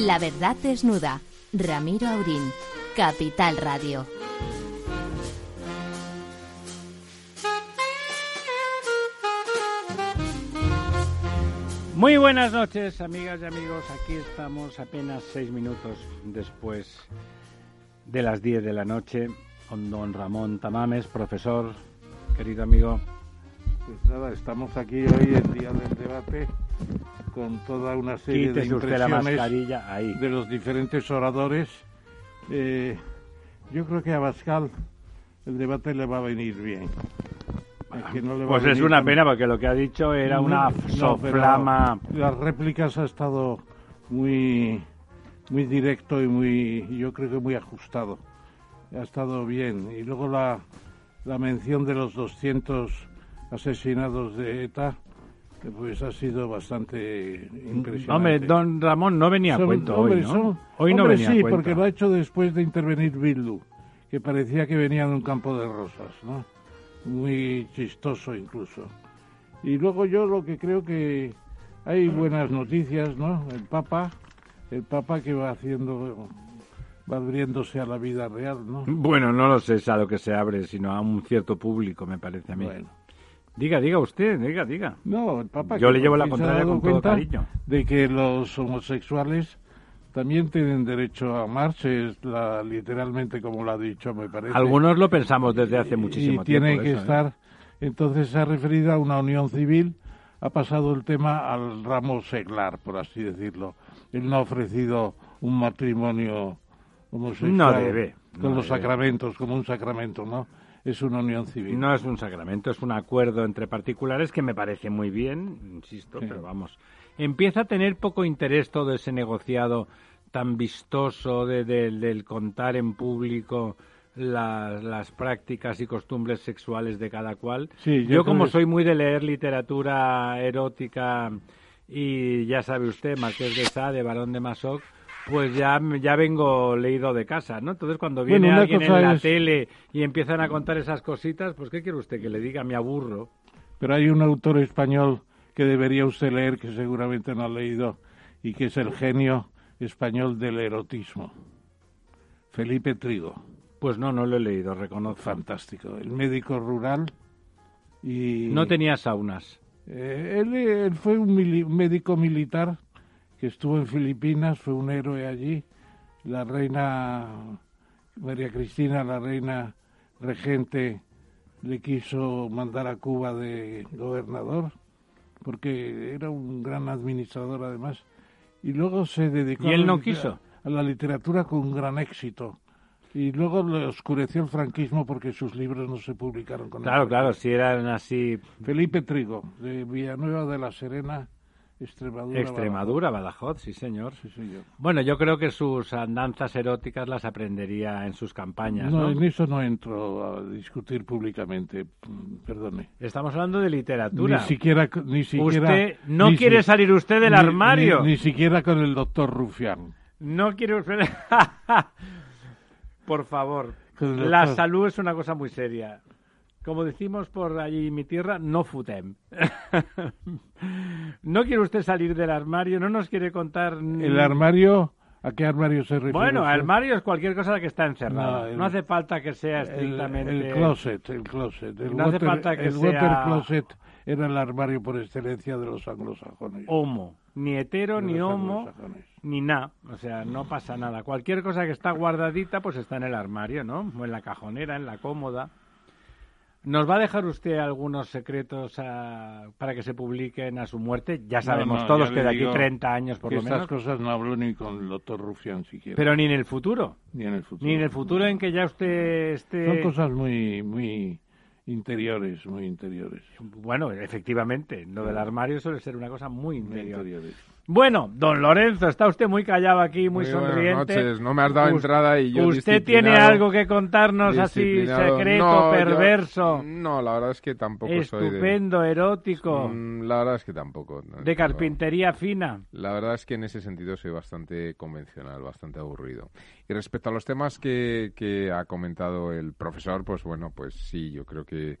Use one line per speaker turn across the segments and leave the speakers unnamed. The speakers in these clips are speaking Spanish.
La verdad desnuda. Ramiro Aurín. Capital Radio.
Muy buenas noches, amigas y amigos. Aquí estamos apenas seis minutos después de las diez de la noche con don Ramón Tamames, profesor, querido amigo.
Pues nada, estamos aquí hoy en día del debate con toda una serie
Quítese
de
la
impresiones
mascarilla ahí.
de los diferentes oradores. Eh, yo creo que a Bascal el debate le va a venir bien. Que no le
Pues es una pena porque lo que ha dicho era una
No, pero
soflama.
Las réplicas ha estado muy, muy directo y muy, yo creo que muy ajustado. Ha estado bien. Y luego la, la mención de los 200 asesinados de ETA, pues ha sido bastante impresionante.
Hombre, don Ramón no venía a cuento
hombre,
hoy, ¿no? hoy no
hombre,
venía
sí,
a cuento.
porque lo ha hecho después de intervenir Bildu, que parecía que venía de un campo de rosas, ¿no? Muy chistoso incluso. Y luego yo lo que creo que hay buenas noticias, ¿no? El Papa, el Papa que va haciendo, va abriéndose a la vida real, ¿no?
Bueno, no lo sé es a lo que se abre, sino a un cierto público, me parece a mí.
Bueno.
Diga, diga usted, diga, diga.
No, el Papa
Yo le llevo la contraria con todo cariño.
de que los homosexuales también tienen derecho a amarse, es la, literalmente como lo ha dicho, me parece.
Algunos lo pensamos desde hace muchísimo
y tiene
tiempo.
que
eso, ¿eh?
estar, entonces se ha referido a una unión civil, ha pasado el tema al ramo seglar, por así decirlo. Él no ha ofrecido un matrimonio homosexual
No debe,
con
no
los
debe.
sacramentos, como un sacramento, ¿no? Es una unión civil.
No es un sacramento, es un acuerdo entre particulares que me parece muy bien, insisto,
Sí.
pero vamos. Empieza a tener poco interés todo ese negociado tan vistoso de, de- del contar en público las, las prácticas y costumbres sexuales de cada cual.
Sí, yo
yo como soy muy de leer literatura erótica y ya sabe usted, Marqués de Sade, Barón de Masoc, pues ya, ya vengo leído de casa, ¿no? Entonces cuando viene alguien en la
es-
tele y empiezan a contar esas cositas, pues ¿qué quiere usted que le diga? Me aburro.
Pero hay un autor español que debería usted leer, que seguramente no ha leído, y que es el genio español del erotismo. Felipe Trigo.
Pues no, no lo he leído, reconozco.
Fantástico. El médico rural y...
No tenía saunas.
Eh, él, él fue un mili- médico militar que estuvo en Filipinas, fue un héroe allí. La reina María Cristina, la reina regente, le quiso mandar a Cuba de gobernador porque era un gran administrador además. Y luego se dedicó
¿Y
a
él
la
no
litera-
quiso?
a la literatura con gran éxito. Y luego le oscureció el franquismo porque sus libros no se publicaron con
Claro, claro, si eran así
Felipe Trigo, de Villanueva de la Serena, Extremadura.
Extremadura, Badajoz, sí señor.
Sí.
Bueno, yo creo que sus andanzas eróticas las aprendería en sus campañas,
No,
¿no?
en eso no entro a discutir públicamente, perdone.
Estamos hablando de literatura.
Ni siquiera, ni siquiera.
Usted no quiere
si-
salir usted del
ni-
armario.
Ni, ni siquiera con el doctor Rufián.
No quiere usted... por favor. La salud es una cosa muy seria. Como decimos por allí en mi tierra, no futem. no quiere usted salir del armario, no nos quiere contar...
¿El armario? ¿A qué armario se refiere?
Bueno,
usted?
armario es cualquier cosa que está encerrada.
No, el-
no hace falta que sea estrictamente...
el closet, el closet. El
No hace
water,
falta que
el
sea-
water closet era el armario por excelencia de los anglosajones.
homo. Ni hetero, ni homo, ni nada. O sea, no pasa nada. Cualquier cosa que está guardadita, pues está en el armario, ¿no? O en la cajonera, en la cómoda. ¿Nos va a dejar usted algunos secretos ah, para que se publiquen a su muerte? Ya sabemos
no,
todos
ya
que de aquí
digo
30 años por lo
estas
menos.
cosas no hablo ni con el doctor Rufián siquiera.
Pero ni en el futuro.
ni en el futuro.
Ni en el futuro en que ya usted esté...
Son cosas muy, muy interiores, muy interiores.
Bueno, efectivamente, lo del armario suele ser una cosa muy
Muy
interior.
interiores.
Bueno, don Lorenzo, está usted muy callado aquí, muy,
Muy buenas
sonriente.
noches. No me has dado entrada y yo
¿Usted tiene algo que contarnos así secreto,
No, yo-
perverso,
No, la verdad es que tampoco soy de...
estupendo, erótico,
Mm, La verdad es que tampoco. no,
de
no.
carpintería fina?
La verdad es que en ese sentido soy bastante convencional, bastante aburrido. Y respecto a los temas que, que ha comentado el profesor, pues bueno, pues sí, yo creo que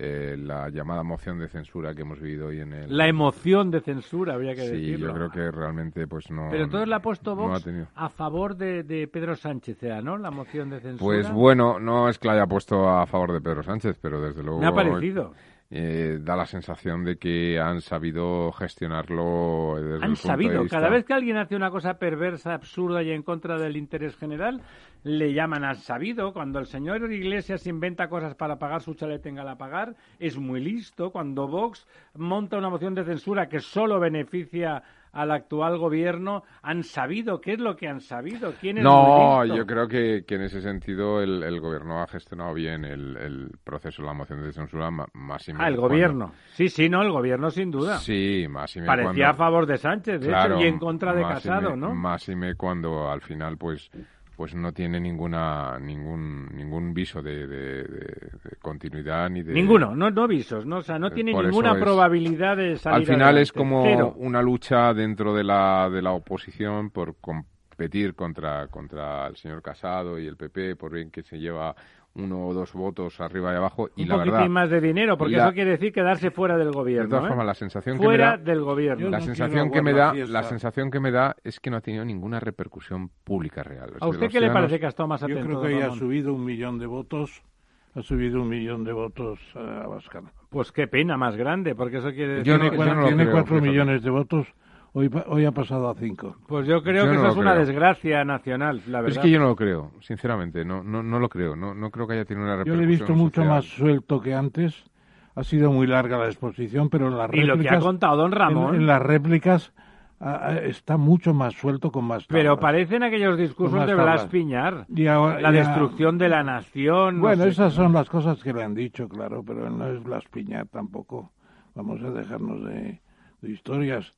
eh, la llamada moción de censura que hemos vivido hoy en el...
La emoción de censura, habría que
sí,
decirlo.
yo creo que realmente pues no...
Pero entonces la ha puesto
no
Vox
ha
a favor de, de Pedro Sánchez, ¿era, ¿no? La moción de censura.
Pues bueno, no es que la haya puesto a favor de Pedro Sánchez, pero desde luego...
Me ha parecido.
Eh, da la sensación de que han sabido gestionarlo desde el
Han
punto de
sabido,
vista-
cada vez que alguien hace una cosa perversa, absurda y en contra del interés general, le llaman han sabido. Cuando el señor Iglesias inventa cosas para pagar su chalet en Galapagar, es muy listo. Cuando Vox monta una moción de censura que solo beneficia al actual gobierno, han sabido. ¿Qué es lo que han sabido? ¿Quién es
No, yo creo que, que en ese sentido el, el gobierno ha gestionado bien el, el proceso de la moción de censura, más y
Ah, el
cuando-
gobierno. Sí, sí, no, el gobierno sin duda.
Sí, más y me
Parecía
cuando-
a favor de Sánchez, de
Claro,
hecho, y en contra de Casado,
me-
¿no?
Más y me cuando al final pues pues no tiene ninguna ningún ningún viso de, de- de- de continuidad ni de
Ninguno, no, no visos, no, o sea, no
Eh,
tiene
por
ninguna
es-
probabilidad de salir
al final es como
Cero.
una lucha dentro de la de la oposición por competir contra contra el señor Casado y el PP por bien que se lleva uno o dos votos arriba y abajo y
un
la
poquitín
verdad
más de dinero, porque
la-
eso quiere decir quedarse fuera del
de
gobierno.
todas
¿eh?
formas la sensación que me
fuera
da
del gobierno.
Yo
la
no
sensación que me da
fiesta.
la sensación que me da es que no ha tenido ninguna repercusión pública real.
¿A usted qué le parece que ha estado más
Yo
atento?
creo
don
que ya ha subido un millón de votos, ha subido un millón de votos a Abascal.
Pues qué pena más grande, porque eso quiere decir...
Yo no-
tiene
que-
cua-
no
tiene
creo,
cuatro millones de votos, hoy, pa- hoy ha pasado a cinco.
Pues yo creo
Yo
que
no
eso
lo
es una desgracia nacional, la verdad.
Es que yo no lo creo, sinceramente, no, no, no lo creo, no, no creo que haya tenido una
Yo
repercusión
le he visto mucho
social.
más suelto que antes. Ha sido muy larga la exposición, pero en las
Y lo que ha
réplicas,
contado don Ramón...
en, en las réplicas ah, ah, está mucho más suelto con más
Pero
tablas.
parecen aquellos discursos de. Blas Piñar.
Y ahora-
La destrucción de la nación. no
Bueno,
sé
esas
qué.
son las cosas que le han dicho, claro, pero no es Blas Piñar tampoco. Vamos a dejarnos de, de historias.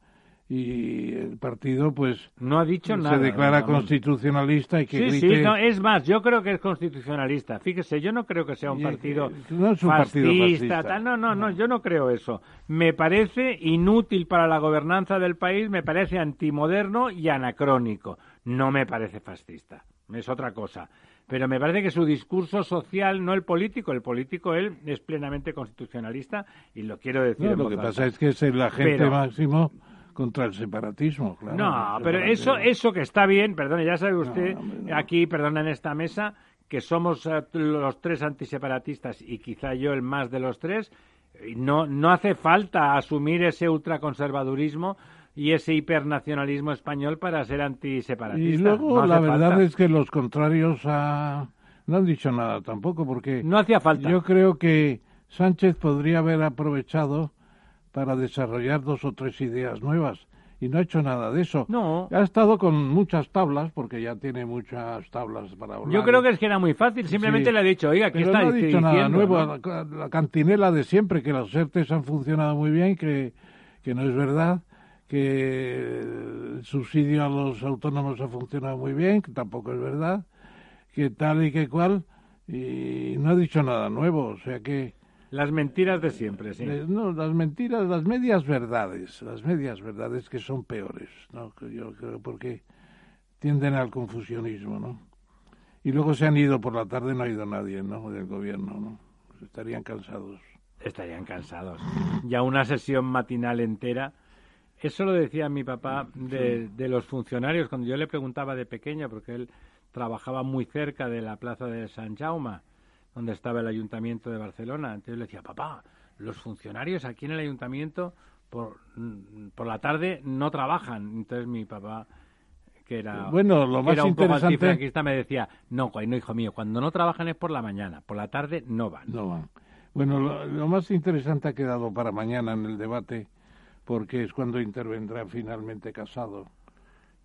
Y el partido, pues,
No ha dicho nada.
se declara
Ramón.
constitucionalista y que
Sí,
grite...
sí, no, es más, yo creo que es constitucionalista. Fíjese, yo no creo que sea un partido
no es un
fascista,
partido fascista.
tal, no, no, no, yo no creo eso. Me parece inútil para la gobernanza del país, me parece antimoderno y anacrónico. No me parece fascista, es otra cosa. Pero me parece que su discurso social, no el político, el político él es plenamente constitucionalista y lo quiero decir.
No,
en
lo que pasa es que es el agente máximo contra el separatismo, claro.
No, pero eso, eso que está bien, perdone, ya sabe usted,
no.
aquí, perdona, en esta mesa, que somos eh, los tres antiseparatistas y quizá yo el más de los tres, no, no hace falta asumir ese ultraconservadurismo y ese hipernacionalismo español para ser antiseparatista.
Y luego la verdad
falta.
es que los contrarios a... no han dicho nada tampoco, porque
No hacía falta.
yo creo que Sánchez podría haber aprovechado para desarrollar dos o tres ideas nuevas y no ha hecho nada de eso.
No.
Ha estado con muchas tablas, porque ya tiene muchas tablas para hablar.
Yo creo que es que era muy fácil, simplemente
Sí.
le ha dicho, oiga,
Pero
está
no ha
dic-
dicho nada nuevo,
¿no?
la, la cantinela de siempre, que los ERTES han funcionado muy bien, que, que no es verdad, que el subsidio a los autónomos ha funcionado muy bien, que tampoco es verdad, que tal y que cual, y no ha dicho nada nuevo, o sea que...
Las mentiras de siempre, sí.
eh, no, las mentiras, las medias verdades, las medias verdades que son peores, ¿no? Yo creo porque tienden al confusionismo, ¿no? Y luego se han ido por la tarde, no ha ido nadie, ¿no? Del gobierno, ¿no? Estarían cansados.
Estarían cansados. Ya una sesión matinal entera. Eso lo decía mi papá de, de los funcionarios cuando yo le preguntaba de pequeño, porque él trabajaba muy cerca de la plaza de San Jaume, donde estaba el ayuntamiento de Barcelona. Entonces le decía, papá, los funcionarios aquí en el ayuntamiento por, mm, por la tarde no trabajan. Entonces mi papá, que era,
Bueno, lo
que
más
era un poco
interesante-
antifranquista, me decía, no, no, hijo mío, cuando no trabajan es por la mañana, por la tarde no van.
No van. Bueno, lo, lo más interesante ha quedado para mañana en el debate, porque es cuando intervendrá finalmente Casado.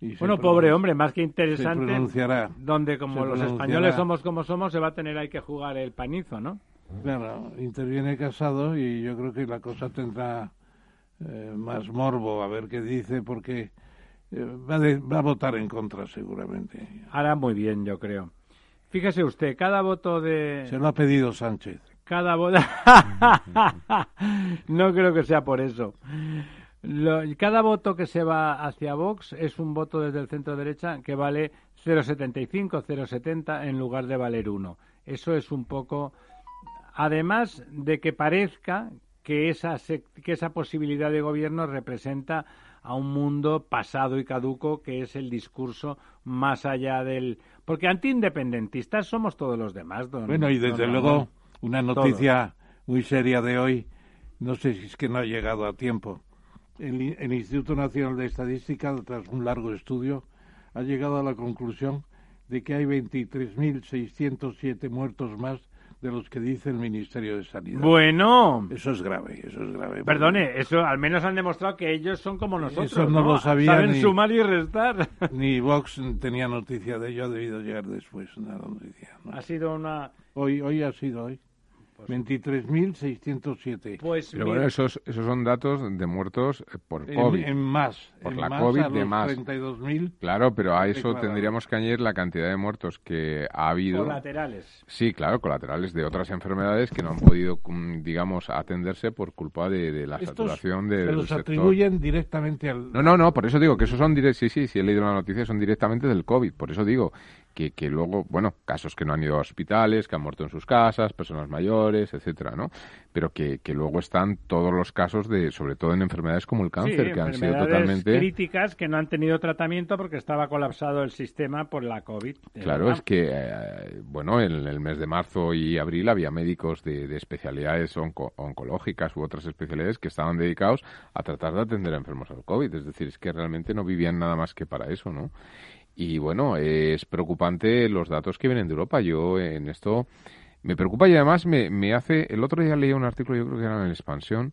Se
Bueno, pobre hombre, más que
Se
interesante,
pronunciará.
donde como
Se
los
pronunciará.
españoles somos como somos, se va a tener ahí que jugar el panizo, ¿no?
Claro, interviene Casado y yo creo que la cosa tendrá eh, más morbo a ver qué dice, porque eh, va, de- va a votar en contra seguramente.
Hará muy bien, yo creo. Fíjese usted, cada voto de...
Se lo ha pedido Sánchez.
Cada voto... no creo que sea por eso. Lo- cada voto que se va hacia Vox es un voto desde el centro derecha que vale 0,75, 0,70 en lugar de valer 1. Eso es un poco además de que parezca que esa, que esa posibilidad de gobierno representa a un mundo pasado y caduco que es el discurso más allá del porque antiindependentistas somos todos los demás don,
bueno y desde luego una noticia muy seria de hoy no sé si es que no ha llegado a tiempo el, el Instituto Nacional de Estadística tras un largo estudio ha llegado a la conclusión de que hay 23.607 muertos más de los que dice el Ministerio de Sanidad.
Bueno.
Eso es grave, eso es grave.
Perdone, eso al menos han demostrado que ellos son como nosotros.
Eso no, lo sabía
Saben
ni,
sumar y restar.
Ni Vox tenía noticia de ello, ha debido llegar después una noticia. ¿no?
Ha sido una...
Hoy, hoy ha sido hoy.
Pues
23.607.
Pues
Pero bueno, esos, esos son datos de muertos eh, por COVID.
En, en más.
Por
en
la
más
COVID
a
de más.
32.000.
Claro, pero a eso
declarado.
tendríamos que añadir la cantidad de muertos que ha habido.
colaterales.
Sí, claro, colaterales de otras enfermedades que no han podido, mm, digamos, atenderse por culpa de, de la
Estos
saturación de,
se los
sector.
atribuyen directamente al...
No, no, no, por eso digo que esos son sí, sí, sí, he leído la noticia, son directamente del COVID. Por eso digo que, que luego, bueno, casos que no han ido a hospitales, que han muerto en sus casas, personas mayores, etcétera, ¿no? Pero que, que luego están todos los casos de, sobre todo en enfermedades como el cáncer,
Sí,
que han sido totalmente...
críticas que no han tenido tratamiento porque estaba colapsado el sistema por la COVID.
Claro,
verdad.
es que, eh, bueno, en el mes de marzo y abril había médicos de, de especialidades onco- oncológicas u otras especialidades que estaban dedicados a tratar de atender a enfermos al COVID. Es decir, es que realmente no vivían nada más que para eso, ¿no? Y bueno, es preocupante los datos que vienen de Europa. Yo en esto me preocupa y además me, me hace... El otro día leí un artículo, yo creo que era en Expansión,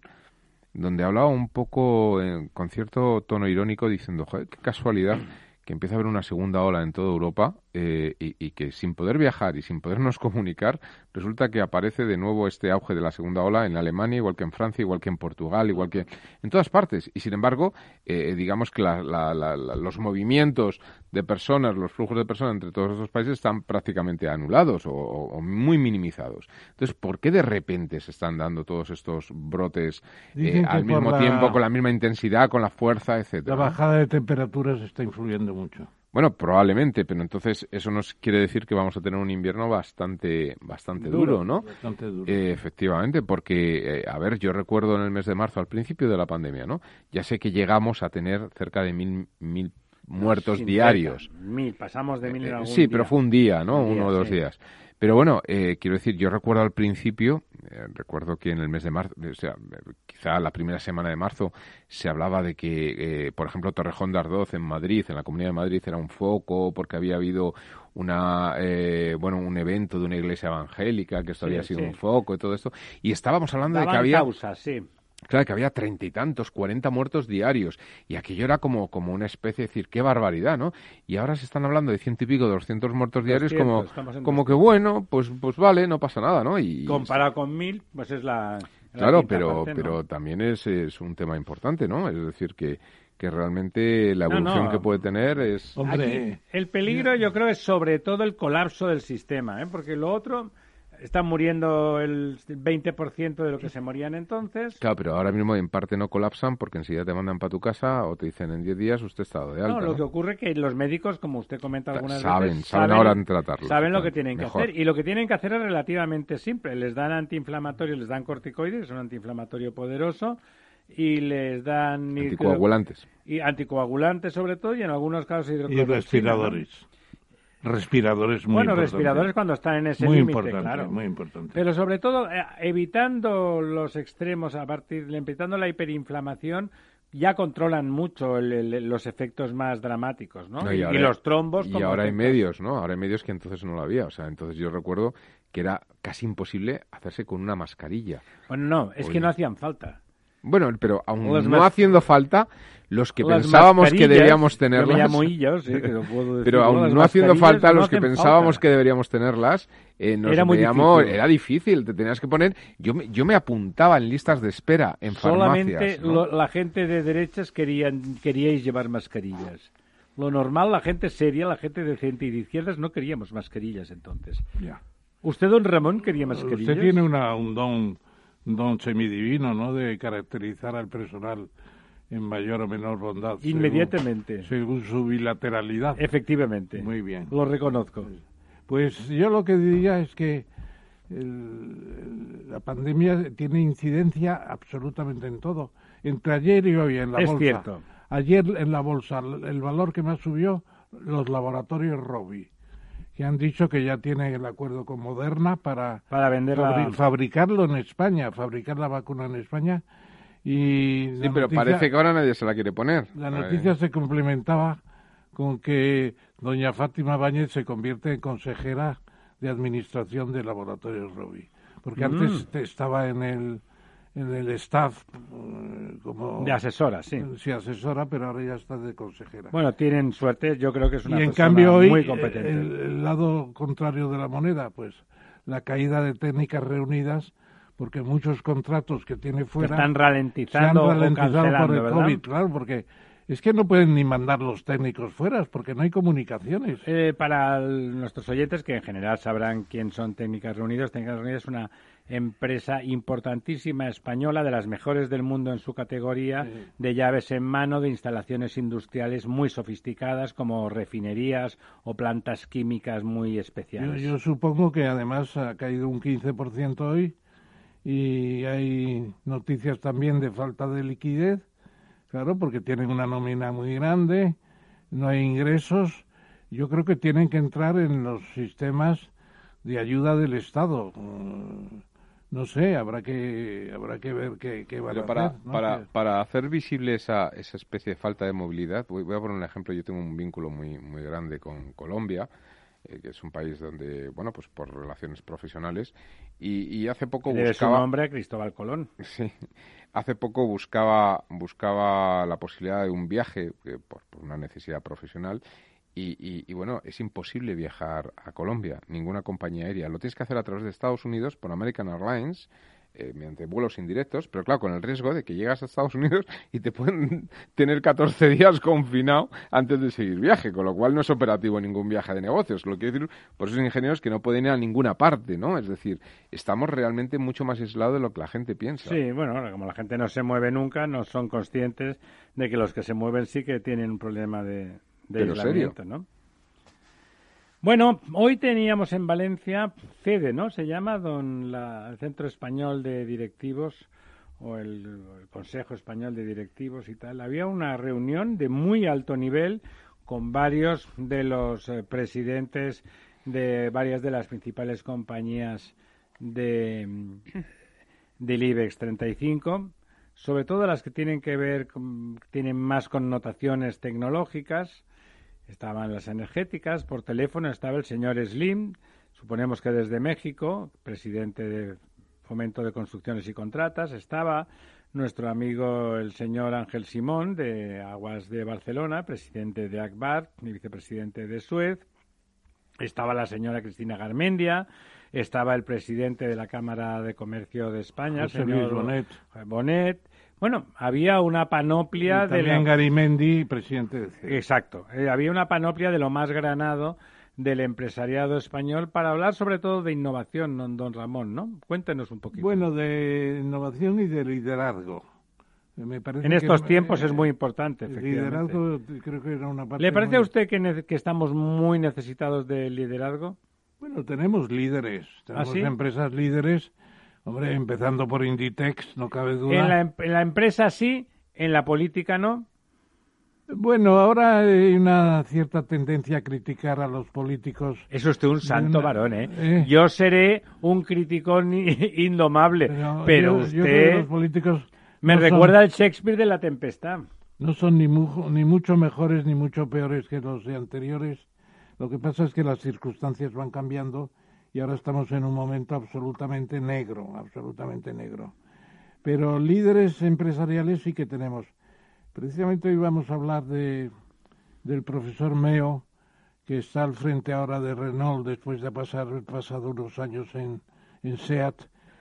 donde hablaba un poco eh, con cierto tono irónico diciendo, joder, qué casualidad que empieza a haber una segunda ola en toda Europa eh, y, y que sin poder viajar y sin podernos comunicar, resulta que aparece de nuevo este auge de la segunda ola en Alemania, igual que en Francia, igual que en Portugal, igual que en todas partes. Y sin embargo, eh, digamos que la- la- la- la- los movimientos de personas, los flujos de personas entre todos estos países están prácticamente anulados o, muy minimizados. Entonces, ¿por qué de repente se están dando todos estos brotes eh, al mismo
la-
tiempo, con la misma intensidad, con la fuerza,
La
etcétera?
bajada de temperaturas está influyendo mucho.
Bueno, probablemente, pero entonces eso nos quiere decir que vamos a tener un invierno bastante, bastante duro, ¿no?
Bastante duro.
Eh, efectivamente, porque, eh, a ver, yo recuerdo en el mes de marzo, al principio de la pandemia, ¿no? Ya sé que llegamos a tener cerca de mil, mil muertos diarios.
Mil, pasamos de mil en
Eh,
algún
sí, pero fue un día, ¿no?
Un día,
Uno o dos
sí.
días. Pero bueno, eh, quiero decir, yo recuerdo al principio, eh, recuerdo que en el mes de marzo, o sea, quizá la primera semana de marzo, se hablaba de que, eh, por ejemplo, Torrejón de Ardoz en Madrid, en la Comunidad de Madrid, era un foco porque había habido una, eh, bueno, un evento de una iglesia evangélica, que esto
Sí,
había sido
sí.
un foco y todo esto. Y estábamos hablando de que había...
causas, sí.
Claro, que había treinta y tantos, cuarenta muertos diarios. Y aquello era como, como una especie de decir, qué barbaridad, ¿no? Y ahora se están hablando de ciento y pico, doscientos muertos diarios,
200,
como, como que bueno, pues, pues vale, no pasa nada, ¿no? Y,
Comparado con mil, pues es la. la
claro, pero,
parte, ¿no?
pero también es, es un tema importante, ¿no? Es decir, que, que realmente la
No,
evolución
no.
que puede tener es...
Hombre,
Aquí, el peligro yo creo es sobre todo el colapso del sistema, ¿eh? porque lo otro está muriendo el 20% de lo que se morían entonces.
Claro, pero ahora mismo en parte no colapsan porque enseguida te mandan para tu casa o te dicen en 10 días usted está dado de alta.
No, lo
¿no?
que ocurre que los médicos, como usted comenta algunas
Saben,
veces,
saben ahora en tratarlo,
Saben lo que tienen que hacer y lo que tienen que hacer es relativamente simple. Les dan antiinflamatorios, les dan corticoides, es un antiinflamatorio poderoso y les dan
Anticoagulantes.
y anticoagulantes sobre todo y en algunos casos
y
¿no?
Respiradores. Muy
Bueno,
importante.
respiradores cuando están en ese
Muy
límite,
importante,
claro.
muy importante.
Pero sobre todo, eh, evitando los extremos, a partir, evitando la hiperinflamación, ya controlan mucho el- el- los efectos más dramáticos, ¿no?
No,
y,
ahora-
y los trombos.
Y ahora hay medios, ¿no? Ahora hay medios que entonces no lo había. O sea, entonces yo recuerdo que era casi imposible hacerse con una mascarilla.
Bueno, no, es
Oye.
que no hacían falta.
Bueno, pero aún
Las
no haciendo falta, los que pensábamos que debíamos
Yo
tenerlas.
me llamo sí, que lo puedo decir,
Pero aún no haciendo falta,
no
los que pensábamos
falta.
que deberíamos tenerlas, eh, nos
Era muy difícil.
era difícil, te tenías que poner. Yo me, yo me apuntaba en listas de espera en
Solamente
farmacias. ¿no?
lo- la gente de derechas querían, queríais llevar mascarillas. Lo normal, la gente seria, la gente decente y de izquierdas no queríamos mascarillas entonces.
Ya.
¿Usted, don Ramón, quería mascarillas?
Usted tiene una, un don, don semidivino, ¿no? De caracterizar al personal en mayor o menor bondad.
Inmediatamente.
Según, su bilateralidad.
Efectivamente.
Muy bien.
Lo reconozco.
Pues yo lo que diría es que la pandemia tiene incidencia absolutamente en todo. Entre ayer y hoy en la
es
bolsa.
Cierto.
Ayer en la bolsa el valor que más subió los laboratorios Robi, que han dicho que ya tienen el acuerdo con Moderna para,
para
fabricarlo en España, fabricar la vacuna en España. Y
sí, pero parece que ahora nadie se la quiere poner.
La noticia se complementaba con que doña Fátima Báñez se convierte en consejera de administración de Laboratorios Robi. Porque antes mm. estaba en el, en el staff eh, como...
De asesora, sí.
Sí, asesora, pero ahora ya está de consejera.
Bueno, tienen suerte, yo creo que es una
y en cambio hoy, muy competente. El, lado contrario de la moneda, pues la caída de técnicas reunidas porque muchos contratos que tiene fuera
están ralentizando,
se han ralentizado por el COVID, claro, porque es que no pueden ni mandar los técnicos fuera porque no hay comunicaciones.
Eh, para nuestros oyentes, que en general sabrán quién son Técnicas Reunidas, Técnicas Reunidas es una empresa importantísima española, de las mejores del mundo en su categoría, de llaves en mano, de instalaciones industriales muy sofisticadas como refinerías o plantas químicas muy especiales.
Yo, yo supongo que además ha caído un 15% hoy y hay noticias también de falta de liquidez Claro, porque tienen una nómina muy grande, no hay ingresos. Yo creo que tienen que entrar en los sistemas de ayuda del Estado. No sé, habrá que habrá que ver qué, qué van a
para,
hacer.
Para, para hacer visible esa, esa especie de falta de movilidad, voy, voy, a poner un ejemplo. Yo tengo un vínculo muy, muy grande con Colombia. Eh, que es un país donde, bueno, pues por relaciones profesionales, y, hace poco buscaba...
su nombre, Cristóbal Colón.
Sí, hace poco buscaba, buscaba la posibilidad de un viaje por, una necesidad profesional y, y, bueno, es imposible viajar a Colombia, ninguna compañía aérea. Lo tienes que hacer a través de Estados Unidos por American Airlines eh, mediante vuelos indirectos, pero claro, con el riesgo de que llegas a Estados Unidos y te pueden tener 14 días confinado antes de seguir viaje, con lo cual no es operativo ningún viaje de negocios. Lo que quiero decir por esos ingenieros que no pueden ir a ninguna parte, ¿no? Es decir, estamos realmente mucho más aislados de lo que la gente piensa.
Sí, bueno, como la gente no se mueve nunca, no son conscientes de que los que se mueven sí que tienen un problema de, de aislamiento, ¿no? Bueno, hoy teníamos en Valencia CEDE, ¿no? Se llama don el Centro Español de Directivos o el, Consejo Español de Directivos y tal. Había una reunión de muy alto nivel con varios de los eh, presidentes de varias de las principales compañías de del IBEX 35, sobre todo las que tienen que ver con, tienen más connotaciones tecnológicas Estaban las energéticas, por teléfono estaba el señor Slim, suponemos que desde México, presidente de Fomento de Construcciones y Contratas, estaba nuestro amigo el señor Ángel Simón de Aguas de Barcelona, presidente de ACBAR y vicepresidente de Suez, estaba la señora Cristina Garmendia, estaba el presidente de la Cámara de Comercio de España, señor
Bonet.
Bonet, bueno, había una panoplia de...
También Garimendi, presidente de
Exacto. Eh, había una panoplia de lo más granado del empresariado español para hablar sobre todo de innovación, don Ramón, ¿no? Cuéntenos un poquito.
Bueno, de innovación y de liderazgo.
Me parece en estos tiempos es muy importante,
efectivamente. Liderazgo creo que era una parte
¿Le parece a usted que, que, estamos muy necesitados de liderazgo?
Bueno, tenemos líderes,
¿Ah,
tenemos empresas líderes Hombre, empezando por Inditex, no cabe duda.
En la, em, en la empresa sí, en la política no.
Bueno, ahora hay una cierta tendencia a criticar a los políticos.
Es usted un santo varón, ¿eh? ¿eh? Yo seré un criticón indomable, pero, usted...
los políticos
me recuerda al Shakespeare de la tempestad.
No son ni, ni mucho mejores ni mucho peores que los de anteriores. Lo que pasa es que las circunstancias van cambiando y ahora estamos en un momento absolutamente negro, absolutamente negro. Pero líderes empresariales sí que tenemos. Precisamente hoy vamos a hablar de, del profesor Meo, que está al frente ahora de Renault después de pasar pasado unos años en, en SEAT.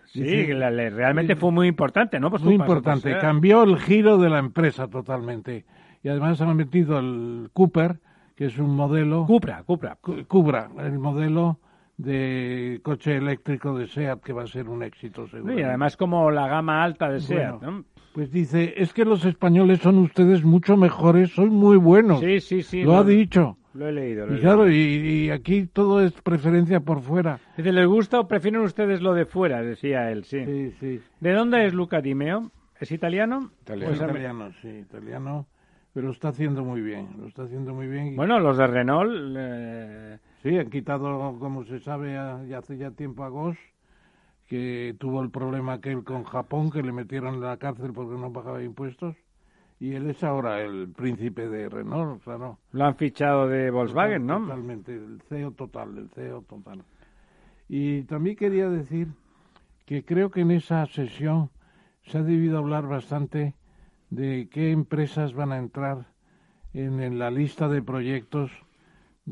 Sí, realmente fue muy importante, ¿no?
muy importante, cambió el giro de la empresa totalmente. Y además han metido el Cooper, que es un modelo...
Cupra, Cupra.
Cupra, el modelo de coche eléctrico de SEAT que va a ser un éxito seguro.
Y además como la gama alta de SEAT,
Pues dice, es que los españoles son ustedes mucho mejores, son muy buenos.
Sí, sí, sí.
Lo ha dicho.
Lo he leído. lo
Y
he
claro,
leído.
y, y aquí todo es preferencia por fuera.
Dice, ¿les gusta o prefieren ustedes lo de fuera? Decía él, sí.
Sí, sí.
¿De dónde es Luca Di Meo? ¿Es italiano?
Italiano.
Es
Pues,
italiano, sí, italiano, pero lo está haciendo muy bien, lo está haciendo muy bien. y-
Bueno, los de Renault... eh,
Sí, han quitado, como se sabe, ya hace ya tiempo a Goss, que tuvo el problema aquel con Japón, que le metieron en la cárcel porque no pagaba impuestos, y él es ahora el príncipe de Renault, claro.
lo han fichado de Volkswagen, ¿no?
Totalmente, el CEO total, el CEO total. Y también quería decir que creo que en esa sesión se ha debido hablar bastante de qué empresas van a entrar en, en la lista de proyectos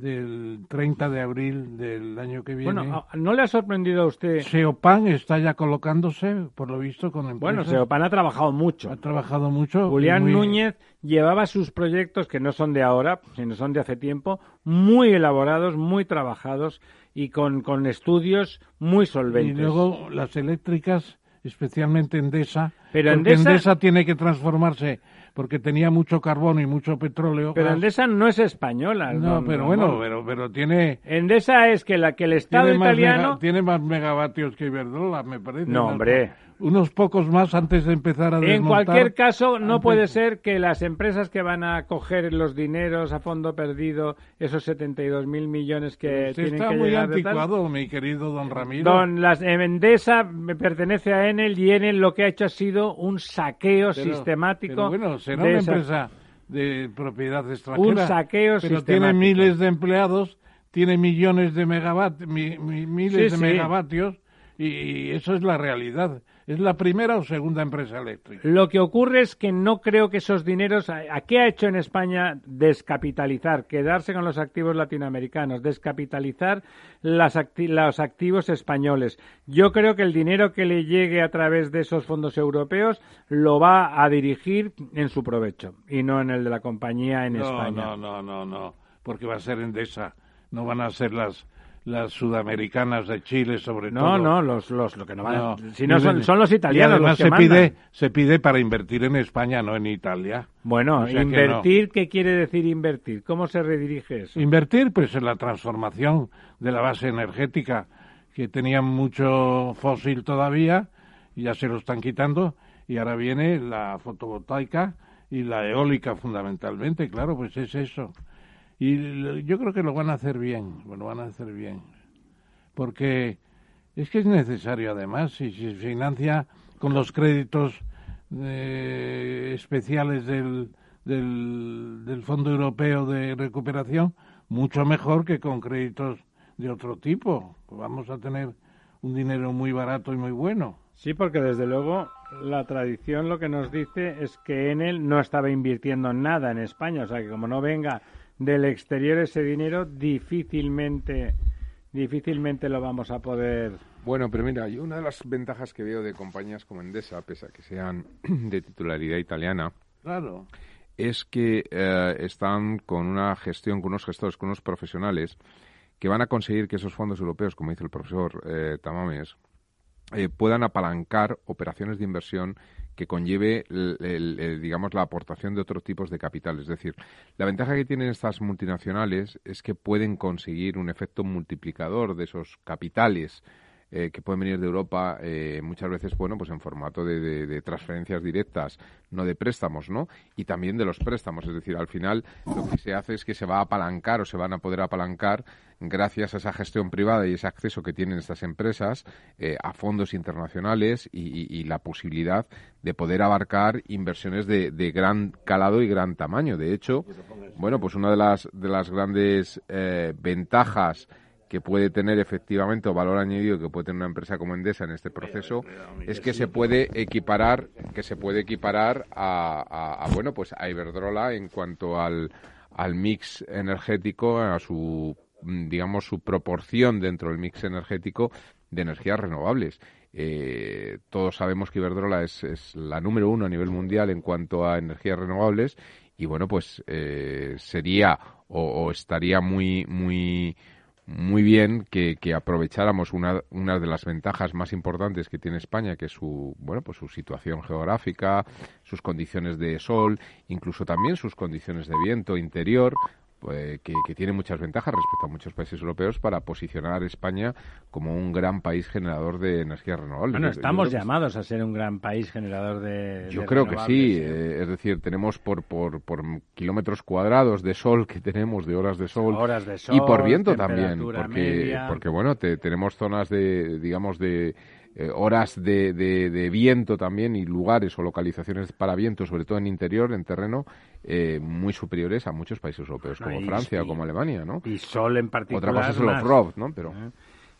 del 30 de abril del año que viene.
Bueno, ¿a- ¿no le ha sorprendido a usted?
Seopan está ya colocándose, por lo visto, con empresas.
Bueno, Seopan ha trabajado mucho.
ha trabajado mucho. y
Julián
muy-
Núñez llevaba sus proyectos, que no son de ahora, sino son de hace tiempo, muy elaborados, muy trabajados y con, con estudios muy
Y
solventes.
luego las eléctricas, especialmente Endesa,
Pero Endesa-
Endesa tiene que transformarse porque tenía mucho carbono y mucho petróleo.
Pero. Endesa no es española.
No, pero bueno, pero, pero tiene,
Endesa es que, la, que el Estado
tiene, más
italiano...
mega- tiene más megavatios que Iberdrola, me parece.
No, hombre.
Unos pocos más antes de empezar a
En
desmontar.
cualquier caso, no
Antes-
puede ser que las empresas que van a coger los dineros a fondo perdido, esos 72 mil millones que
Usted
tienen
está
que
muy
llegar
anticuado, mi querido don Ramiro.
Don las Endesa me pertenece a Enel y Enel lo que ha hecho ha sido un saqueo
Pero-
sistemático.
Pero bueno, será
de
una
esa-
empresa de propiedad extranjera.
Un saqueo
Pero
sistemático.
tiene miles de empleados, tiene millones de megavatios, miles
Sí,
de
sí.
megavatios, y, y eso es la realidad. ¿Es la primera o segunda empresa eléctrica?
Lo que ocurre es que no creo que esos dineros. ¿A a qué ha hecho en España descapitalizar? Quedarse con los activos latinoamericanos, descapitalizar las acti- los activos españoles. Yo creo que el dinero que le llegue a través de esos fondos europeos lo va a dirigir en su provecho y no en el de la compañía en
no,
España.
no, no, no, no, porque va a ser Endesa, no van a ser las las sudamericanas de Chile sobre
No,
todo.
no, los, los, lo que no van
No.
Si no son,
Y-
son los
y
italianos
además
los que
se
mandan.
pide se pide para invertir en España, no en Italia.
Bueno,
O sea que
invertir, ¿qué quiere decir invertir? ¿Cómo se redirige eso?
Invertir, pues en la transformación de la base energética, que tenían mucho fósil todavía, y ya se lo están quitando, y ahora viene la fotovoltaica y la eólica fundamentalmente, claro, pues es eso. Y yo creo que lo van a hacer bien, lo van a hacer bien, porque es que es necesario además, si se financia con los créditos eh, especiales del, del, del Fondo Europeo de Recuperación, mucho mejor que con créditos de otro tipo. Vamos a tener un dinero muy barato y muy bueno.
Sí, porque desde luego la tradición lo que nos dice es que Enel no estaba invirtiendo nada en España, o sea que como no venga del exterior ese dinero, difícilmente, difícilmente lo vamos a poder.
Bueno, pero mira, yo una de las ventajas que veo de compañías como Endesa, pese a que sean de titularidad italiana,
Claro.
es que eh, están con una gestión, con unos gestores, con unos profesionales que van a conseguir que esos fondos europeos, como dice el profesor eh, Tamames, eh, puedan apalancar operaciones de inversión que conlleve, el- digamos, la aportación de otros tipos de capital. Es decir, la ventaja que tienen estas multinacionales es que pueden conseguir un efecto multiplicador de esos capitales eh, que pueden venir de Europa eh, muchas veces, bueno, pues en formato de- de transferencias directas, no de préstamos, ¿no? Y también de los préstamos, es decir, al final lo que se hace es que se va a apalancar o se van a poder apalancar gracias a esa gestión privada y ese acceso que tienen estas empresas eh, a fondos internacionales y, y- la posibilidad de poder abarcar inversiones de, de gran calado y gran tamaño. De hecho, bueno, pues una de las, de las grandes eh, ventajas que puede tener efectivamente o valor añadido que puede tener una empresa como Endesa en este proceso es que se puede equiparar que se puede equiparar a, a- a, bueno pues a Iberdrola en cuanto al, al mix energético a su digamos su proporción dentro del mix energético de energías renovables. Eh, todos sabemos que Iberdrola es, es la número uno a nivel mundial en cuanto a energías renovables y bueno pues eh, sería o, estaría muy muy muy bien que, que aprovecháramos una, una de las ventajas más importantes que tiene España, que es su, bueno, pues su situación geográfica, sus condiciones de sol, incluso también sus condiciones de viento interior, eh, que, tiene muchas ventajas respecto a muchos países europeos para posicionar a España como un gran país generador de energías renovables.
Bueno, estamos llamados a ser un gran país generador de.
Yo creo que sí, eh, es decir, tenemos por, por, por kilómetros cuadrados de sol que tenemos, de horas de sol,
horas de sol
y por viento también, porque, porque bueno, tenemos zonas de, digamos, de eh, horas de, de, viento también y lugares o localizaciones para viento, sobre todo en interior, en terreno, eh, muy superiores a muchos países europeos, como Francia o como Alemania, ¿no?
Y sol en particular.
Otra cosa es los ROV, ¿no? Pero...
Eh,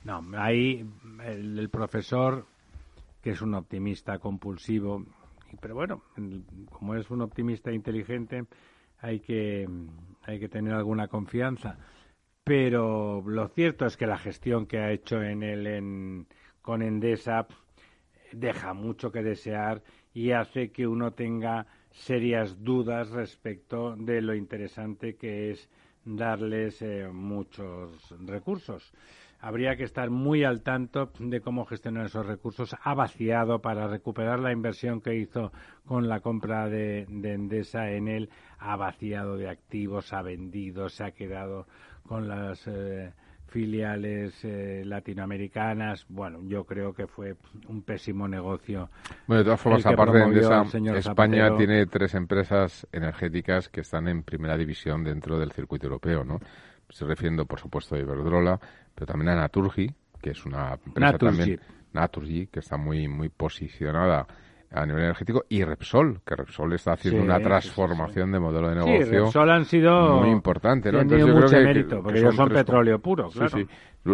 no, ahí el, profesor, que es un optimista compulsivo, pero bueno, como es un optimista inteligente, hay que, hay que tener alguna confianza. Pero lo cierto es que la gestión que ha hecho en el en, con Endesa deja mucho que desear y hace que uno tenga serias dudas respecto de lo interesante que es darles eh, muchos recursos. Habría que estar muy al tanto de cómo gestionar esos recursos. Ha vaciado para recuperar la inversión que hizo con la compra de, Endesa en él. Ha vaciado de activos, ha vendido, se ha quedado con las eh, filiales eh, latinoamericanas. Bueno, yo creo que fue un pésimo negocio.
Bueno, de todas formas, aparte de esa, España tiene tres empresas energéticas que están en primera división dentro del circuito europeo, ¿no? Estoy refiriendo, por supuesto, a Iberdrola, pero también a Naturgy, que es una empresa también, Naturgy, que está muy, muy posicionada a nivel energético y Repsol, que Repsol está haciendo una transformación de modelo de negocio. Sí,
Repsol han sido
muy importante, ¿no?
Entonces yo mucho creo que, mérito, porque ellos son, petróleo puro, claro. Sí,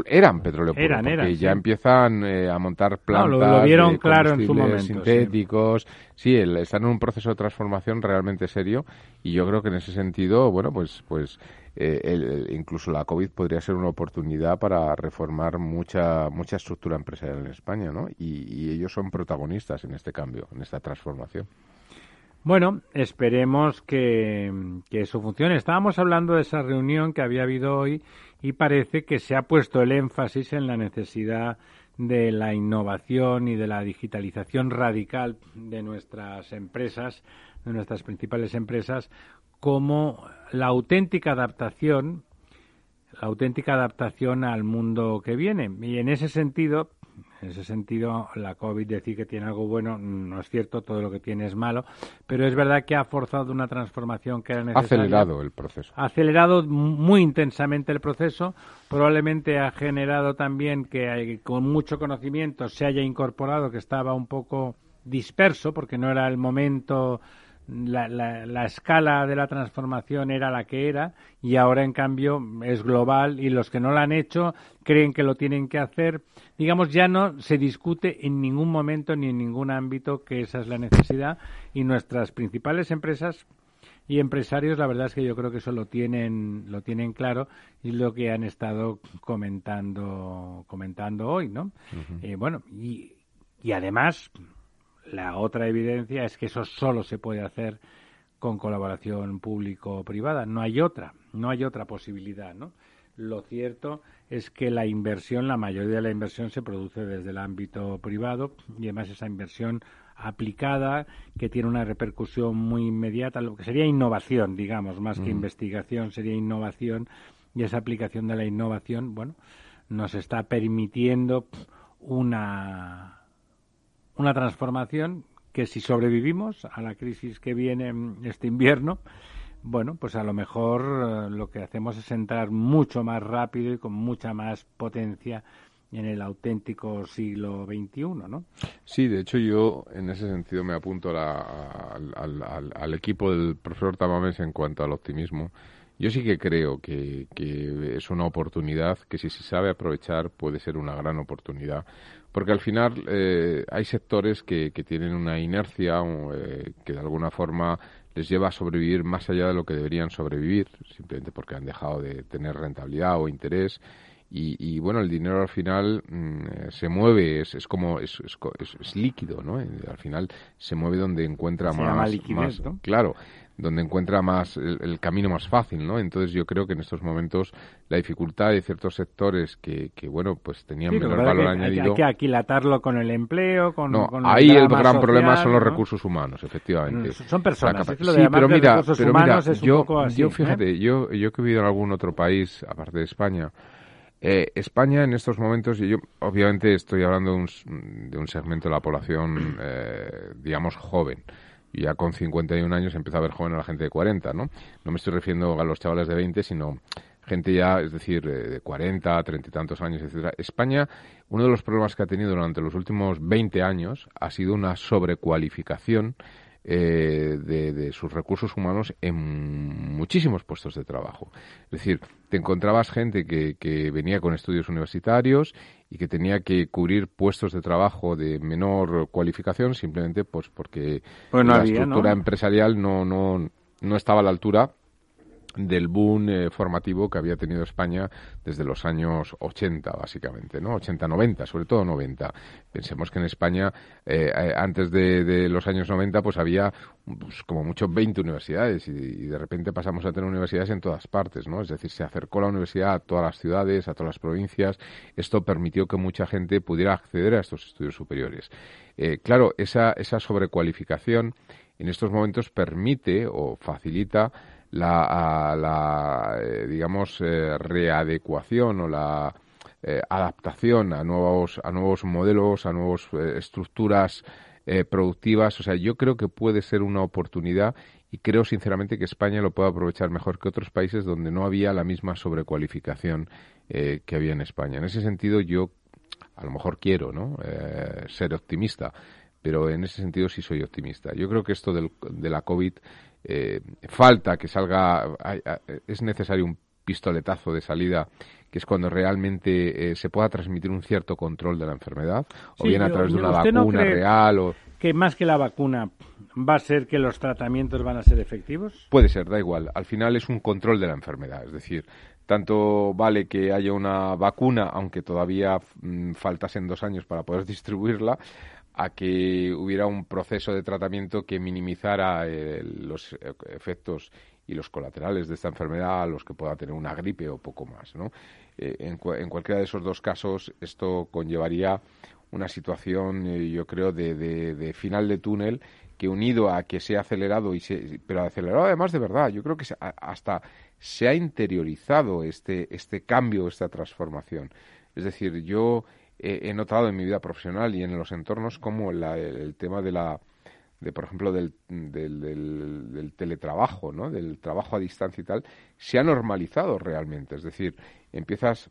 Eran petróleo puro, eran, porque ya empiezan eh, a montar plantas
lo, vieron claro en su momento,
sintéticos. Sí, están en un proceso de transformación realmente serio y yo creo que en ese sentido, bueno, pues pues eh, incluso la COVID podría ser una oportunidad para reformar mucha mucha estructura empresarial en España, ¿no? Y, ellos son protagonistas en este cambio, en esta transformación.
Bueno, esperemos que, que, eso funcione. Estábamos hablando de esa reunión que había habido hoy y parece que se ha puesto el énfasis en la necesidad de la innovación y de la digitalización radical de nuestras empresas, de nuestras principales empresas, como la auténtica adaptación, la auténtica adaptación al mundo que viene. Y en ese sentido, en ese sentido, la COVID decir que tiene algo bueno no es cierto, todo lo que tiene es malo, pero es verdad que ha forzado una transformación que era necesaria.
Ha acelerado el proceso.
Ha acelerado muy intensamente el proceso, probablemente ha generado también que con mucho conocimiento se haya incorporado que estaba un poco disperso porque no era el momento la, la, escala de la transformación era la que era y ahora en cambio es global y los que no la han hecho creen que lo tienen que hacer. Digamos, ya no se discute en ningún momento ni en ningún ámbito que esa es la necesidad y nuestras principales empresas y empresarios la verdad es que yo creo que eso lo tienen lo tienen claro y lo que han estado comentando comentando hoy no eh, bueno y, y además la otra evidencia es que eso solo se puede hacer con colaboración público-privada. No hay otra, no hay otra posibilidad, ¿no? Lo cierto es que la inversión, la mayoría de la inversión se produce desde el ámbito privado y además esa inversión aplicada que tiene una repercusión muy inmediata, lo que sería innovación, digamos, más que investigación, sería innovación y esa aplicación de la innovación, bueno, nos está permitiendo una una transformación que si sobrevivimos a la crisis que viene este invierno, bueno, pues a lo mejor eh, lo que hacemos es entrar mucho más rápido y con mucha más potencia en el auténtico siglo XXI, ¿no?
Sí, de hecho yo en ese sentido me apunto al, al, equipo del profesor Tamames en cuanto al optimismo. Yo sí que creo que, que es una oportunidad que si se sabe aprovechar puede ser una gran oportunidad porque al final eh, hay sectores que, que, tienen una inercia eh, que de alguna forma les lleva a sobrevivir más allá de lo que deberían sobrevivir, simplemente porque han dejado de tener rentabilidad o interés. Y, bueno, el dinero al final mm, se mueve, es, es como, es, es, líquido, ¿no? Al final se mueve donde encuentra más, más, Claro. Donde encuentra más el, camino más fácil, ¿no? Entonces yo creo que en estos momentos la dificultad de ciertos sectores que, que bueno, pues tenían menor valor añadido...
Hay que aquilatarlo con el empleo, con,
no,
con
ahí el gran problema son los recursos humanos, efectivamente.
Mm, son personas.
sí, pero mira, pero mira yo, yo ¿eh? fíjate, yo, yo que he vivido en algún otro país, aparte de España, eh, España en estos momentos, y yo obviamente estoy hablando de un, de un segmento de la población, eh, digamos, joven, ya con 51 años empieza a ver joven a la gente de 40, ¿no? No me estoy refiriendo a los chavales de 20, sino gente ya, es decir, de 40, 30 y tantos años, etcétera. España, uno de los problemas que ha tenido durante los últimos 20 años ha sido una sobrecualificación eh, de, sus recursos humanos en muchísimos puestos de trabajo. Es decir, te encontrabas gente que, que venía con estudios universitarios y que tenía que cubrir puestos de trabajo de menor cualificación simplemente pues porque
pues
la estructura empresarial no, no, no estaba a la altura del boom eh, formativo que había tenido España desde los años 80, básicamente, ¿no? 80, 90, sobre todo 90. Pensemos que en España, eh, eh, antes de, los años 90, pues había pues, como mucho 20 universidades y, de repente pasamos a tener universidades en todas partes, ¿no? Es decir, se acercó la universidad a todas las ciudades, a todas las provincias. Esto permitió que mucha gente pudiera acceder a estos estudios superiores. claro, esa, esa sobrecualificación en estos momentos permite o facilita la, la eh, digamos, eh, readecuación o la eh, adaptación a nuevos, a nuevos modelos, a nuevas estructuras productivas. O sea, yo creo que puede ser una oportunidad y creo sinceramente que España lo puede aprovechar mejor que otros países donde no había la misma sobrecualificación que había en España. En ese sentido, yo a lo mejor quiero ¿no? ser optimista, pero en ese sentido sí soy optimista. Yo creo que esto del, de la COVID eh, falta que salga, es necesario un pistoletazo de salida que es cuando realmente eh, se pueda transmitir un cierto control de la enfermedad, o bien a través de una vacuna real o...
Que más que la vacuna va a ser que los tratamientos van a ser efectivos?
Puede ser, da igual. Al final es un control de la enfermedad, es decir, tanto vale que haya una vacuna, aunque todavía mm, faltasen dos años para poder distribuirla, a que hubiera un proceso de tratamiento que minimizara eh, los efectos y los colaterales de esta enfermedad a los que pueda tener una gripe o poco más. ¿no? Eh, en, cualquiera de esos dos casos, esto conllevaría una situación, eh, yo creo, de, de, final de túnel que unido a que se ha acelerado, y se, pero acelerado además de verdad, yo creo que hasta se ha interiorizado este, este cambio, esta transformación. Es decir, yo he notado en mi vida profesional y en los entornos como el, tema de la de por ejemplo del, del, teletrabajo, ¿no? del trabajo a distancia y tal, se ha normalizado realmente. Es decir, empiezas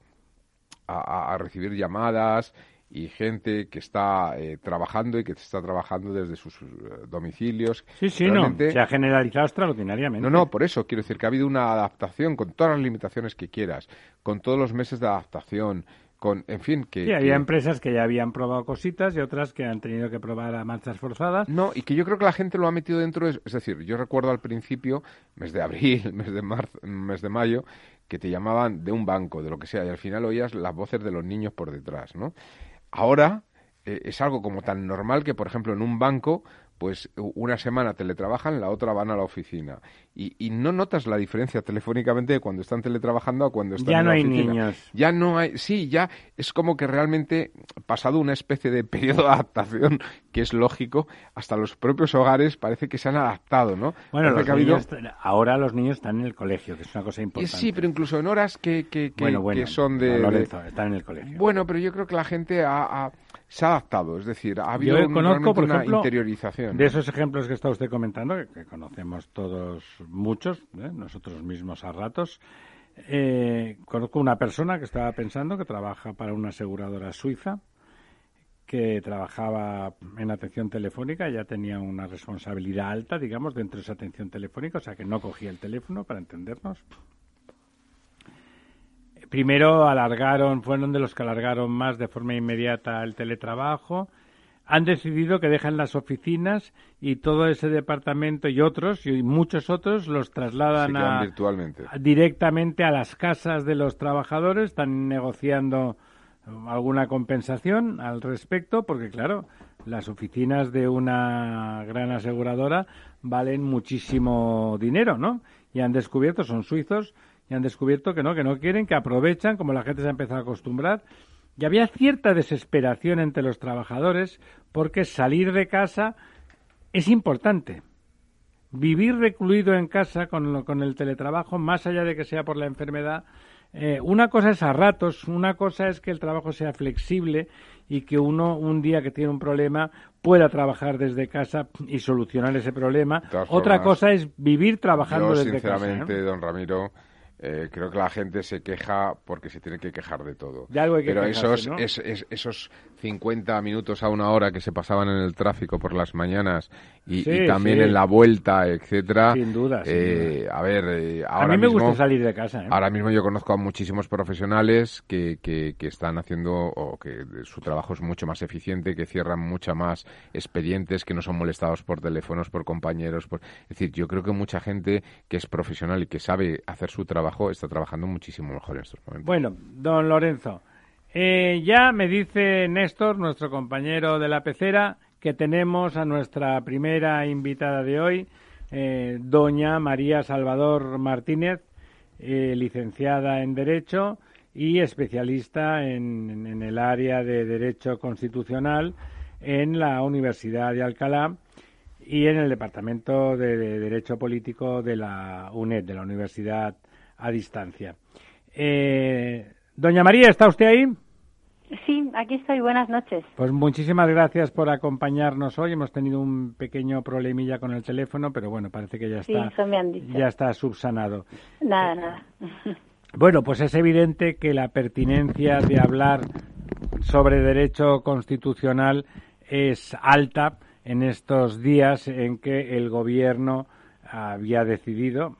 a, recibir llamadas y gente que está eh, trabajando y que está trabajando desde sus eh, domicilios.
Sí, sí, no, se ha generalizado extraordinariamente.
No, no, por eso quiero decir que ha habido una adaptación con todas las limitaciones que quieras, con todos los meses de adaptación, en fin, que...
Sí, había empresas que ya habían probado cositas y otras que han tenido que probar a marchas forzadas.
No, y que yo creo que la gente lo ha metido dentro, es, decir, yo recuerdo al principio, mes de abril, mes de marzo, mes de mayo, que te llamaban de un banco, de lo que sea, y al final oías las voces de los niños por detrás, ¿no? Ahora eh, es algo como tan normal que, por ejemplo, en un banco pues una semana teletrabajan, la otra van a la oficina. Y, y, no notas la diferencia telefónicamente de cuando están teletrabajando a cuando están
ya
en
la
oficina.
Ya no hay niños.
Ya no hay, sí, ya es como que realmente, pasado una especie de periodo de adaptación, que es lógico, hasta los propios hogares parece que se han adaptado, ¿no?
Bueno, ahora los niños están en el colegio, que es una cosa importante.
Sí, pero incluso en horas que, que, que, son de...
Lorenzo, están en el colegio.
Bueno, pero yo creo que la gente ha se ha adaptado, es decir, ha habido una interiorización.
De esos ejemplos que está usted comentando, que, conocemos todos muchos, ¿eh? nosotros mismos a ratos, eh, conozco una persona que estaba pensando que trabaja para una aseguradora suiza, que trabajaba en atención telefónica, ya tenía una responsabilidad alta, digamos, dentro de esa atención telefónica, o sea que no cogía el teléfono para entendernos primero alargaron, fueron de los que alargaron más de forma inmediata el teletrabajo. Han decidido que dejan las oficinas y todo ese departamento y otros y muchos otros los trasladan
virtualmente.
directamente a las casas de los trabajadores. Están negociando alguna compensación al respecto, porque claro, las oficinas de una gran aseguradora valen muchísimo dinero, ¿no? Y han descubierto, son suizos, y han descubierto que no, que no quieren, que aprovechan, como la gente se ha empezado a acostumbrar. Y había cierta desesperación entre los trabajadores porque salir de casa es importante. Vivir recluido en casa con, con el teletrabajo, más allá de que sea por la enfermedad, eh, una cosa es a ratos, una cosa es que el trabajo sea flexible y que uno un día que tiene un problema pueda trabajar desde casa y solucionar ese problema. Otra cosa es vivir trabajando desde
casa. ¿eh? Sinceramente, don Ramiro, eh, creo que la gente se queja porque se tiene que quejar de todo. Pero esos, esos 50 minutos a una hora que se pasaban en el tráfico por las mañanas y, también en la vuelta, etcétera.
Sin duda.
Eh, a ver,
eh, ahora a mí me gusta salir de casa. ¿eh?
Ahora mismo yo conozco a muchísimos profesionales que, que, están haciendo o que su trabajo es mucho más eficiente, que cierran mucha más expedientes, que no son molestados por teléfonos, por compañeros. Por... Es decir, yo creo que mucha gente que es profesional y que sabe hacer su trabajo está trabajando muchísimo mejor en estos momentos.
Bueno, don Lorenzo. Eh, ya me dice Néstor, nuestro compañero de la pecera, que tenemos a nuestra primera invitada de hoy, eh, doña María Salvador Martínez, eh, licenciada en Derecho y especialista en, el área de Derecho Constitucional en la Universidad de Alcalá y en el Departamento de, de Derecho Político de la UNED, de la Universidad a Distancia. doña María, ¿está usted ahí?
Sí, aquí estoy. Buenas noches.
Pues muchísimas gracias por acompañarnos hoy. Hemos tenido un pequeño problemilla con el teléfono, pero bueno, parece que ya está, ya está subsanado.
Nada, nada.
Bueno, pues es evidente que la pertinencia de hablar sobre derecho constitucional es alta en estos días en que el gobierno había decidido,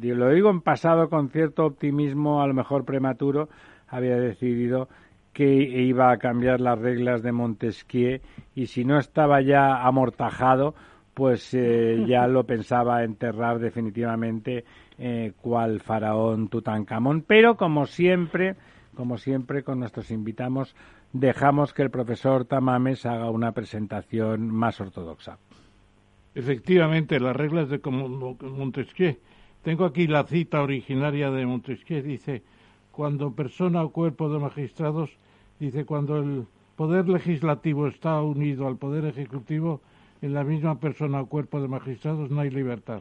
lo digo en pasado con cierto optimismo, a lo mejor prematuro, había decidido que iba a cambiar las reglas de Montesquieu y si no estaba ya amortajado, pues eh, ya lo pensaba enterrar definitivamente eh, cual faraón Tutankamón. Pero como siempre, como siempre con nuestros invitados, dejamos que el profesor Tamames haga una presentación más ortodoxa.
Efectivamente, las reglas de Montesquieu. Tengo aquí la cita originaria de Montesquieu. Dice, cuando persona o cuerpo de magistrados, dice, cuando el poder legislativo está unido al poder ejecutivo, en la misma persona o cuerpo de magistrados no hay libertad,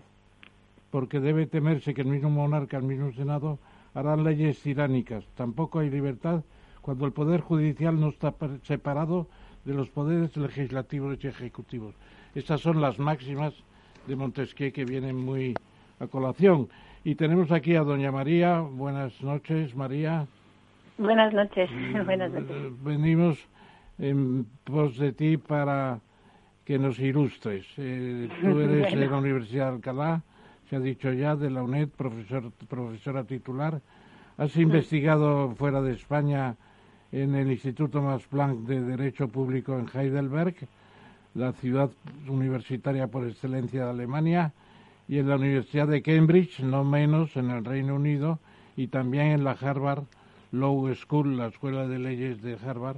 porque debe temerse que el mismo monarca, el mismo Senado, harán leyes tiránicas. Tampoco hay libertad cuando el poder judicial no está separado de los poderes legislativos y ejecutivos. Estas son las máximas de Montesquieu que vienen muy a colación. Y tenemos aquí a doña María. Buenas noches, María.
Buenas noches. Buenas noches.
Venimos en pos de ti para que nos ilustres. Eh, tú eres de la Universidad de Alcalá, se ha dicho ya, de la UNED, profesor, profesora titular. Has investigado fuera de España en el Instituto Max Planck de Derecho Público en Heidelberg, la ciudad universitaria por excelencia de Alemania y en la Universidad de Cambridge, no menos, en el Reino Unido, y también en la Harvard Law School, la Escuela de Leyes de Harvard,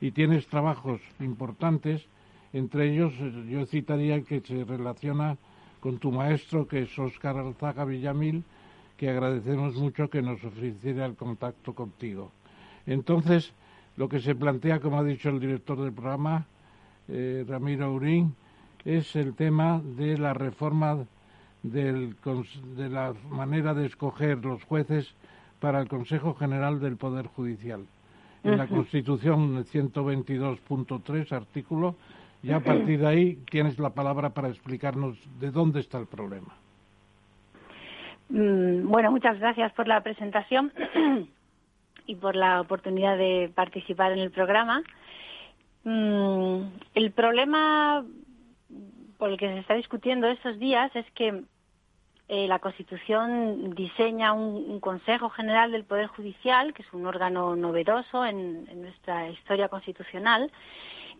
y tienes trabajos importantes, entre ellos eh, yo citaría que se relaciona con tu maestro, que es Oscar Alzaga Villamil, que agradecemos mucho que nos ofreciera el contacto contigo. Entonces, lo que se plantea, como ha dicho el director del programa, eh, Ramiro Urín, es el tema de la reforma del, de la manera de escoger los jueces para el Consejo General del Poder Judicial. En la Constitución 122.3, artículo, y a partir de ahí tienes la palabra para explicarnos de dónde está el problema.
Mm, bueno, muchas gracias por la presentación y por la oportunidad de participar en el programa. Mm, el problema por el que se está discutiendo estos días es que eh, la Constitución diseña un, Consejo General del Poder Judicial, que es un órgano novedoso en, nuestra historia constitucional,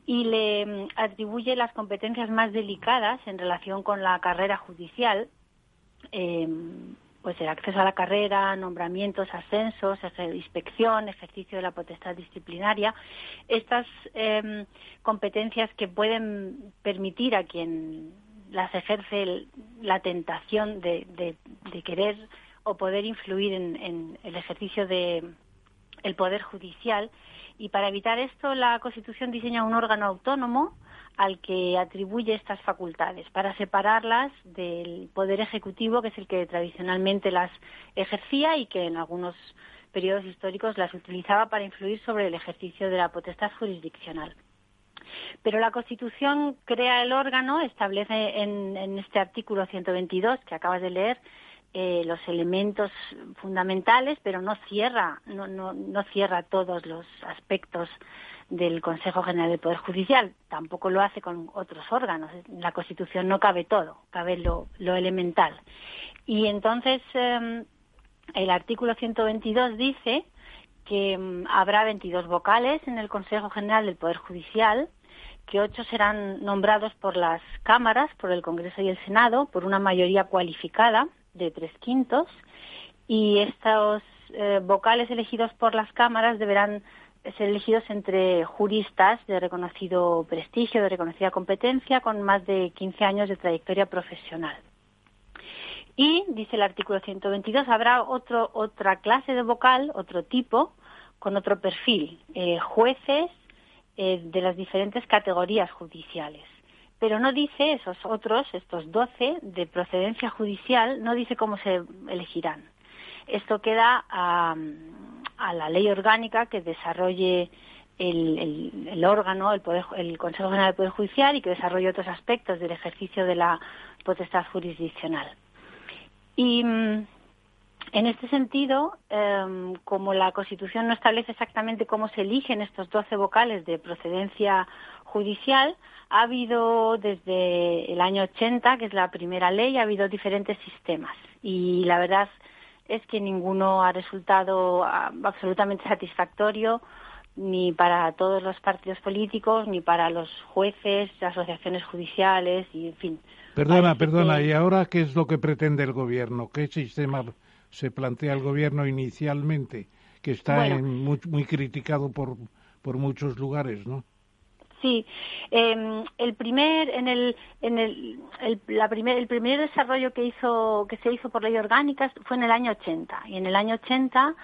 y le mm, atribuye las competencias más delicadas en relación con la carrera judicial, em, pues el acceso a la carrera, nombramientos, ascensos, inspección, ejercicio de la potestad disciplinaria, estas em, competencias que pueden permitir a quien las ejerce la tentación de, querer o poder influir en, el ejercicio del poder judicial y para evitar esto la Constitución diseña un órgano autónomo al que atribuye estas facultades para separarlas del poder ejecutivo, que es el que tradicionalmente las ejercía y que en algunos periodos históricos las utilizaba para influir sobre el ejercicio de la potestad jurisdiccional. Pero la Constitución crea el órgano, establece en, este artículo 122 que acabas de leer eh, los elementos fundamentales, pero no cierra, no, no, no cierra todos los aspectos del Consejo General del Poder Judicial, tampoco lo hace con otros órganos. En la Constitución no cabe todo, cabe lo, elemental. Y entonces em, el artículo 122 dice que em, habrá 22 vocales en el Consejo General del Poder Judicial, que ocho serán nombrados por las cámaras, por el Congreso y el Senado, por una mayoría cualificada de tres quintos, y estos eh, vocales elegidos por las cámaras deberán ser elegidos entre juristas de reconocido prestigio, de reconocida competencia, con más de 15 años de trayectoria profesional. Y, dice el artículo 122, habrá otro, otra clase de vocal, otro tipo, con otro perfil, eh, jueces eh, de las diferentes categorías judiciales. Pero no dice esos otros, estos 12 de procedencia judicial, no dice cómo se elegirán. Esto queda a, la ley orgánica que desarrolle el, órgano, el, Consejo General del Poder Judicial y que desarrolle otros aspectos del ejercicio de la potestad jurisdiccional. Y mm, en este sentido, em, como la Constitución no establece exactamente cómo se eligen estos 12 vocales de procedencia judicial, ha habido desde el año 80, que es la primera ley, ha habido diferentes sistemas. Y la verdad es que ninguno ha resultado ah, absolutamente satisfactorio ni para todos los partidos políticos, ni para los jueces, asociaciones judiciales y, en fin.
Perdona, perdona, ¿y ahora qué es lo que pretende el gobierno? ¿Qué sistema se plantea el gobierno inicialmente? Que está muy, muy criticado por, por muchos lugares, ¿no?
Sí, em, el primer, en el, en el, el, la primer, el primer desarrollo que hizo, que se hizo por ley orgánica fue en el año 80 y en el año 80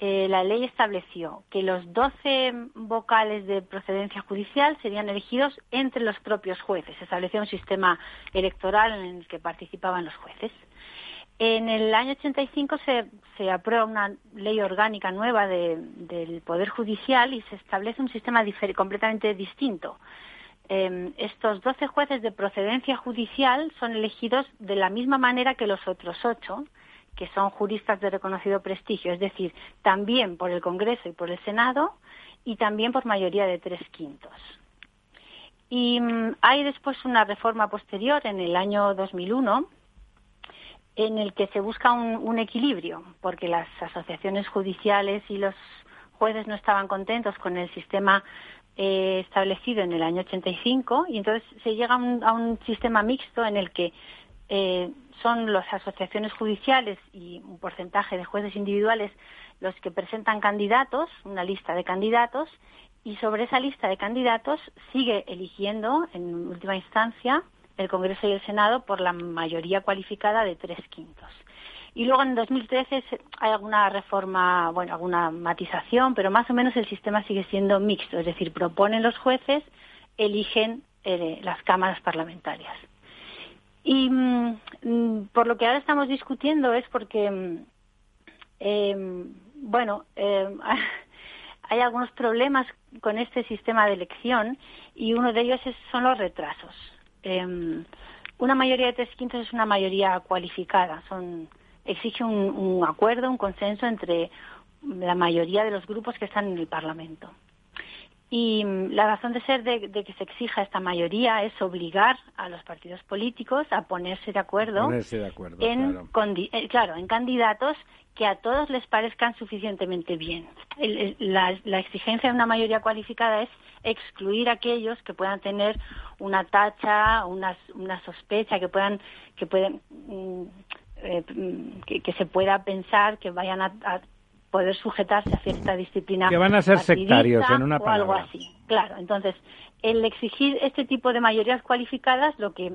eh, la ley estableció que los 12 vocales de procedencia judicial serían elegidos entre los propios jueces. Se estableció un sistema electoral en el que participaban los jueces. En el año 85 se, se aprueba una ley orgánica nueva del Poder Judicial y se establece un sistema completamente distinto. Em, estos 12 jueces de procedencia judicial son elegidos de la misma manera que los otros ocho, que son juristas de reconocido prestigio, es decir, también por el Congreso y por el Senado y también por mayoría de tres quintos. Y mm, hay después una reforma posterior en el año 2001 en el que se busca un, equilibrio, porque las asociaciones judiciales y los jueces no estaban contentos con el sistema eh, establecido en el año 85 y entonces se llega a un, sistema mixto en el que eh, son las asociaciones judiciales y un porcentaje de jueces individuales los que presentan candidatos, una lista de candidatos, y sobre esa lista de candidatos sigue eligiendo, en última instancia, el Congreso y el Senado por la mayoría cualificada de tres quintos. Y luego en 2013 hay alguna reforma, bueno, alguna matización, pero más o menos el sistema sigue siendo mixto, es decir, proponen los jueces, eligen eh, las cámaras parlamentarias. Y mm, por lo que ahora estamos discutiendo es porque, mm, em, bueno, em, hay algunos problemas con este sistema de elección y uno de ellos son los retrasos. Em, una mayoría de tres quintos es una mayoría cualificada, son, exige un, acuerdo, un consenso entre la mayoría de los grupos que están en el Parlamento. Y mm, la razón de ser de, que se exija esta mayoría es obligar a los partidos políticos a ponerse de acuerdo, en, eh, claro, en candidatos que a todos les parezcan suficientemente bien. la, exigencia de una mayoría cualificada es excluir a aquellos que puedan tener una tacha, una, una sospecha, que puedan, que pueden mm, eh, que, se pueda pensar que vayan a, poder sujetarse a cierta disciplina.
Que van a ser sectarios en una palabra.
O algo así, claro. Entonces, el exigir este tipo de mayorías cualificadas, lo que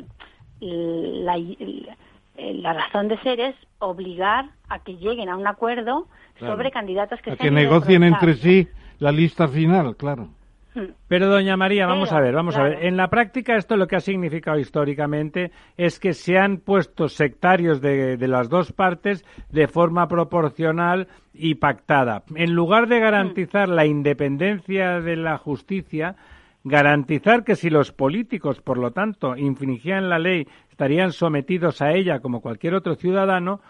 la, la razón de ser es obligar a que lleguen a un acuerdo sobre candidatos que
a que negocien entre sí la lista final, claro.
Hmm. Pero doña María, vamos a ver, vamos a ver. En la práctica esto lo que ha significado históricamente es que se han puesto sectarios de, de las dos partes de forma proporcional y pactada. En lugar de garantizar la independencia de la justicia, garantizar que si los políticos, por lo tanto, infringían la ley, estarían sometidos a ella como cualquier otro ciudadano,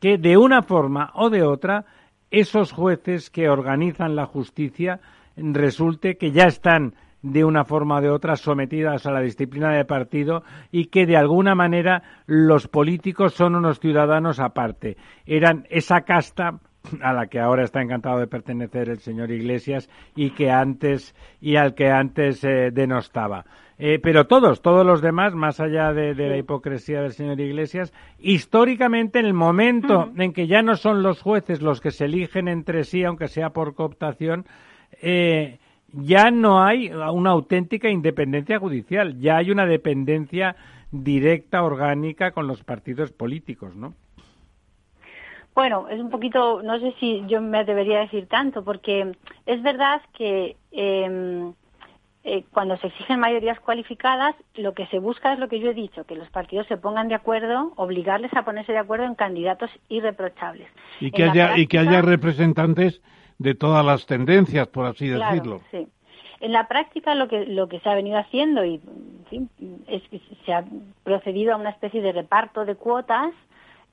que de una forma o de otra esos jueces que organizan la justicia resulte que ya están de una forma o de otra sometidas a la disciplina de partido y que de alguna manera los políticos son unos ciudadanos aparte. Eran esa casta a la que ahora está encantado de pertenecer el señor Iglesias y que antes y al que antes eh, denostaba. Eh, pero todos, todos los demás, más allá de, la hipocresía del señor Iglesias, históricamente en el momento en que ya no son los jueces los que se eligen entre sí, aunque sea por cooptación, eh, ya no hay una auténtica independencia judicial, ya hay una dependencia directa, orgánica con los partidos políticos, ¿no?
Bueno, es un poquito, no sé si yo me debería decir tanto, porque es verdad que em, eh, cuando se exigen mayorías cualificadas, lo que se busca es lo que yo he dicho, que los partidos se pongan de acuerdo, obligarles a ponerse de acuerdo en candidatos irreprochables.
Y que, haya, y que haya representantes de todas las tendencias, por así decirlo.
Sí. En la práctica lo que, lo que se ha venido haciendo y, es que se ha procedido a una especie de reparto de cuotas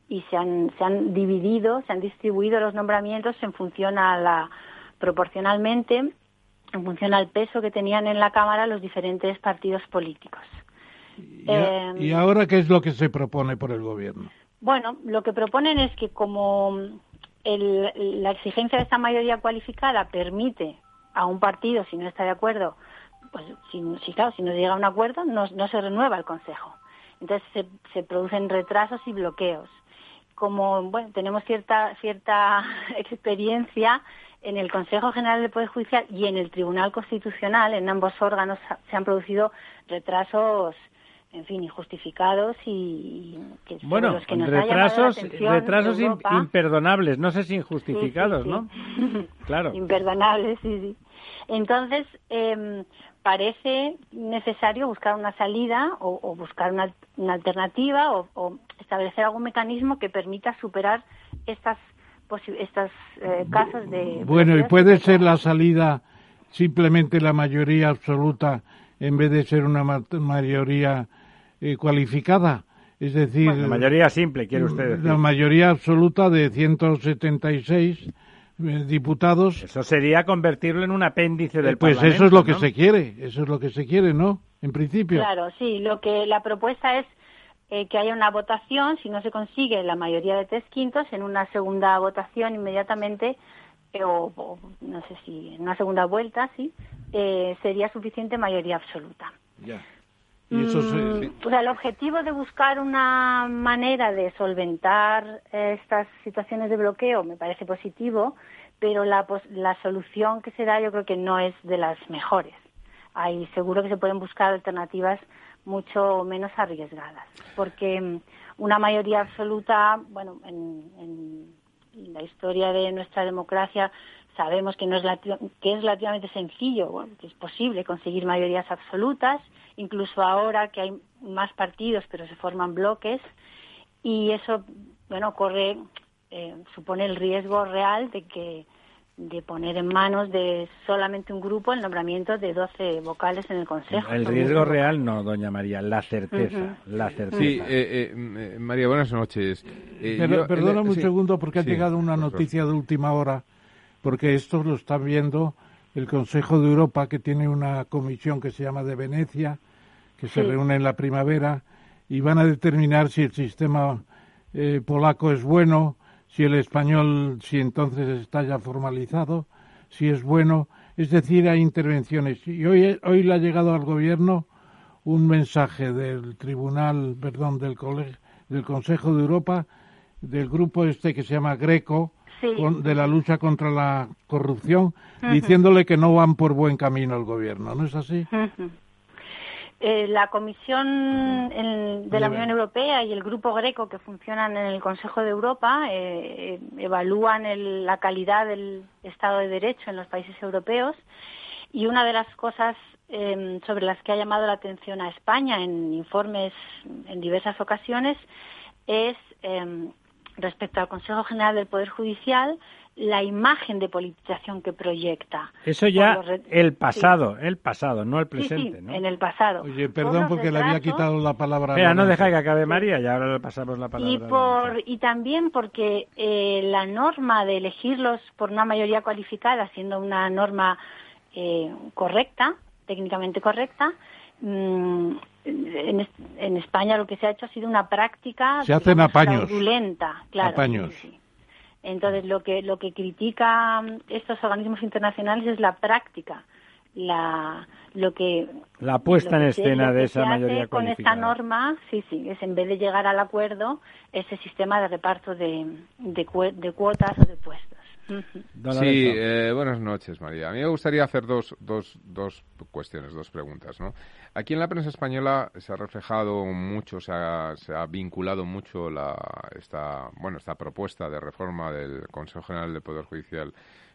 y se han, se han dividido, se han distribuido los nombramientos en función a la proporcionalmente en función al peso que tenían en la Cámara los diferentes partidos políticos.
¿Y, eh, ahora qué es lo que se propone por el Gobierno?
Bueno, lo que proponen es que como la exigencia de esta mayoría cualificada permite a un partido, si no está de acuerdo, pues si, si claro, si no llega a un acuerdo, no, no se renueva el Consejo. Entonces se, se producen retrasos y bloqueos como bueno, tenemos cierta, cierta experiencia en el Consejo General del Poder Judicial y en el Tribunal Constitucional, en ambos órganos se han producido retrasos en fin, injustificados y,
que bueno, los que nos retrasos, retrasos imperdonables, no sé si injustificados, ¿no?
claro. Imperdonables, sí, sí. Entonces, eh, parece necesario buscar una salida o, buscar una, alternativa o, establecer algún mecanismo que permita superar estas estas eh, casos de
bueno y puede ser la salida simplemente la mayoría absoluta en vez de ser una mayoría eh, cualificada es decir
la mayoría simple quiere usted decir
la mayoría absoluta de 176 eh, diputados.
Eso sería convertirlo en un apéndice del
pues Pues eso es lo que se quiere, eso es lo que se quiere, ¿no? En principio.
Claro, sí. Lo que la propuesta es eh, que haya una votación, si no se consigue la mayoría de tres quintos, en una segunda votación inmediatamente eh, o, no sé si en una segunda vuelta, sí, sería suficiente mayoría absoluta.
Ya.
Y eso mm, el objetivo de buscar una manera de solventar estas situaciones de bloqueo me parece positivo, pero la, la solución que se da yo creo que no es de las mejores. Hay seguro que se pueden buscar alternativas mucho menos arriesgadas, porque mm, una mayoría absoluta, bueno, en, en la historia de nuestra democracia sabemos que no es que es relativamente sencillo, bueno, que es posible conseguir mayorías absolutas, incluso ahora que hay más partidos pero se forman bloques y eso, bueno, corre eh, supone el riesgo real de que de poner en manos de solamente un grupo el nombramiento de 12 vocales en el Consejo.
El riesgo real no, doña María, la certeza, la certeza.
Sí, eh, eh, María, buenas noches.
perdóname un segundo porque ha llegado una noticia de última hora porque esto lo está viendo el Consejo de Europa, que tiene una comisión que se llama de Venecia, que se reúne en la primavera, y van a determinar si el sistema eh, polaco es bueno, si el español, si entonces está ya formalizado, si es bueno. Es decir, hay intervenciones. Y hoy, hoy le ha llegado al Gobierno un mensaje del Tribunal, perdón, del, del Consejo de Europa, del grupo este que se llama Greco, de la lucha contra la corrupción, diciéndole que no van por buen camino el gobierno, ¿no es así?
Eh, la Comisión de la Unión Europea y el Grupo Greco que funcionan en el Consejo de Europa eh, evalúan la calidad del Estado de Derecho en los países europeos y una de las cosas em, sobre las que ha llamado la atención a España en informes en diversas ocasiones es em, respecto al Consejo General del Poder Judicial la imagen de politización que proyecta.
Eso ya el pasado, el pasado, no el presente,
en el pasado.
Oye, perdón porque le había quitado la palabra.
Mira, no deja que acabe María y ahora le pasamos la palabra.
Y, por, y también porque eh, la norma de elegirlos por una mayoría cualificada, siendo una norma eh, correcta, técnicamente correcta, mm, en, España lo que se ha hecho ha sido una práctica
se hacen apaños,
fraudulenta, claro.
Apaños.
Entonces, lo que, lo que critican estos organismos internacionales es la práctica, la, lo que...
La puesta en escena de esa mayoría
Con esta norma, sí, sí, es en vez de llegar al acuerdo, ese sistema de reparto de, de, cuotas o de puestos.
Sí, eh, buenas noches, María. A mí me gustaría hacer dos, dos, dos cuestiones, dos preguntas, ¿no? Aquí en la prensa española se ha reflejado mucho, se ha, se ha vinculado mucho la, esta, bueno, esta propuesta de reforma del Consejo General del Poder Judicial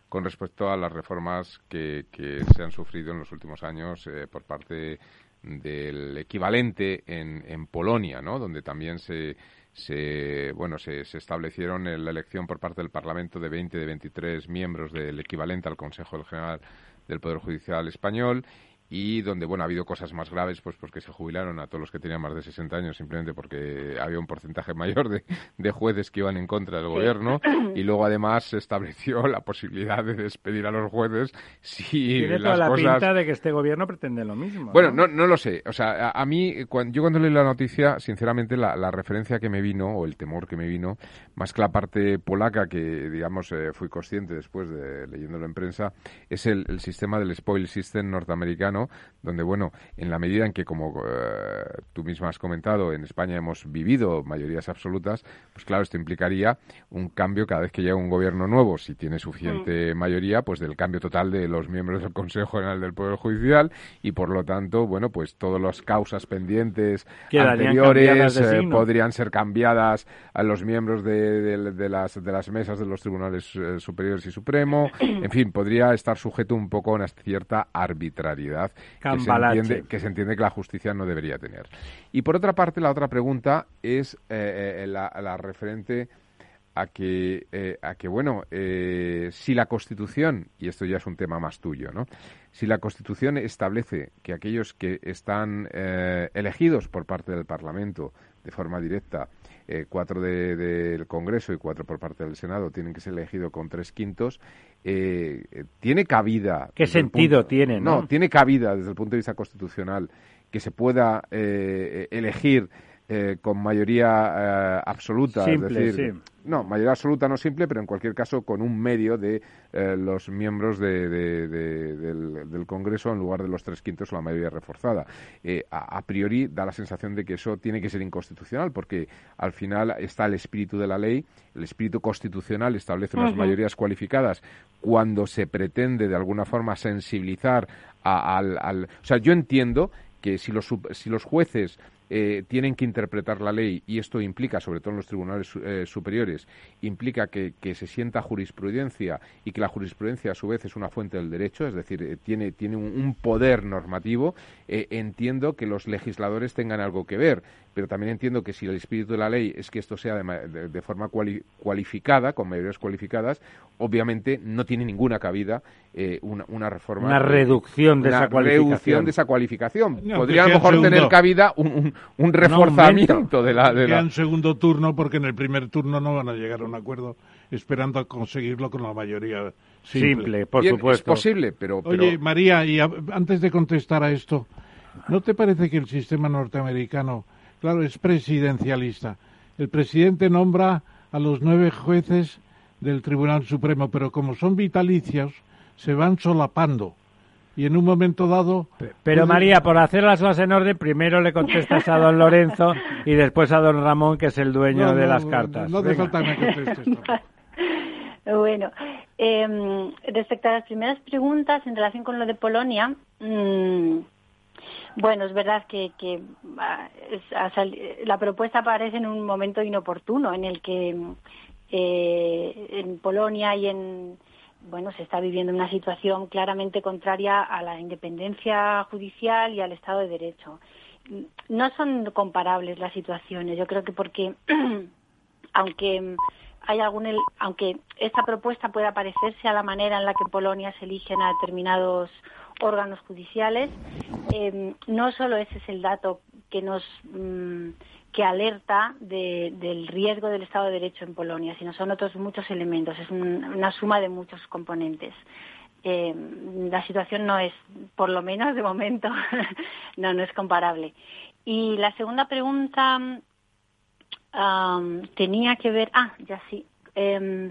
con respecto a las reformas que, que se han sufrido en los últimos años eh, por parte del equivalente en, en Polonia, ¿no? Donde también se, se bueno se, se, establecieron en la elección por parte del Parlamento de 20 de 23 miembros del equivalente al Consejo General del Poder Judicial español y donde bueno ha habido cosas más graves pues porque se jubilaron a todos los que tenían más de 60 años simplemente porque había un porcentaje mayor de, de jueces que iban en contra del gobierno. Y luego además se estableció la posibilidad de despedir a los jueces si
Tiene
las
toda la
cosas...
pinta de que este gobierno pretende lo mismo
bueno no, no, lo sé. O sea a, mí cuando, yo cuando leí la noticia sinceramente la, la, referencia que me vino o el temor que me vino más que la parte polaca que digamos eh, fui consciente después de leyéndolo en prensa es el, el sistema del spoil system norteamericano donde, bueno, en la medida en que, como eh, tú misma has comentado, en España hemos vivido mayorías absolutas, pues claro, esto implicaría un cambio cada vez que llega un gobierno nuevo, si tiene suficiente mm. mayoría, pues del cambio total de los miembros del Consejo General del Poder Judicial y, por lo tanto, bueno, pues todas las causas pendientes anteriores eh, podrían ser cambiadas a los miembros de, las, de las mesas de los tribunales eh, superiores y supremo. En fin, podría estar sujeto un poco a una cierta arbitrariedad que se, entiende, que se, entiende, que la justicia no debería tener. Y por otra parte, la otra pregunta es eh, eh, la, referente a que, eh, a que bueno, si la Constitución, y esto ya es un tema más tuyo, ¿no? Si la Constitución establece que aquellos que están elegidos por parte del Parlamento de forma directa eh, cuatro del Congreso y cuatro por parte del Senado tienen que ser elegidos con tres quintos, eh, tiene cabida.
¿Qué sentido tiene?
¿no? ¿no? tiene cabida desde el punto de vista constitucional que se pueda eh, elegir eh, con mayoría eh, absoluta,
es
decir, no, mayoría absoluta no simple, pero en cualquier caso con un medio de eh, los miembros de, del, Congreso en lugar de los tres quintos o la mayoría reforzada. A, priori da la sensación de que eso tiene que ser inconstitucional, porque al final está el espíritu de la ley, el espíritu constitucional establece unas mayorías cualificadas. Cuando se pretende de alguna forma sensibilizar al, al, o sea, yo entiendo que si los, si los jueces eh, tienen que interpretar la ley y esto implica, sobre todo en los tribunales eh, superiores, implica que, se sienta jurisprudencia y que la jurisprudencia a su vez es una fuente del derecho, es decir, eh, tiene, tiene un, poder normativo, entiendo que los legisladores tengan algo que ver, pero también entiendo que si el espíritu de la ley es que esto sea de, forma cualificada, con mayorías cualificadas, obviamente no tiene ninguna cabida una, una, reforma.
Una reducción de esa cualificación.
reducción de esa cualificación. Podría a lo mejor tener cabida un un, reforzamiento de la... De
la... segundo turno porque en el primer turno no van a llegar a un acuerdo esperando a conseguirlo con la mayoría simple.
por supuesto.
Es posible, pero,
Oye, María, y antes de contestar a esto, ¿no te parece que el sistema norteamericano, claro, es presidencialista? El presidente nombra a los nueve jueces del Tribunal Supremo, pero como son vitalicios, se van solapando. Y en un momento dado...
Pero María, por hacer las cosas en orden, primero le contestas a don Lorenzo y después a don Ramón, que es el dueño de las cartas.
No, hace falta que me contestes.
bueno, eh, respecto a las primeras preguntas en relación con lo de Polonia, mmm, bueno, es verdad que, que ah, la propuesta aparece en un momento inoportuno en el que eh, en Polonia y en bueno se está viviendo una situación claramente contraria a la independencia judicial y al Estado de Derecho. No son comparables las situaciones. Yo creo que porque aunque hay algún aunque esta propuesta pueda parecerse a la manera en la que en Polonia se eligen a determinados órganos judiciales. Eh, no solo ese es el dato que nos mm, que alerta del riesgo del Estado de Derecho en Polonia, sino son otros muchos elementos. Es una suma de muchos componentes. Eh, la situación no es, por lo menos de momento, no, no es comparable. Y la segunda pregunta tenía que ver, ah, ya sí.
Em,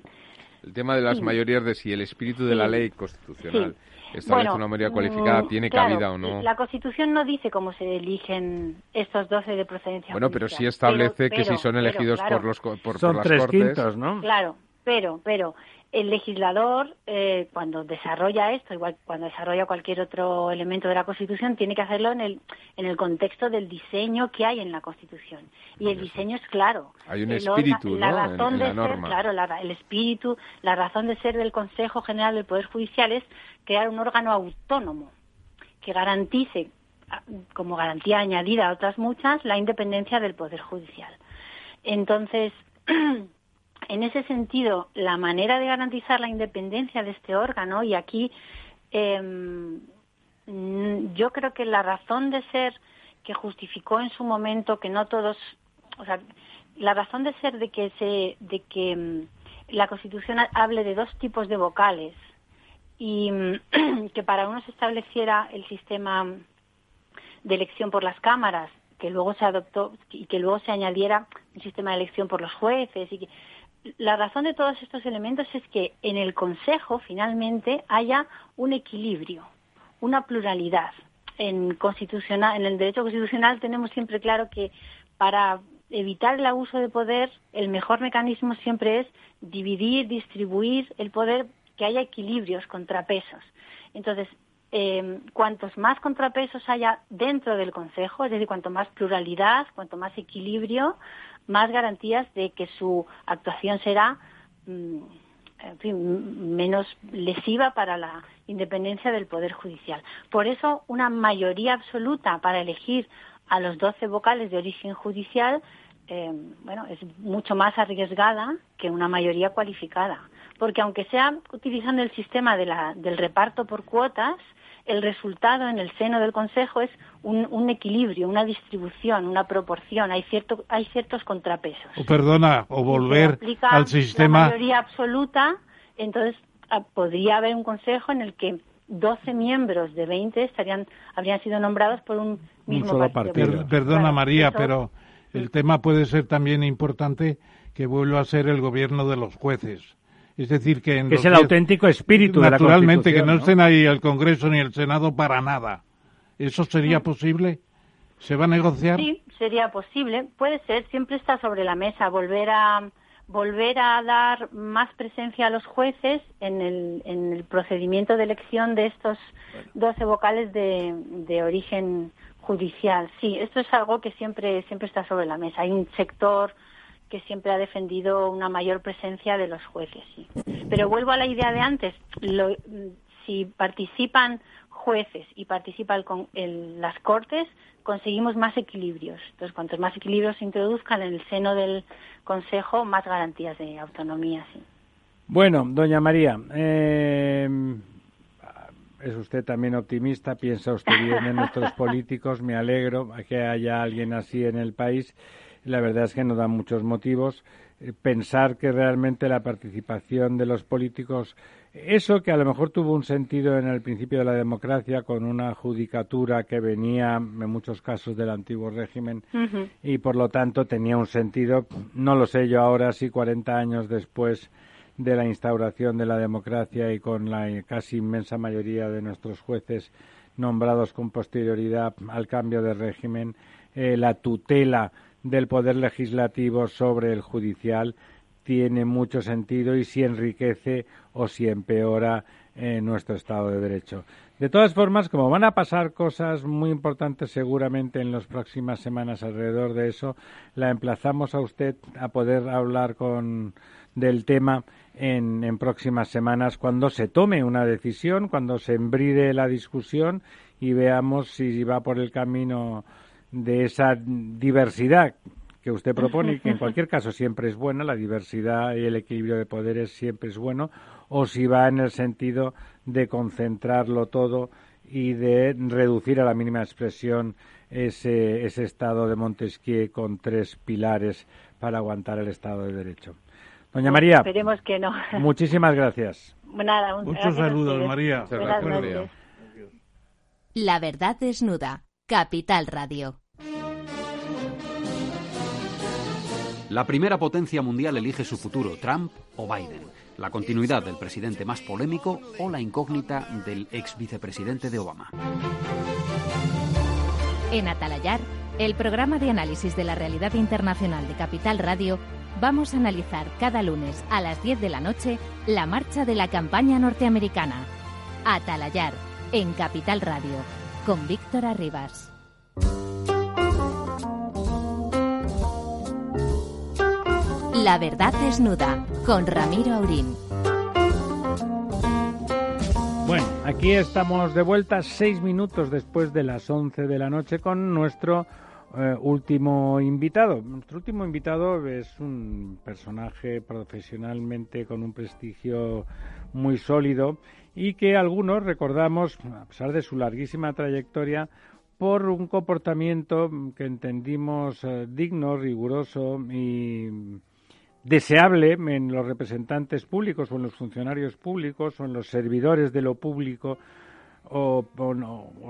el tema de las mayorías de si el espíritu de la ley constitucional establece una mayoría cualificada, mm, ¿tiene cabida o no?
La Constitución no dice cómo se eligen estos 12 de procedencia
Bueno, pero sí establece que si son elegidos por los por,
son
las
tres
Cortes...
Quintos, ¿no?
Claro, pero, pero el legislador, eh, cuando desarrolla esto, igual cuando desarrolla cualquier otro elemento de la Constitución, tiene que hacerlo en el, en el contexto del diseño que hay en la Constitución. Y el diseño es claro.
Hay un espíritu,
la,
¿no?
razón de
ser,
claro, el espíritu, la razón de ser del Consejo General del Poder Judicial es crear un órgano autónomo que garantice, como garantía añadida a otras muchas, la independencia del Poder Judicial. Entonces, en ese sentido, la manera de garantizar la independencia de este órgano, y aquí em, yo creo que la razón de ser que justificó en su momento que no todos, o sea, la razón de ser de que se, de que em, la Constitución hable de dos tipos de vocales y que para uno se estableciera el sistema de elección por las cámaras que luego se adoptó y que luego se añadiera un sistema de elección por los jueces y que la razón de todos estos elementos es que en el Consejo finalmente haya un equilibrio, una pluralidad. En, constitucional, en el derecho constitucional tenemos siempre claro que para evitar el abuso de poder, el mejor mecanismo siempre es dividir, distribuir el poder, que haya equilibrios, contrapesos. Entonces, eh, cuantos más contrapesos haya dentro del Consejo, es decir, cuanto más pluralidad, cuanto más equilibrio, más garantías de que su actuación será mm, menos lesiva para la independencia del Poder Judicial. Por eso, una mayoría absoluta para elegir a los doce vocales de origen judicial eh, bueno, es mucho más arriesgada que una mayoría cualificada. Porque aunque sea utilizando el sistema de la, del reparto por cuotas, el resultado en el seno del Consejo es un, equilibrio, una distribución, una proporción. Hay, cierto, hay ciertos contrapesos.
O perdona, o volver al sistema.
La mayoría absoluta, entonces ah, podría haber un Consejo en el que 12 miembros de 20 estarían, habrían sido nombrados por un mismo partido.
perdona, María, pero el tema puede ser también importante que vuelva a ser el gobierno de los jueces es decir, que,
es el auténtico espíritu de la
Naturalmente, que no, estén ahí el Congreso ni el Senado para nada. ¿Eso sería posible? ¿Se va a negociar?
Sí, sería posible. Puede ser, siempre está sobre la mesa volver a volver a dar más presencia a los jueces en el, en el procedimiento de elección de estos 12 vocales de, de origen judicial. Sí, esto es algo que siempre siempre está sobre la mesa. Hay un sector que siempre ha defendido una mayor presencia de los jueces. Sí. Pero vuelvo a la idea de antes. si participan jueces y participan con las cortes, conseguimos más equilibrios. Entonces, cuantos más equilibrios se introduzcan en el seno del Consejo, más garantías de autonomía. Sí.
Bueno, doña María, eh, es usted también optimista, piensa usted bien en nuestros políticos, me alegro que haya alguien así en el país la verdad es que no da muchos motivos. Eh, pensar que realmente la participación de los políticos, eso que a lo mejor tuvo un sentido en el principio de la democracia con una judicatura que venía en muchos casos del antiguo régimen y por lo tanto tenía un sentido, no lo sé yo ahora, si 40 años después de la instauración de la democracia y con la casi inmensa mayoría de nuestros jueces nombrados con posterioridad al cambio de régimen, eh, la tutela del poder legislativo sobre el judicial tiene mucho sentido y si enriquece o si empeora eh, nuestro Estado de Derecho. De todas formas, como van a pasar cosas muy importantes seguramente en las próximas semanas alrededor de eso, la emplazamos a usted a poder hablar con del tema en, en próximas semanas cuando se tome una decisión, cuando se embride la discusión y veamos si va por el camino de esa diversidad que usted propone y que en cualquier caso siempre es buena, la diversidad y el equilibrio de poderes siempre es bueno, o si va en el sentido de concentrarlo todo y de reducir a la mínima expresión ese, ese estado de Montesquieu con tres pilares para aguantar el Estado de Derecho. Doña María.
Esperemos que no.
Muchísimas gracias.
Muchos saludos, María.
La verdad desnuda. Capital Radio.
La primera potencia mundial elige su futuro, Trump o Biden. La continuidad del presidente más polémico o la incógnita del ex vicepresidente de Obama.
En Atalayar, el programa de análisis de la realidad internacional de Capital Radio, vamos a analizar cada lunes a las 10 de la noche la marcha de la campaña norteamericana. Atalayar, en Capital Radio, con Víctor Arribas. La verdad desnuda con Ramiro Aurín.
Bueno, aquí estamos de vuelta seis minutos después de las once de la noche con nuestro eh, último invitado. Nuestro último invitado es un personaje profesionalmente con un prestigio muy sólido y que algunos recordamos, a pesar de su larguísima trayectoria, por un comportamiento que entendimos eh, digno, riguroso y deseable en los representantes públicos o en los funcionarios públicos o en los servidores de lo público o,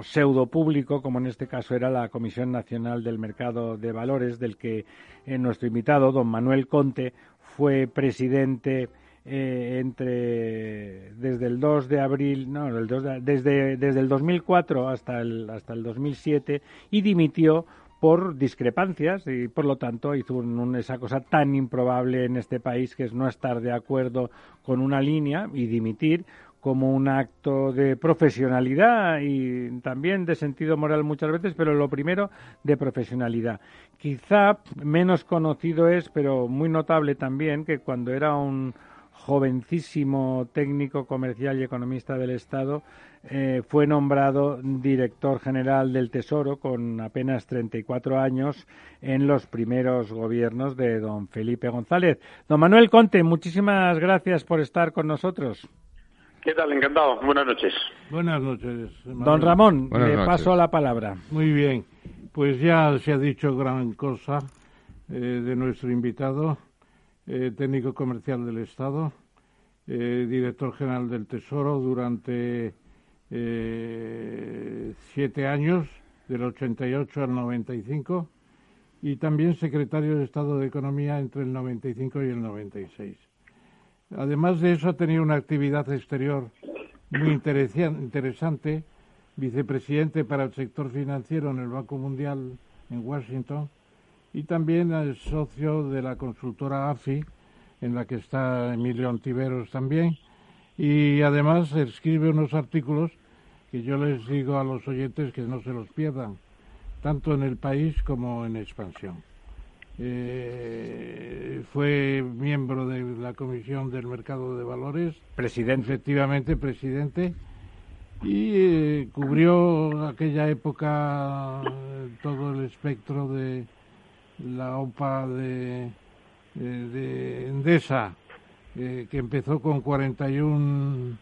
pseudo público, como en este caso era la Comisión Nacional del Mercado de Valores, del que eh, nuestro invitado, don Manuel Conte, fue presidente eh, entre desde el 2 de abril, no, el desde, desde el 2004 hasta el, hasta el 2007 y dimitió por discrepancias y por lo tanto hizo esa cosa tan improbable en este país que es no estar de acuerdo con una línea y dimitir como un acto de profesionalidad y también de sentido moral muchas veces, pero lo primero de profesionalidad. Quizá menos conocido es, pero muy notable también, que cuando era un jovencísimo técnico comercial y economista del Estado, eh, fue nombrado director general del Tesoro con apenas 34 años en los primeros gobiernos de don Felipe González. Don Manuel Conte, muchísimas gracias por estar con nosotros.
¿Qué tal? Encantado. Buenas noches.
Buenas noches.
Don Ramón, le paso la palabra.
Muy bien. Pues ya se ha dicho gran cosa eh, de nuestro invitado, eh, técnico comercial del Estado, director general del Tesoro durante eh, siete años, del 88 al 95, y también secretario de Estado de Economía entre el 95 y el 96. Además de eso, ha tenido una actividad exterior muy interesante, vicepresidente para el sector financiero en el Banco Mundial en Washington y también es socio de la consultora AFI, en la que está Emilio Antiveros también, y además escribe unos artículos que yo les digo a los oyentes que no se los pierdan, tanto en el país como en expansión. Eh, fue miembro de la Comisión del Mercado de Valores.
Presidente.
Efectivamente, presidente. Y eh, cubrió aquella época eh, todo el espectro de la OPA de, de Endesa, que empezó con 41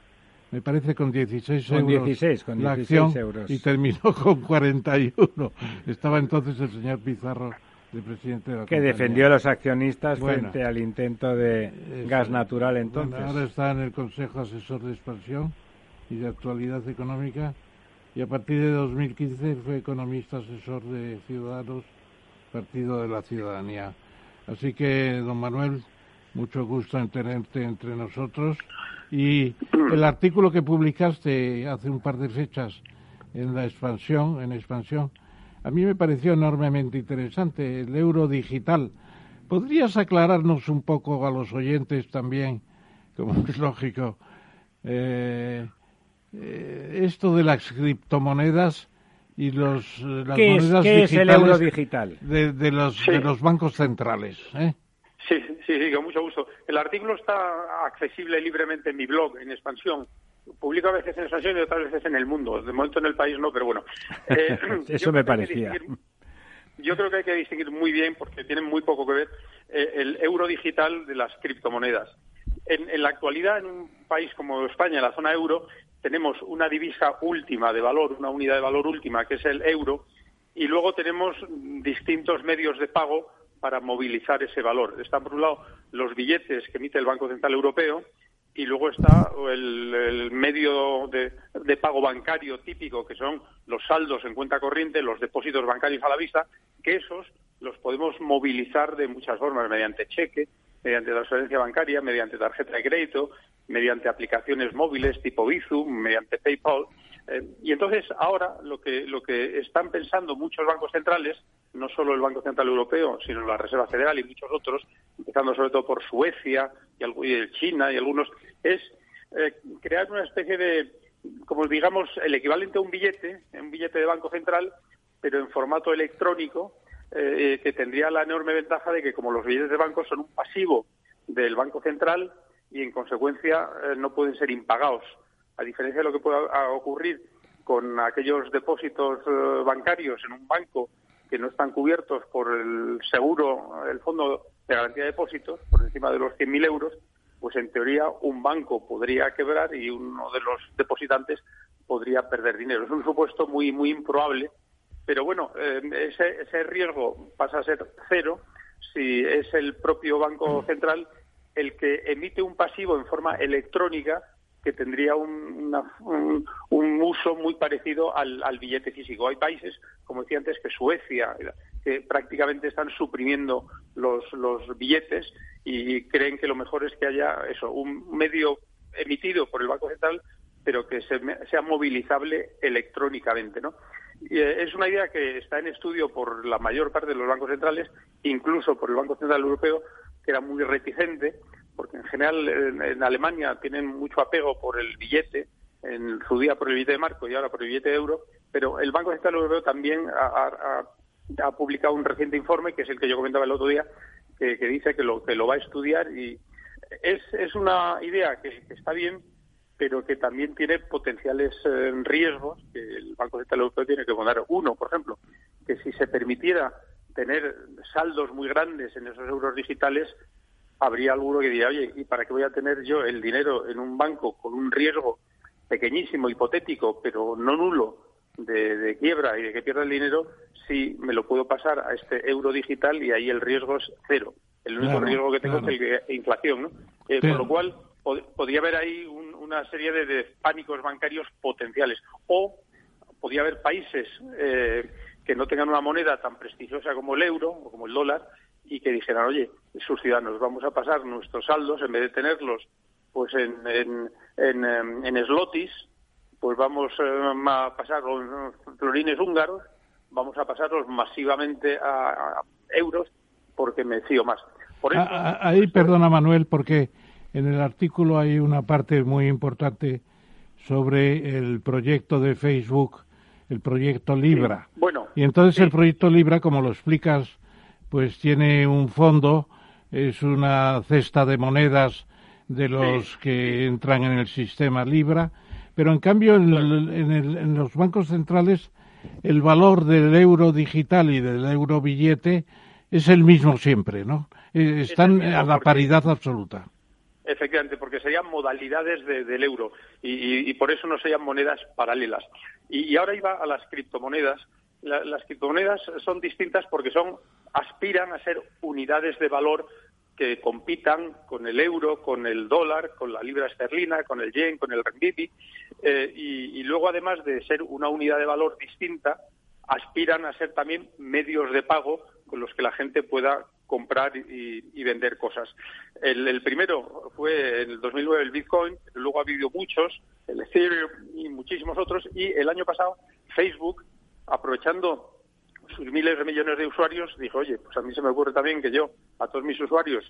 me parece con 16
con
euros
16, con 16
la acción
euros.
y terminó con 41. Estaba entonces el señor Pizarro de presidente de la
Que defendió a los accionistas frente al intento de gas natural entonces.
ahora está en el Consejo Asesor de Expansión y de Actualidad Económica y a partir de 2015 fue economista asesor de Ciudadanos, Partido de la Ciudadanía. Así que, don Manuel, Mucho gusto en tenerte entre nosotros. Y el artículo que publicaste hace un par de fechas en la expansión, en expansión, a mí me pareció enormemente interesante, el euro digital. ¿Podrías aclararnos un poco a los oyentes también, como es lógico, eh, eh, esto de las criptomonedas y los
eh, las monedas digitales el euro digital?
De, los, de los bancos centrales?
Sí, sí, sí, con mucho gusto. El artículo está accesible libremente en mi blog, en expansión. Publico a veces en expansión y otras veces en el mundo. De momento en el país no, pero bueno.
Eh, Eso me parecía.
Yo creo que hay que distinguir muy bien, porque tienen muy poco que ver, eh, el euro digital de las criptomonedas. En, en, la actualidad, en un país como España, en la zona euro, tenemos una divisa última de valor, una unidad de valor última, que es el euro, y luego tenemos distintos medios de pago para movilizar ese valor. Están, por un lado, los billetes que emite el Banco Central Europeo y luego está el, medio de, pago bancario típico, que son los saldos en cuenta corriente, los depósitos bancarios a la vista, que esos los podemos movilizar de muchas formas, mediante cheque, mediante transferencia bancaria, mediante tarjeta de crédito, mediante aplicaciones móviles tipo Bizum, mediante PayPal. Eh, y entonces ahora lo que, lo que están pensando muchos bancos centrales, no solo el Banco Central Europeo, sino la Reserva Federal y muchos otros, empezando sobre todo por Suecia y, China y algunos, es eh, crear una especie de, como digamos, el equivalente a un billete, un billete de Banco Central, pero en formato electrónico, eh, que tendría la enorme ventaja de que como los billetes de banco son un pasivo del Banco Central y en consecuencia no pueden ser impagados a diferencia de lo que pueda ocurrir con aquellos depósitos eh, bancarios en un banco que no están cubiertos por el seguro, el fondo de garantía de depósitos, por encima de los 100.000 euros, pues en teoría un banco podría quebrar y uno de los depositantes podría perder dinero. Es un supuesto muy, muy improbable, pero bueno, eh, ese, ese riesgo pasa a ser cero si es el propio Banco Central el que emite un pasivo en forma electrónica que tendría un, un, uso muy parecido al, billete físico. Hay países, como decía antes, que Suecia, que prácticamente están suprimiendo los, los billetes y creen que lo mejor es que haya eso, un medio emitido por el Banco Central, pero que sea movilizable electrónicamente, ¿no? Eh, es una idea que está en estudio por la mayor parte de los bancos centrales, incluso por el Banco Central Europeo, que era muy reticente, porque en general en, Alemania tienen mucho apego por el billete, en su día por el billete de marco y ahora por el billete de euro, pero el Banco Central Europeo también ha, publicado un reciente informe, que es el que yo comentaba el otro día, que, dice que lo, que lo va a estudiar y es una idea que, está bien, pero que también tiene potenciales eh, riesgos que el Banco Central Europeo tiene que poner. Uno, por ejemplo, que si se permitiera tener saldos muy grandes en esos euros digitales, habría alguno que diría, oye, ¿y para qué voy a tener yo el dinero en un banco con un riesgo pequeñísimo, hipotético, pero no nulo, de, quiebra y de que pierda el dinero, si me lo puedo pasar a este euro digital y ahí el riesgo es cero? El único riesgo que tengo es el de inflación, ¿no? Eh, Con lo cual, podría haber ahí una serie de, pánicos bancarios potenciales. O podría haber países eh, que no tengan una moneda tan prestigiosa como el euro o como el dólar y que dijeran, oye, sus ciudadanos, vamos a pasar nuestros saldos, en vez de tenerlos pues en, en, en, em, en slotis, pues vamos em, a pasar los florines húngaros, vamos a pasarlos masivamente a, euros porque me fío más.
Por eso, ah, ah, Ahí, perdona Manuel, porque en el artículo hay una parte muy importante sobre el proyecto de Facebook, el proyecto Libra.
Bueno,
y entonces el proyecto Libra, como lo explicas pues tiene un fondo, es una cesta de monedas de los que entran en el sistema Libra, pero en cambio en, los bancos centrales el valor del euro digital y del euro billete es el mismo siempre, ¿no? Eh, están a la paridad absoluta.
Efectivamente, porque serían modalidades del euro y, por eso no serían monedas paralelas. Y, ahora iba a las criptomonedas. las criptomonedas son distintas porque son aspiran a ser unidades de valor que compitan con el euro, con el dólar, con la libra esterlina, con el yen, con el renminbi, eh, y, luego además de ser una unidad de valor distinta, aspiran a ser también medios de pago con los que la gente pueda comprar y, vender cosas. El, primero fue en el 2009 el Bitcoin, luego ha habido muchos, el Ethereum y muchísimos otros, y el año pasado Facebook, aprovechando sus miles de millones de usuarios, dijo, oye, pues a mí se me ocurre también que yo a todos mis usuarios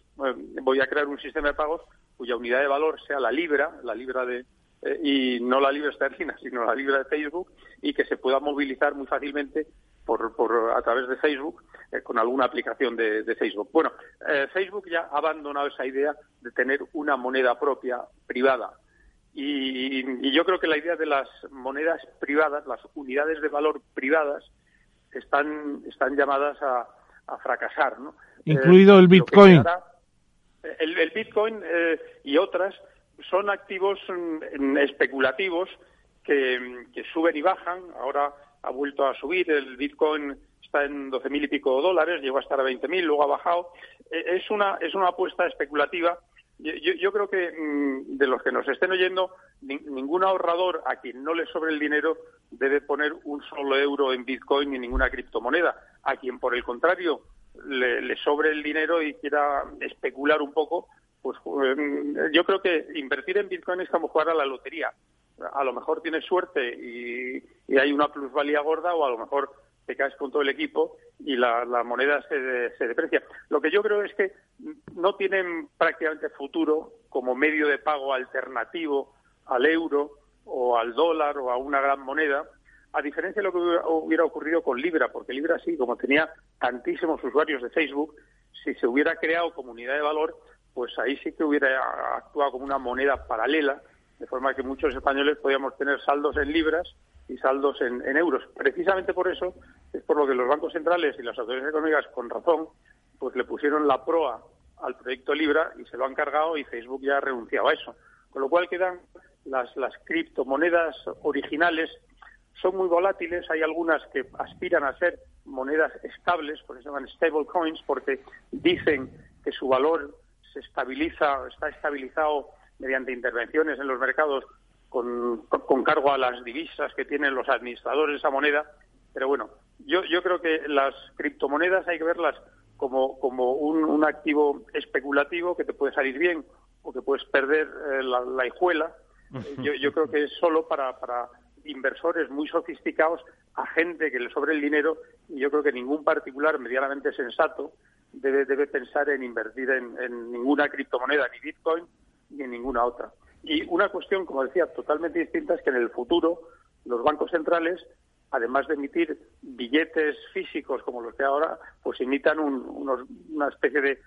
voy a crear un sistema de pagos cuya unidad de valor sea la libra, la libra de, eh, y no la libra esterlina, sino la libra de Facebook, y que se pueda movilizar muy fácilmente por, por a través de Facebook eh, con alguna aplicación de, Facebook. Bueno, eh, Facebook ya ha abandonado esa idea de tener una moneda propia privada. Y, yo creo que la idea de las monedas privadas, las unidades de valor privadas, están, están llamadas a, fracasar. ¿no?
Incluido el Bitcoin.
el, Bitcoin y otras son activos mm, especulativos que, suben y bajan. Ahora ha vuelto a subir. El Bitcoin está en 12.000 y pico dólares, llegó a estar a 20.000, luego ha bajado. E, es una, es una apuesta especulativa. Yo, creo que mm, de los que nos estén oyendo, ningún ahorrador a quien no le sobre el dinero debe poner un solo euro en Bitcoin ni ninguna criptomoneda. A quien, por el contrario, le, sobre el dinero y quiera especular un poco, pues em, yo creo que invertir en Bitcoin es como jugar a la lotería. A lo mejor tienes suerte y, hay una plusvalía gorda o a lo mejor te caes con todo el equipo y la, moneda se, se, deprecia. Lo que yo creo es que no tienen prácticamente futuro como medio de pago alternativo al euro o al dólar o a una gran moneda, a diferencia de lo que hubiera ocurrido con Libra, porque Libra sí, como tenía tantísimos usuarios de Facebook, si se hubiera creado comunidad de valor, pues ahí sí que hubiera actuado como una moneda paralela, de forma que muchos españoles podíamos tener saldos en libras y saldos en, euros. Precisamente por eso es por lo que los bancos centrales y las autoridades económicas, con razón, pues le pusieron la proa al proyecto Libra y se lo han cargado y Facebook ya ha renunciado a eso. Con lo cual quedan las, las criptomonedas originales, son muy volátiles, hay algunas que aspiran a ser monedas estables, por eso se llaman stable coins, porque dicen que su valor se estabiliza, está estabilizado mediante intervenciones en los mercados con, cargo a las divisas que tienen los administradores de esa moneda. Pero bueno, yo, yo creo que las criptomonedas hay que verlas como, como un, activo especulativo que te puede salir bien o que puedes perder eh, la, hijuela. Yo, yo creo que es solo para, para inversores muy sofisticados, a gente que le sobre el dinero, y yo creo que ningún particular medianamente sensato debe, debe pensar en invertir en, ninguna criptomoneda, ni Bitcoin, ni en ninguna otra. Y una cuestión, como decía, totalmente distinta es que en el futuro los bancos centrales, además de emitir billetes físicos como los que ahora, pues imitan una especie de eh,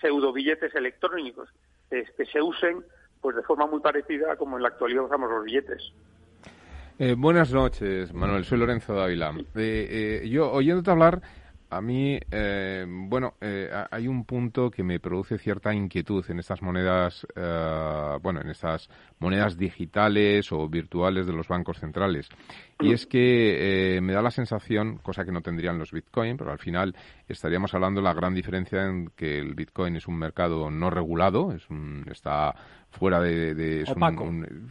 pseudo billetes electrónicos que, se usen pues de forma muy parecida a como en la actualidad usamos los billetes.
Eh, buenas noches, Manuel. Soy Lorenzo Dávila. Eh, yo, oyéndote hablar, a mí, eh, bueno, eh, hay un punto que me produce cierta inquietud en estas monedas, eh, bueno, en estas monedas digitales o virtuales de los bancos centrales. Y es que me da la sensación, cosa que no tendrían los Bitcoin, pero al final estaríamos hablando de la gran diferencia en que el Bitcoin es un mercado no regulado, es un, está fuera de,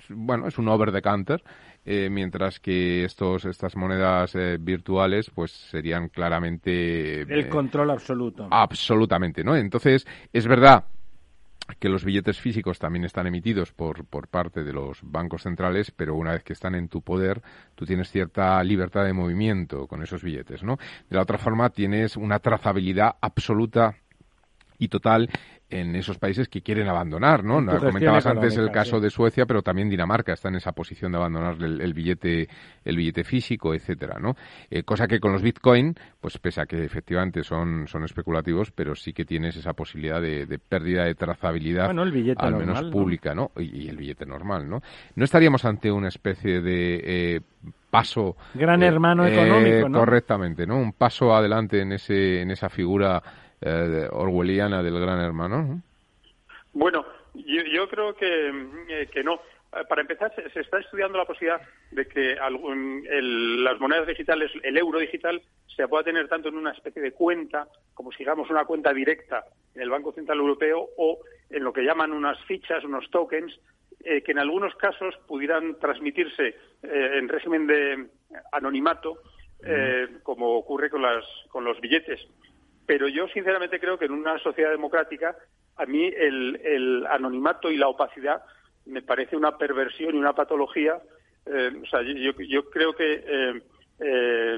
bueno es un over the counter eh, mientras que estos estas monedas eh, virtuales pues serían claramente
el eh, control absoluto.
absolutamente no entonces es verdad que los billetes físicos también están emitidos por, por parte de los bancos centrales, pero una vez que están en tu poder, tú tienes cierta libertad de movimiento con esos billetes, ¿no? De la otra forma, tienes una trazabilidad absoluta y total en esos países que quieren abandonar, ¿no? Comentabas antes el caso de Suecia, pero también Dinamarca está en esa posición de abandonar el, billete el billete físico, etcétera, ¿no? Eh, cosa que con los Bitcoin, pues pese a que efectivamente son son especulativos, pero sí que tienes esa posibilidad de, pérdida de trazabilidad, al menos pública, ¿no? Y, el billete normal, ¿no? No estaríamos ante una especie de eh, paso
gran hermano
eh,
económico, ¿no?
Correctamente, ¿no? Un paso adelante en ese en esa figura eh, orwelliana del gran hermano?
Bueno, yo, creo que, eh, que no. Eh, para empezar, se, está estudiando la posibilidad de que las monedas digitales, el euro digital, se pueda tener tanto en una especie de cuenta, como si digamos una cuenta directa en el Banco Central Europeo, o en lo que llaman unas fichas, unos tokens, que en algunos casos pudieran transmitirse en régimen de anonimato, como ocurre con, las, con los billetes. Pero yo sinceramente creo que en una sociedad democrática a mí el, anonimato y la opacidad me parece una perversión y una patología. Eh, o sea, yo, creo que, eh, eh,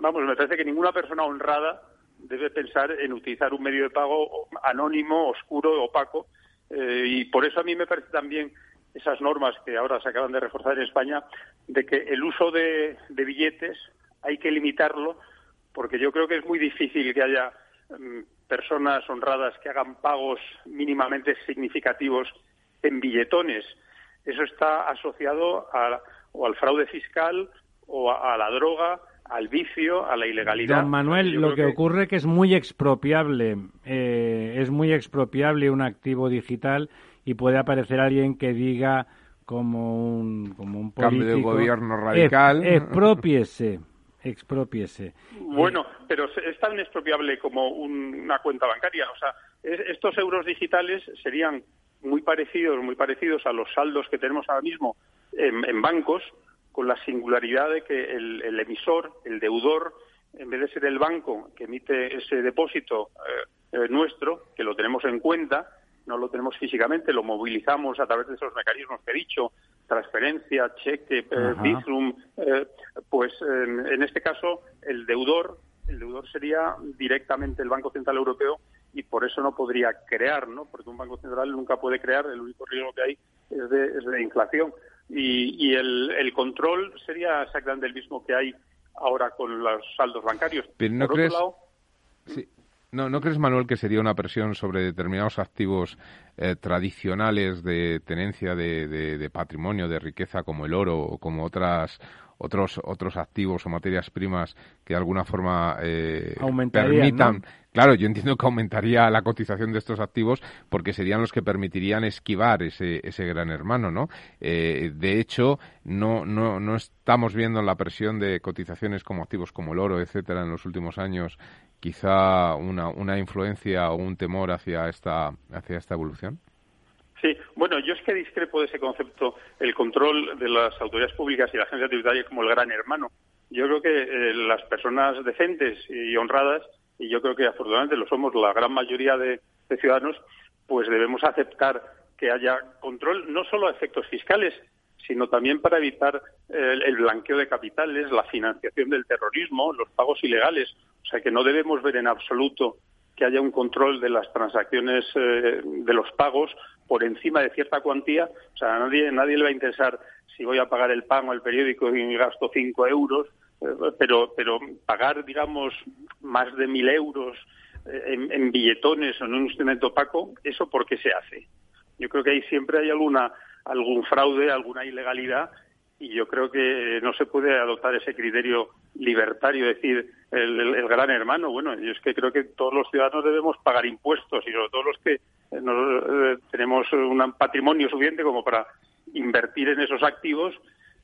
vamos, me parece que ninguna persona honrada debe pensar en utilizar un medio de pago anónimo, oscuro, opaco. y por eso a mí me parece también esas normas que ahora se acaban de reforzar en España, de que el uso de, billetes hay que limitarlo, porque yo creo que es muy difícil que haya mm, personas honradas que hagan pagos mínimamente significativos en billetones. Eso está asociado a, o al fraude fiscal o a, la droga, al vicio, a la ilegalidad.
Don Manuel, lo que, ocurre es que es muy expropiable, eh, es muy expropiable un activo digital y puede aparecer alguien que diga como un, como un político...
Cambio de gobierno radical.
expropiese, expropiese.
Bueno, pero es tan expropiable como una cuenta bancaria. O sea, estos euros digitales serían muy parecidos, muy parecidos a los saldos que tenemos ahora mismo en, bancos, con la singularidad de que el, emisor, el deudor, en vez de ser el banco que emite ese depósito eh, eh, nuestro, que lo tenemos en cuenta, no lo tenemos físicamente, lo movilizamos a través de esos mecanismos que he dicho, transferencia, cheque, eh, Bizum, eh, pues en este caso el deudor, el deudor sería directamente el Banco Central Europeo y por eso no podría crear, ¿no? Porque un Banco Central nunca puede crear, el único riesgo que hay es de, inflación. Y, el, control sería exactamente el mismo que hay ahora con los saldos bancarios.
Pero no crees... No, ¿No crees, Manuel, que sería una presión sobre determinados activos eh, tradicionales de tenencia de, patrimonio, de riqueza, como el oro o como otras otros otros activos o materias primas que de alguna forma eh, permitan claro yo entiendo que aumentaría la cotización de estos activos porque serían los que permitirían esquivar ese, ese gran hermano no eh, de hecho no no no estamos viendo la presión de cotizaciones como activos como el oro etcétera en los últimos años quizá una, una influencia o un temor hacia esta, hacia esta evolución?
Sí, bueno, yo es que discrepo de ese concepto, el control de las autoridades públicas y la agencia tributaria como el gran hermano. Yo creo que eh, las personas decentes y honradas, y yo creo que afortunadamente lo somos la gran mayoría de, ciudadanos, pues debemos aceptar que haya control no solo a efectos fiscales, sino también para evitar el, blanqueo de capitales, la financiación del terrorismo, los pagos ilegales. O sea que no debemos ver en absoluto que haya un control de las transacciones eh, de los pagos por encima de cierta cuantía. O sea, a nadie, nadie le va a interesar si voy a pagar el pan o el periódico y gasto cinco euros, eh, pero, pero pagar, digamos, más de mil euros eh, en, en, billetones o en un instrumento opaco, ¿eso por qué se hace? Yo creo que ahí siempre hay alguna algún fraude, alguna ilegalidad y yo creo que no se puede adoptar ese criterio libertario, decir, el, gran hermano. Bueno, yo es que creo que todos los ciudadanos debemos pagar impuestos y sobre todo los que eh, no, eh, tenemos un patrimonio suficiente como para invertir en esos activos.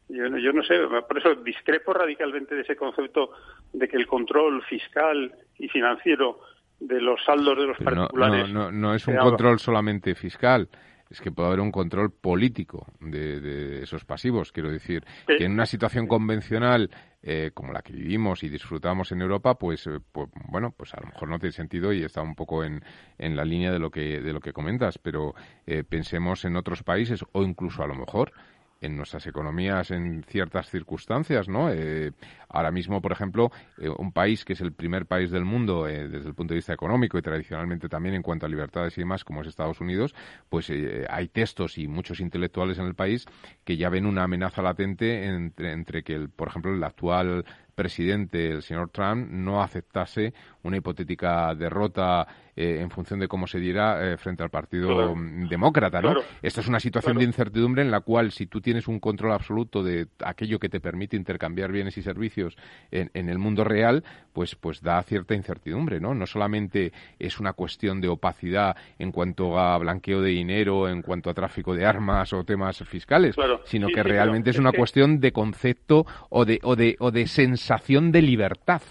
Yo, yo, no sé, por eso discrepo radicalmente de ese concepto de que el control fiscal y financiero de los saldos de los particulares.
No, no, es un control solamente fiscal es que puede haber un control político de, esos pasivos. Quiero decir, que en una situación convencional eh, como la que vivimos y disfrutamos en Europa, pues, eh, pues, bueno, pues a lo mejor no tiene sentido y está un poco en, en la línea de lo que, de lo que comentas, pero eh, pensemos en otros países o incluso a lo mejor en nuestras economías en ciertas circunstancias, ¿no? Eh, ahora mismo, por ejemplo, eh, un país que es el primer país del mundo eh, desde el punto de vista económico y tradicionalmente también en cuanto a libertades y demás, como es Estados Unidos, pues hay textos y muchos intelectuales en el país que ya ven una amenaza latente entre, entre que, el, por ejemplo, el actual presidente, el señor Trump, no aceptase una hipotética derrota eh, en función de cómo se diera eh, frente al Partido Demócrata, ¿no? Esta es una situación de incertidumbre en la cual si tú tienes un control absoluto de aquello que te permite intercambiar bienes y servicios en, en, el mundo real, pues, pues da cierta incertidumbre, ¿no? No solamente es una cuestión de opacidad en cuanto a blanqueo de dinero, en cuanto a tráfico de armas o temas fiscales, sino que realmente es una cuestión de concepto o de, o de, o de sensación de libertad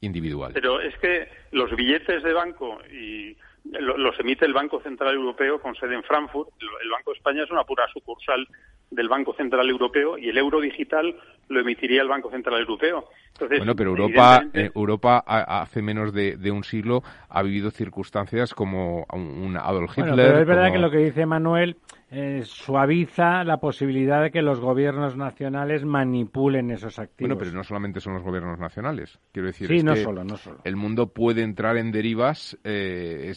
individual.
Pero es que los billetes de banco y los emite el Banco Central Europeo con sede en Frankfurt. El Banco de España es una pura sucursal del Banco Central Europeo y el euro digital lo emitiría el Banco Central Europeo.
bueno, pero Europa, eh, Europa hace menos de, un siglo ha vivido circunstancias como un Adolf Hitler.
pero es verdad que lo que dice Manuel eh, suaviza la posibilidad de que los gobiernos nacionales manipulen esos activos.
Bueno, pero no solamente son los gobiernos nacionales. Quiero decir,
sí, no solo, no solo.
El mundo puede entrar en derivas eh,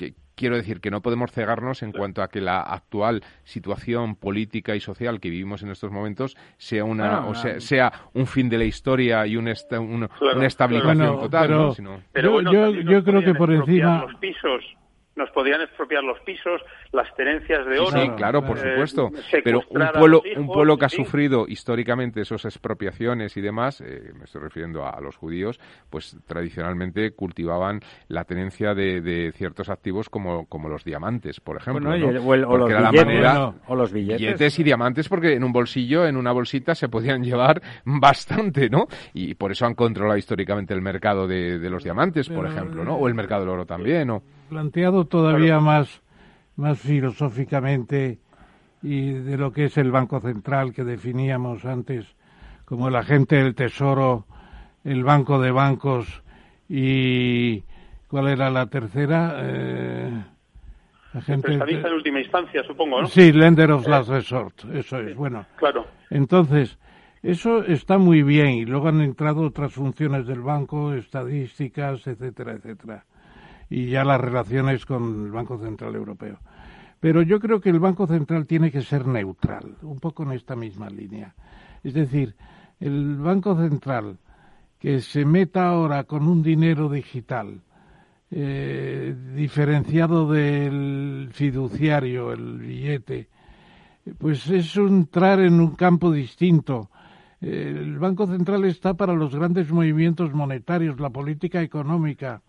que quiero decir que no podemos cegarnos en cuanto a que la actual situación política y social que vivimos en estos momentos sea una o sea, un fin de la historia y un una estabilización total
pero, yo, yo creo que por encima
los pisos nos podían expropiar los pisos, las tenencias de oro.
Sí, claro, por eh, supuesto. Pero un pueblo, un pueblo que ha sufrido históricamente esas expropiaciones y demás, eh, me estoy refiriendo a, los judíos, pues tradicionalmente cultivaban la tenencia de, ciertos activos como, como los diamantes, por ejemplo.
o, los billetes, o los billetes.
y diamantes, porque en un bolsillo, en una bolsita, se podían llevar bastante, ¿no? Y por eso han controlado históricamente el mercado de, los diamantes, por ejemplo, ¿no? O el mercado del oro también, ¿no?
Planteado todavía más, más filosóficamente y de lo que es el Banco Central que definíamos antes como el agente del Tesoro, el Banco de Bancos y ¿cuál era la tercera?
Eh, agente en última instancia, supongo, ¿no?
Sí, Lender of Last Resort, eso es. Bueno,
claro.
Entonces, eso está muy bien y luego han entrado otras funciones del banco, estadísticas, etcétera, etcétera y ya las relaciones con el Banco Central Europeo. Pero yo creo que el Banco Central tiene que ser neutral, un poco en esta misma línea. Es decir, el Banco Central que se meta ahora con un dinero digital eh, diferenciado del fiduciario, el billete, pues es entrar en un campo distinto. El Banco Central está para los grandes movimientos monetarios, la política económica,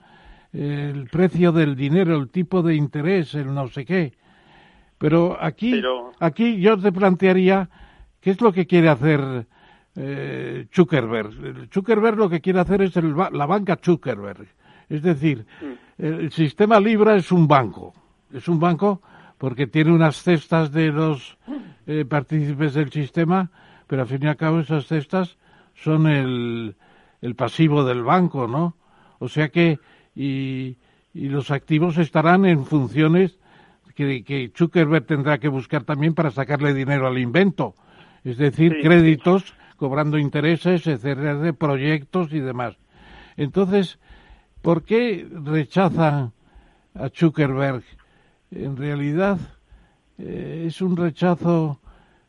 el precio del dinero, el tipo de interés, el no sé qué. Pero aquí, aquí yo te plantearía qué es lo que quiere hacer eh, Zuckerberg. Zuckerberg lo que quiere hacer es la banca Zuckerberg. Es decir, mm. el sistema Libra es un banco. Es un banco porque tiene unas cestas de los eh, partícipes del sistema, pero al fin y al cabo esas cestas son el, el pasivo del banco, ¿no? O sea que y, los activos estarán en funciones que, que, Zuckerberg tendrá que buscar también para sacarle dinero al invento, es decir, créditos cobrando intereses, etcétera, de proyectos y demás. Entonces, ¿por qué rechazan a Zuckerberg? En realidad eh, es un rechazo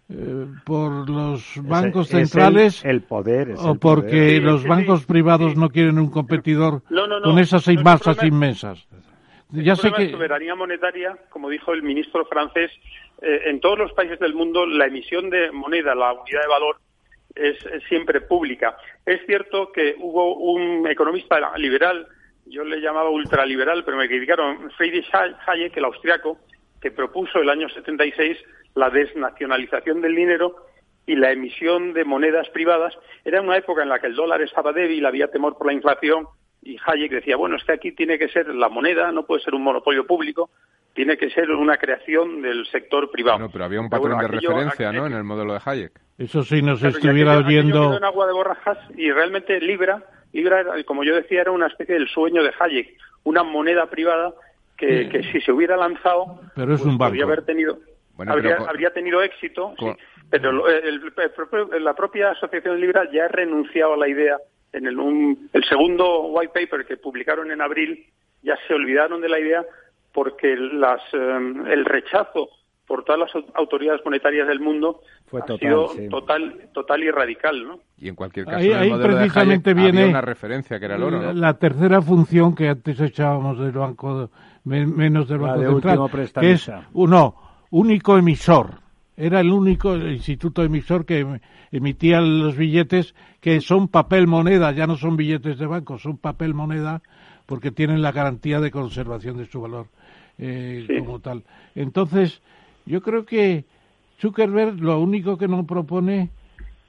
eh, por los bancos centrales
el, poder
o porque los bancos privados no quieren un competidor con esas seis masas inmensas.
Ya sé que soberanía monetaria, como dijo el ministro francés, eh, en todos los países del mundo la emisión de moneda, la unidad de valor es, siempre pública. Es cierto que hubo un economista liberal, yo le llamaba ultraliberal, pero me criticaron, Friedrich Hayek, el austriaco, que propuso el año 76 la desnacionalización del dinero y la emisión de monedas privadas. Era una época en la que el dólar estaba débil, había temor por la inflación y Hayek decía, bueno, es que aquí tiene que ser la moneda, no puede ser un monopolio público, tiene que ser una creación del sector privado.
No, pero había un patrón de referencia, ¿no?, en el modelo de Hayek.
Eso sí nos estuviera oyendo...
en agua de borrajas y realmente Libra, Libra, como yo decía, era una especie del sueño de Hayek, una moneda privada que, que si se hubiera lanzado,
pero es pues un banco.
podría haber tenido habría, tenido éxito, pero la propia Asociación Libra ya ha renunciado a la idea. En el, el segundo white paper que publicaron en abril ya se olvidaron de la idea porque las, em, el rechazo por todas las autoridades monetarias del mundo Fue ha sido total, total y radical, ¿no?
Y en cualquier caso, ahí, precisamente viene una referencia que era el oro,
La tercera función que antes echábamos del banco, menos del banco central, que es uno único emisor. Era el único instituto emisor que emitía los billetes que son papel moneda, ya no son billetes de banco, son papel moneda porque tienen la garantía de conservación de su valor eh, como tal. Entonces, yo creo que Zuckerberg lo único que no propone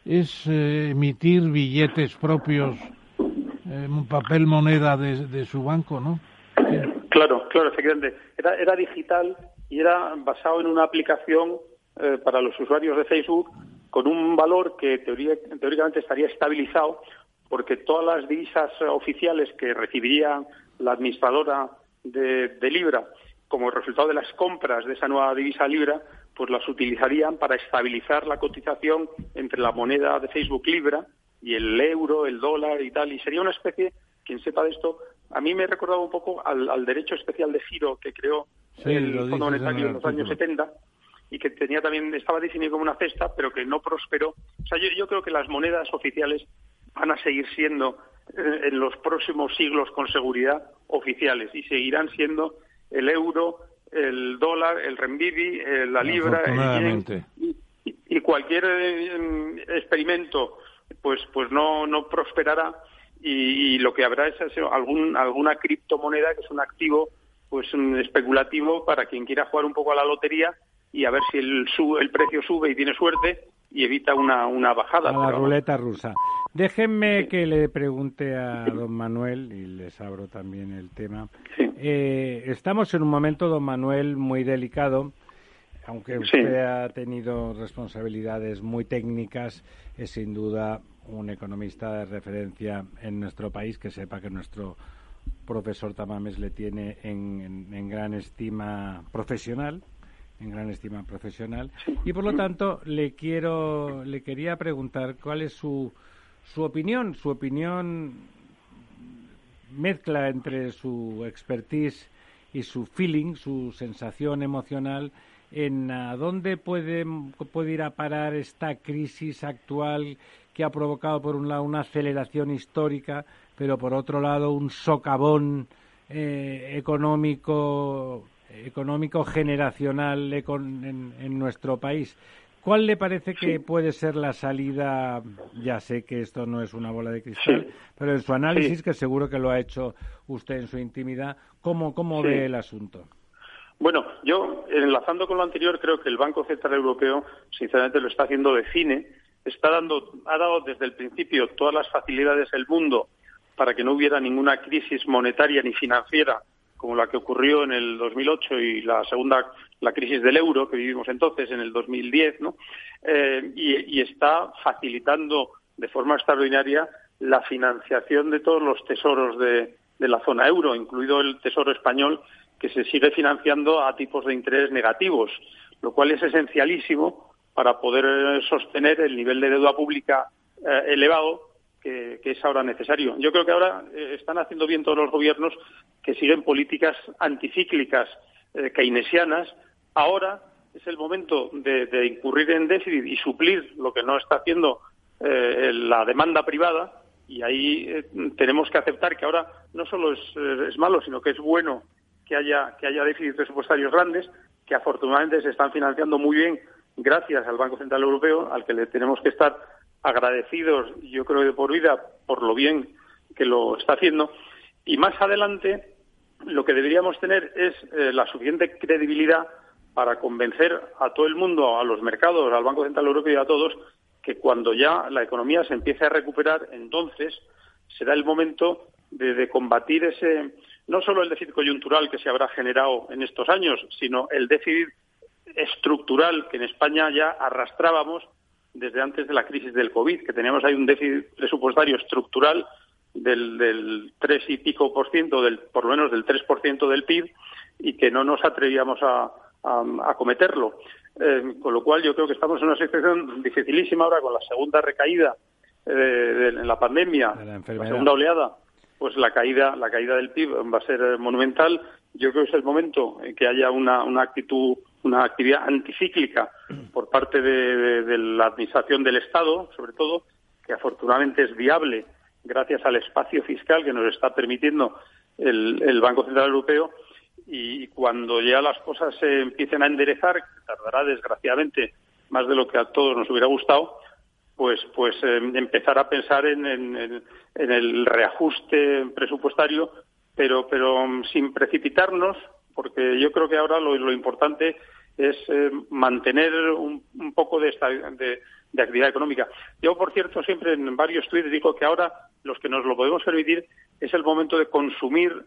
es eh, emitir billetes propios, eh, un papel moneda de, de, su banco, ¿no?
Claro, claro, efectivamente. Era, era digital y era basado en una aplicación eh, para los usuarios de Facebook con un valor que teóricamente estaría estabilizado porque todas las divisas oficiales que recibiría la administradora de, Libra como resultado de las compras de esa nueva divisa Libra, pues las utilizarían para estabilizar la cotización entre la moneda de Facebook Libra y el euro, el dólar y tal. Y sería una especie, quien sepa de esto, a mí me he recordado un poco al, derecho especial de giro que creó el Fondo Monetario en los años 70 y que tenía también estaba definido como una cesta, pero que no prosperó. O sea, yo, creo que las monedas oficiales van a seguir siendo eh, en los próximos siglos con seguridad oficiales y seguirán siendo el euro, el dólar, el renminbi, eh, la libra, el yen, y, cualquier eh, experimento pues pues no no prosperará y, lo que habrá es algún, alguna criptomoneda que es un activo pues especulativo para quien quiera jugar un poco a la lotería y a ver si el, el precio sube y tiene suerte y evita una, una bajada.
A la ruleta rusa. Déjenme que le pregunte a don Manuel, y les abro también el tema. Eh, estamos en un momento, don Manuel, muy delicado. Aunque usted ha tenido responsabilidades muy técnicas, es sin duda un economista de referencia en nuestro país, que sepa que nuestro profesor Tamames le tiene en, gran estima profesional en gran estima profesional. Y por lo tanto le quiero le quería preguntar cuál es su su opinión su opinión mezcla entre su expertise y su feeling su sensación emocional en a dónde puede, puede ir a parar esta crisis actual que ha provocado por un lado una aceleración histórica, pero por otro lado un socavón eh, económico económico generacional en, nuestro país. ¿Cuál le parece que puede ser la salida? Ya sé que esto no es una bola de cristal, pero en su análisis, que seguro que lo ha hecho usted en su intimidad, ¿cómo, cómo ve el asunto?
Bueno, yo, enlazando con lo anterior, creo que el Banco Central Europeo, sinceramente, lo está haciendo de cine está dando, ha dado desde el principio todas las facilidades del mundo para que no hubiera ninguna crisis monetaria ni financiera como la que ocurrió en el 2008 y la segunda, la crisis del euro que vivimos entonces en el 2010, ¿no? Eh, y, está facilitando de forma extraordinaria la financiación de todos los tesoros de, la zona euro, incluido el tesoro español, que se sigue financiando a tipos de interés negativos, lo cual es esencialísimo para poder sostener el nivel de deuda pública eh, elevado que, es ahora necesario. Yo creo que ahora eh, están haciendo bien todos los gobiernos que siguen políticas anticíclicas keynesianas. Ahora es el momento de, incurrir en déficit y suplir lo que no está haciendo la demanda privada y ahí tenemos que aceptar que ahora no solo es, es, malo, sino que es bueno que haya, que haya déficits presupuestarios grandes, que afortunadamente se están financiando muy bien gracias al Banco Central Europeo, al que le tenemos que estar agradecidos, yo creo, de por vida, por lo bien que lo está haciendo. Y más adelante, lo que deberíamos tener es eh, la suficiente credibilidad para convencer a todo el mundo, a los mercados, al Banco Central Europeo y a todos, que cuando ya la economía se empiece a recuperar, entonces será el momento de, de combatir ese, no solo el déficit coyuntural que se habrá generado en estos años, sino el déficit estructural que en España ya arrastrábamos desde antes de la crisis del COVID, que teníamos ahí un déficit presupuestario estructural del, del 3 y pico por ciento, del, por lo menos del 3 por ciento del PIB, y que no nos atrevíamos a, a, cometerlo. Eh, con lo cual yo creo que estamos en una situación dificilísima ahora con la segunda recaída eh, de, la pandemia, la, la, segunda oleada, pues la caída, la caída del PIB va a ser monumental. Yo creo que es el momento en que haya una, una actitud una actividad anticíclica por parte de, la Administración del Estado, sobre todo, que afortunadamente es viable gracias al espacio fiscal que nos está permitiendo el, Banco Central Europeo. Y cuando ya las cosas se empiecen a enderezar, tardará desgraciadamente más de lo que a todos nos hubiera gustado, pues, pues eh, empezar a pensar en, en, el reajuste presupuestario, pero, pero mm, sin precipitarnos, porque yo creo que ahora lo, importante es eh, mantener un, poco de, de, actividad económica. Yo, por cierto, siempre en varios tweets digo que ahora los que nos lo podemos permitir es el momento de consumir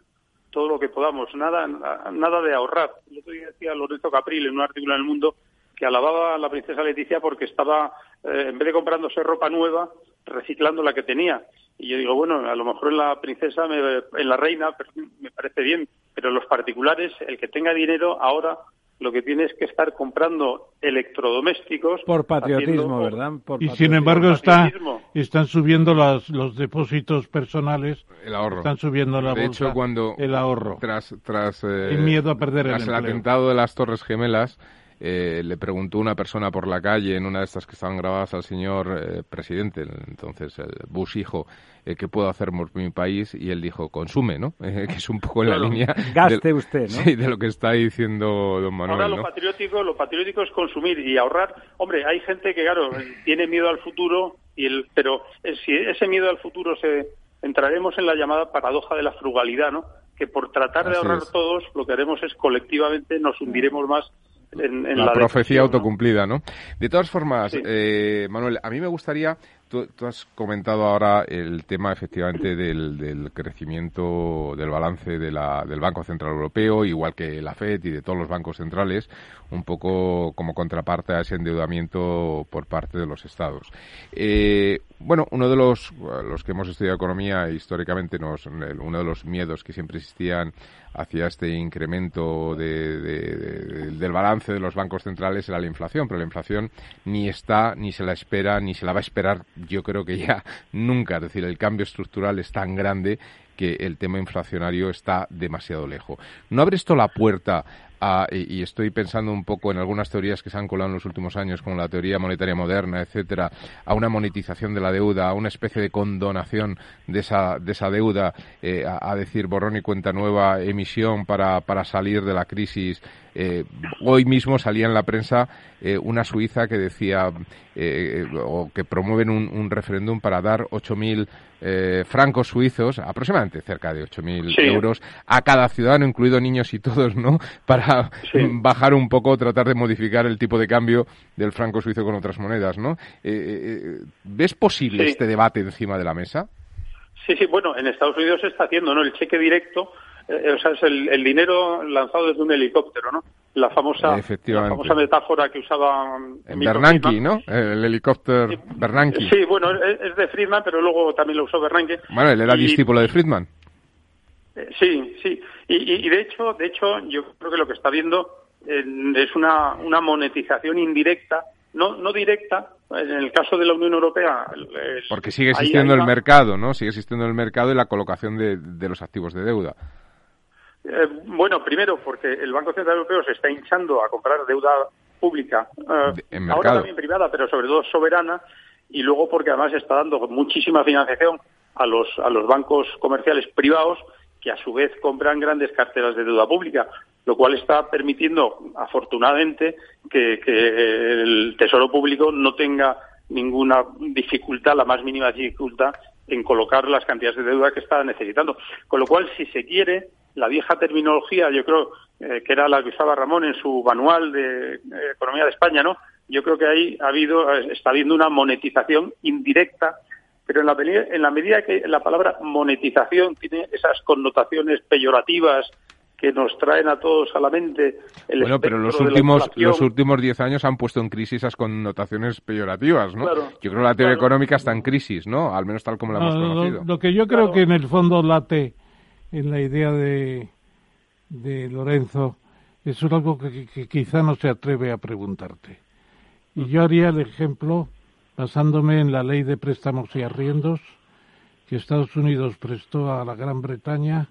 todo lo que podamos, nada, nada de ahorrar. El otro día decía Lorenzo Capril en un artículo en El Mundo que alababa a la princesa Leticia porque estaba, eh, en vez de comprándose ropa nueva, reciclando la que tenía. Y yo digo, bueno, a lo mejor en la princesa, en la reina, me parece bien, pero los particulares, el que tenga dinero ahora lo que tiene es que estar comprando electrodomésticos.
Por patriotismo, ¿verdad?
y sin embargo está, están subiendo los, los depósitos personales.
El ahorro.
Están subiendo la
de hecho, cuando,
el ahorro.
Tras, tras,
eh, miedo a perder
el, atentado de las Torres Gemelas, eh, le preguntó una persona por la calle en una de estas que estaban grabadas al señor eh, presidente, entonces el Bush hijo, eh, ¿qué puedo hacer por mi país? Y él dijo, consume, ¿no? que es un poco en la línea...
Gaste usted, ¿no?
Sí, de lo que está diciendo don Manuel,
Ahora lo, patriótico, lo patriótico es consumir y ahorrar. Hombre, hay gente que, claro, tiene miedo al futuro, y el, pero si ese miedo al futuro se... Entraremos en la llamada paradoja de la frugalidad, ¿no? Que por tratar de ahorrar todos, lo que haremos es colectivamente nos hundiremos más
la, profecía autocumplida, ¿no? De todas formas, eh, Manuel, a mí me gustaría Tú, has comentado ahora el tema efectivamente del, crecimiento del balance de la, del Banco Central Europeo, igual que la FED y de todos los bancos centrales, un poco como contraparte a ese endeudamiento por parte de los estados. Eh, bueno, uno de los, los que hemos estudiado economía históricamente, nos, uno de los miedos que siempre existían hacia este incremento del balance de los bancos centrales era la inflación, pero la inflación ni está, ni se la espera, ni se la va a esperar yo creo que ya nunca. Es decir, el cambio estructural es tan grande que el tema inflacionario está demasiado lejos. ¿No abre esto la puerta y, estoy pensando un poco en algunas teorías que se han colado en los últimos años, como la teoría monetaria moderna, etcétera, a una monetización de la deuda, a una especie de condonación de esa, de esa deuda, eh, a, decir borrón y cuenta nueva, emisión para, para salir de la crisis. Eh, hoy mismo salía en la prensa eh, una suiza que decía o que promueven un, un referéndum para dar 8.000 eh, francos suizos, aproximadamente cerca de 8.000 euros, a cada ciudadano, incluido niños y todos, ¿no? Para bajar un poco, tratar de modificar el tipo de cambio del franco suizo con otras monedas, ¿no? Eh, eh, ¿Ves posible este debate encima de la mesa?
Sí, sí, bueno, en Estados Unidos se está haciendo, ¿no? El cheque directo, o sea, es el dinero lanzado desde un helicóptero, ¿no? La famosa, la famosa metáfora que usaba
en Bernanke, ¿no? El helicóptero Bernanke.
Sí, bueno, es de Friedman, pero luego también lo usó Bernanke.
Bueno, él era discípulo de Friedman.
Eh, sí, sí. Y, de hecho, de hecho, yo creo que lo que está viendo es una, una monetización indirecta, no, no directa, en el caso de la Unión Europea.
Porque sigue existiendo el mercado, ¿no? Sigue existiendo el mercado y la colocación de, de los activos de deuda.
Eh, bueno, primero porque el Banco Central Europeo se está hinchando a comprar deuda pública, eh, ahora también privada, pero sobre todo soberana, y luego porque además está dando muchísima financiación a los, a los bancos comerciales privados que a su vez compran grandes carteras de deuda pública, lo cual está permitiendo, afortunadamente, que, que el Tesoro Público no tenga ninguna dificultad, la más mínima dificultad, en colocar las cantidades de deuda que está necesitando. Con lo cual, si se quiere, la vieja terminología, yo creo eh, que era la que usaba Ramón en su manual de eh, Economía de España, ¿no? Yo creo que ahí ha habido, eh, está habiendo una monetización indirecta, pero en la, en la medida que la palabra monetización tiene esas connotaciones peyorativas que nos traen a todos a la mente
el bueno pero los últimos los últimos diez años han puesto en crisis esas connotaciones peyorativas no yo creo que la teoría económica está en crisis no al menos tal como la hemos conocido.
lo, que yo creo que en el fondo late en la idea de, de Lorenzo es algo que, quizá no se atreve a preguntarte. Y yo haría el ejemplo basándome en la ley de préstamos y arriendos que Estados Unidos prestó a la Gran Bretaña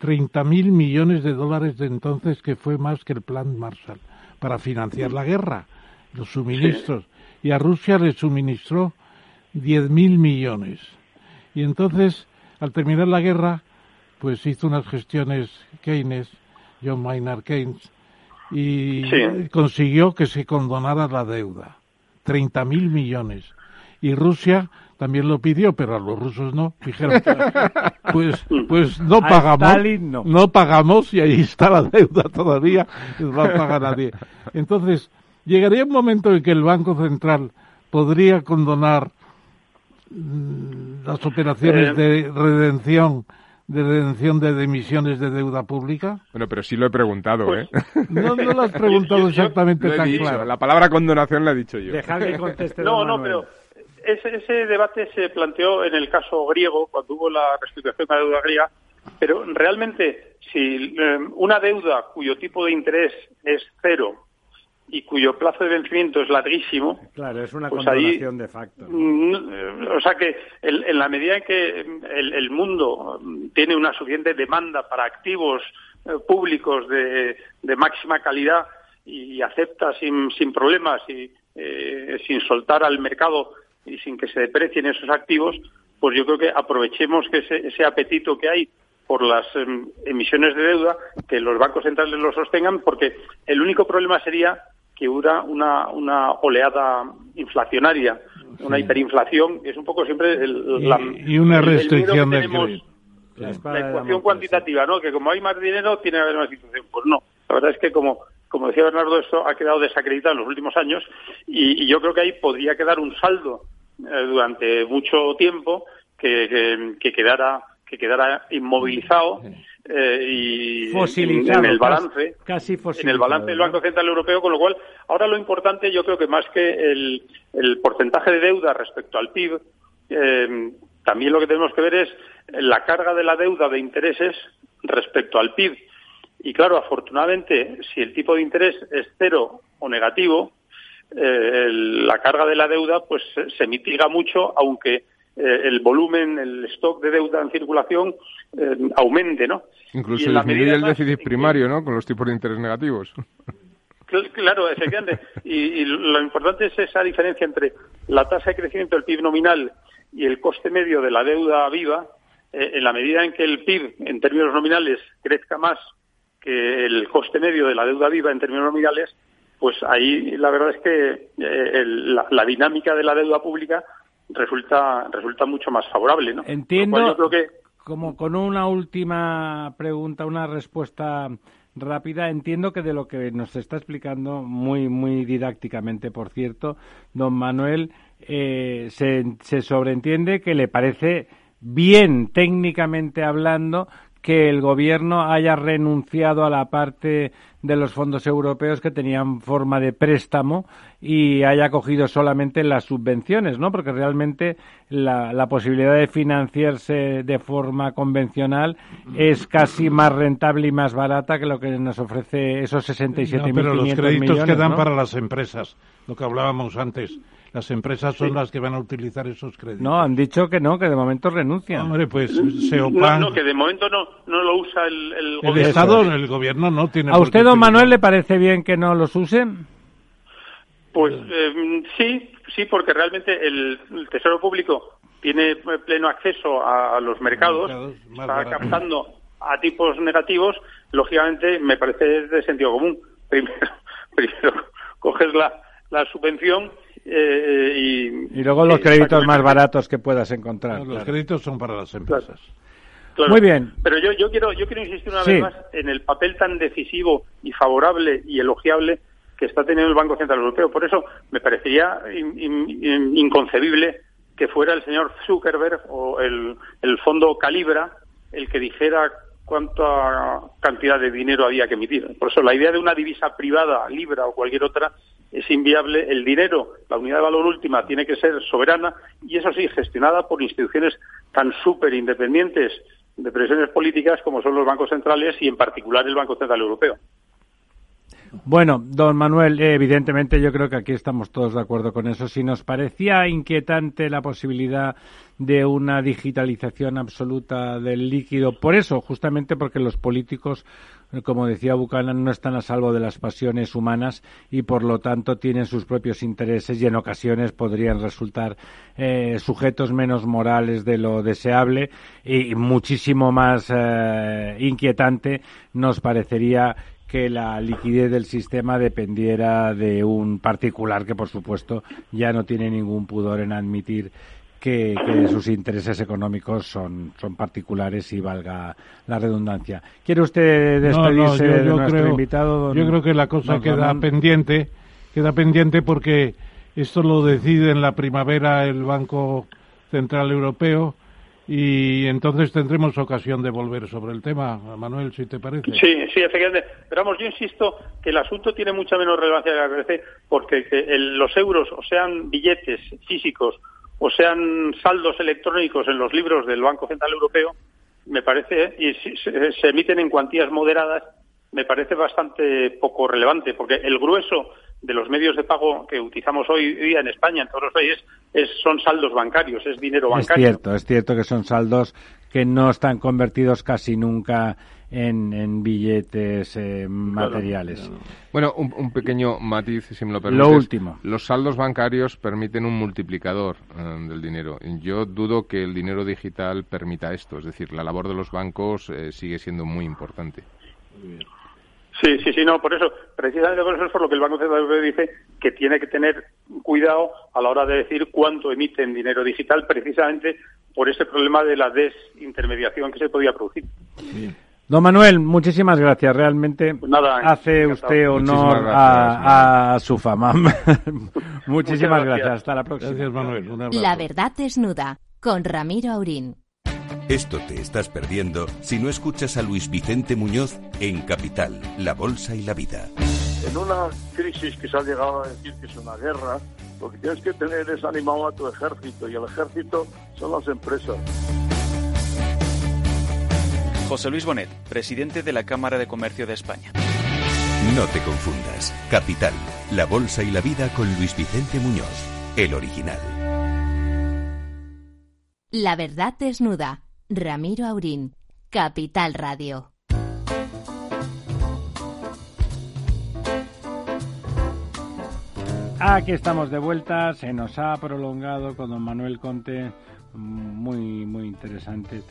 30.000 mil millones de dólares de entonces, que fue más que el plan Marshall, para financiar la guerra, los suministros. Y a Rusia le suministró 10.000 mil millones. Y entonces, al terminar la guerra, pues hizo unas gestiones Keynes, John Maynard Keynes, y consiguió que se condonara la deuda, 30 mil millones. Y Rusia también lo pidió, pero a los rusos no. Dijeron, pues, pues no pagamos, no. pagamos y ahí está la deuda todavía, no va a pagar nadie. Entonces, llegaría un momento en que el Banco Central podría condonar mm, las operaciones eh. de redención de redención de emisiones de deuda pública?
Bueno, pero sí lo he preguntado,
Pues,
¿eh?
No, no lo has preguntado exactamente tan
dicho,
claro.
La palabra condonación la he dicho yo.
Dejad que conteste
No, no,
Manuel.
pero ese, ese debate se planteó en el caso griego, cuando hubo la reestructuración de la deuda griega, pero realmente, si eh, una deuda cuyo tipo de interés es cero y cuyo plazo de vencimiento es larguísimo,
Claro, es una
Pues ahí-
de facto. ¿no?
O sea que el- en la medida en que el, el mundo mm, tiene una suficiente demanda para activos eh, públicos de, de máxima calidad y acepta sin, sin problemas y eh, sin soltar al mercado y sin que se deprecien esos activos, pues yo creo que aprovechemos que ese, ese apetito que hay por las em, emisiones de deuda, que los bancos centrales lo sostengan, porque el único problema sería que hubiera una, una oleada inflacionaria, una hiperinflación, que es un poco siempre el,
Y-
la,
y una
el- el miedo
restricción
que tenemos.
La
la
de
ecuación cuantitativa, ¿no? Que como hay más dinero, tiene que haber más situación. Pues no. La verdad es que, como, como decía Bernardo, esto ha quedado desacreditado en los últimos años y, y yo creo que ahí podría quedar un saldo durante mucho tiempo que, que, que quedara que quedara inmovilizado eh, y en-
Fosilizado,
en, el balance
casi
en el balance del. Banco Central Europeo, con lo cual ahora lo importante yo creo que más que el, el porcentaje de deuda respecto al PIB, eh, también lo que tenemos que ver es la carga de la deuda de intereses respecto al PIB. Y claro, afortunadamente, si el tipo de interés es cero o negativo, eh, la carga de la deuda pues se- se mitiga mucho, aunque eh, el volumen, el stock de deuda en circulación eh, aumente, ¿no?
Incluso disminuye el déficit primario, ¿no? Con los tipos de interés negativos.
Cl- Claro, efectivamente. Y, y lo importante es esa diferencia entre la tasa de crecimiento del PIB nominal y el coste medio de la deuda viva. eh, en la medida en que el PIB, en términos nominales, crezca más que el coste medio de la deuda viva en términos nominales, pues ahí la verdad es que eh, el- la, la dinámica de la deuda pública resulta resulta mucho más favorable, ¿no?
Entiendo,
yo creo que
como con una última pregunta, una respuesta rápida, entiendo que de lo que nos está explicando muy, muy didácticamente, por cierto, don Manuel, eh, se, se sobreentiende que le parece bien, técnicamente hablando, que el gobierno haya renunciado a la parte de los fondos europeos que tenían forma de préstamo y haya cogido solamente las subvenciones, ¿no? Porque realmente la, la posibilidad de financiarse de forma convencional es casi más rentable y más barata que lo que nos ofrece esos 67.500
No, pero los créditos
millones,
que dan
¿no?
para las empresas, lo que hablábamos antes. Las empresas son las que van a utilizar esos créditos.
No, han dicho que no, que de momento renuncian.
Hombre, pues
no,
Seopan,
no, que de momento no, no lo usa el, el
el
gobierno.
Estado, el gobierno no tiene
¿A usted, don. Manuel, le parece bien que no los usen?
Pues eh, sí, sí, porque realmente el, el Tesoro Público tiene pleno acceso a, a los mercados, está captando a tipos negativos, lógicamente me parece de sentido común. Primero, primero coges la, la subvención eh, y...
Y luego los créditos más baratos que puedas encontrar.
Los
claro.
créditos son para las empresas.
Claro.
Muy bien.
Pero yo, yo quiero yo quiero insistir una
Sí.
vez más en el papel tan decisivo y favorable y elogiable que está teniendo el Banco Central Europeo. Por eso me parecería in- in- in- inconcebible que fuera el señor Zuckerberg o el, el fondo Calibra el que dijera cuánta cantidad de dinero había que emitir. Por eso la idea de una divisa privada, Libra o cualquier otra, es inviable. El dinero, la unidad de valor última, tiene que ser soberana y eso sí, gestionada por instituciones tan súper independientes de presiones políticas como son los bancos centrales y en particular el Banco Central Europeo.
Bueno, don Manuel, eh, evidentemente yo creo que aquí estamos todos de acuerdo con eso. Si nos parecía inquietante la posibilidad de una digitalización absoluta del líquido, por eso, justamente porque los políticos, como decía Buchanan, no están a salvo de las pasiones humanas y por lo tanto tienen sus propios intereses y en ocasiones podrían resultar eh, sujetos menos morales de lo deseable y muchísimo más eh, inquietante nos parecería que la liquidez del sistema dependiera de un particular que, por supuesto, ya no tiene ningún pudor en admitir que, que sus intereses económicos son, son particulares y valga la redundancia. ¿Quiere usted
No, no,
despedirse
yo-
de
yo
nuestro
creo-
invitado? don-
Yo creo que la cosa
don
queda
Ramón?
pendiente, queda pendiente porque esto lo decide en la primavera el Banco Central Europeo y entonces tendremos ocasión de volver sobre el tema, Manuel, si te parece.
Sí, sí, efectivamente. Pero vamos, yo insisto que el asunto tiene mucha menos relevancia la que parece, porque los euros, o sean billetes físicos, o sean saldos electrónicos en los libros del Banco Central Europeo, me parece, y se emiten en cuantías moderadas, me parece bastante poco relevante, porque el grueso de los medios de pago que utilizamos hoy día en España, en todos los países, son saldos bancarios, es dinero bancario.
Es cierto, es cierto que son saldos que no están convertidos casi nunca en, billetes eh, materiales.
Bueno, un, pequeño matiz, si me lo
permites. Lo último.
Los saldos bancarios permiten un multiplicador eh, del dinero. Yo dudo que el dinero digital permita esto. Es decir, la labor de los bancos eh, sigue siendo muy importante.
Sí, sí, sí, no, por eso, precisamente por eso es por lo que el Banco Central Europeo dice que tiene que tener cuidado a la hora de decir cuánto emiten dinero digital, precisamente por ese problema de la desintermediación que se podía producir.
Don Manuel, muchísimas gracias. Realmente
pues nada,
hace usted honor a, su fama. muchísimas gracias. Hasta la próxima.
Gracias, Manuel.
La verdad desnuda con Ramiro Aurín.
Esto te estás perdiendo si no escuchas a Luis Vicente Muñoz en Capital, La Bolsa y la Vida.
En una crisis que se ha llegado a decir que es una guerra, lo que tienes que tener es animado a tu ejército y el ejército son las empresas.
José Luis Bonet, presidente de la Cámara de Comercio de España.
No te confundas. Capital, La Bolsa y la Vida con Luis Vicente Muñoz, el original.
La verdad desnuda Ramiro Aurín, Capital Radio.
Aquí estamos de vuelta, se nos ha prolongado con don Manuel Conte, muy, muy interesante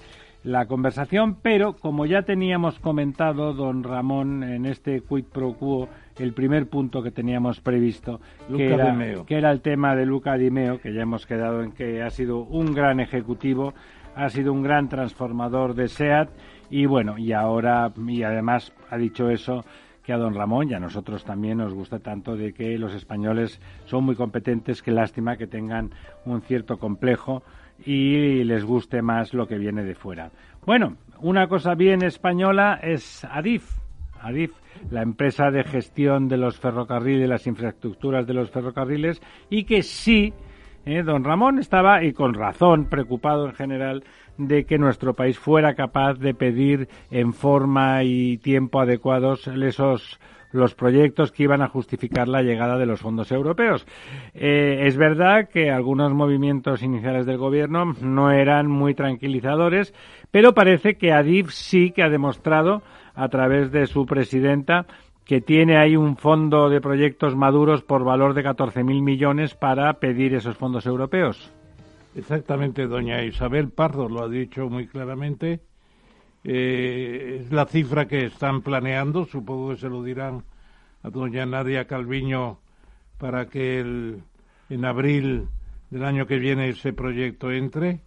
la conversación, pero como ya teníamos comentado, don Ramón, en este quid pro quo, el primer punto que teníamos previsto, que era, que era, el tema de Luca Dimeo, que ya hemos quedado en que ha sido un gran ejecutivo, ha sido un gran transformador de SEAT y bueno, y ahora, y además ha dicho eso, que a don Ramón y a nosotros también nos gusta tanto de que los españoles son muy competentes, que lástima que tengan un cierto complejo y les guste más lo que viene de fuera. Bueno, una cosa bien española es Adif. Adif, la empresa de gestión de los ferrocarriles, las infraestructuras de los ferrocarriles, y que sí ¿eh? don Ramón estaba, y con razón, preocupado en general de que nuestro país fuera capaz de pedir en forma y tiempo adecuados esos los proyectos que iban a justificar la llegada de los fondos europeos. Eh, es verdad que algunos movimientos iniciales del gobierno no eran muy tranquilizadores, pero parece que Adif sí que ha demostrado a través de su presidenta que tiene ahí un fondo de proyectos maduros por valor de 14.000 millones para pedir esos fondos europeos.
Exactamente, doña Isabel Pardo lo ha dicho muy claramente. Eh, es la cifra que están planeando, supongo que se lo dirán a doña Nadia Calviño para que el, en abril del año que viene ese proyecto entre.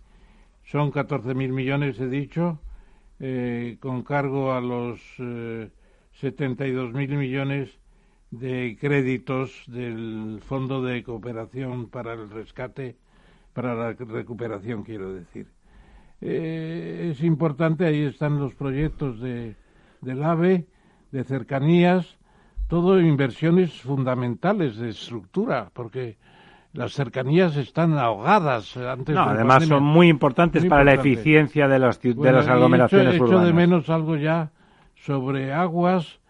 Son 14.000 millones, he dicho, eh, con cargo a los eh, 72 mil millones de créditos del Fondo de Cooperación para el Rescate, para la recuperación, quiero decir. Eh, es importante, ahí están los proyectos de, del AVE, de cercanías, todo inversiones fundamentales de estructura, porque las cercanías están ahogadas antes
no, además son muy importantes para la eficiencia de, los, de las aglomeraciones
hecho, de menos algo ya sobre aguas,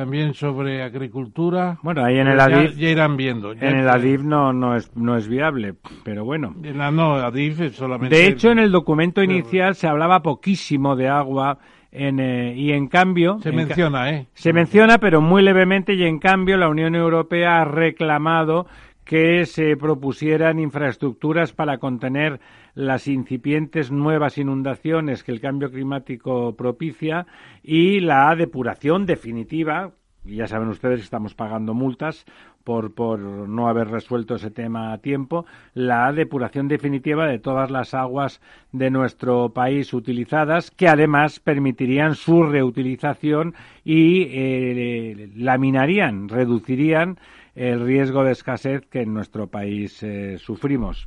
también sobre agricultura.
Bueno, ahí en el ADIF
ya, irán viendo.
en el ADIF no, no, es, no es viable, pero bueno.
En la no, ADIF es solamente...
De hecho, en el documento inicial se hablaba poquísimo de agua en, eh, y en cambio...
Se menciona, ¿eh?
Se menciona, pero muy levemente, y en cambio la Unión Europea ha reclamado que se propusieran infraestructuras para contener las incipientes nuevas inundaciones que el cambio climático propicia y la depuración definitiva, ya saben ustedes que estamos pagando multas por, por no haber resuelto ese tema a tiempo, la depuración definitiva de todas las aguas de nuestro país utilizadas, que además permitirían su reutilización y eh, laminarían, reducirían el riesgo de escasez que en nuestro país eh, sufrimos.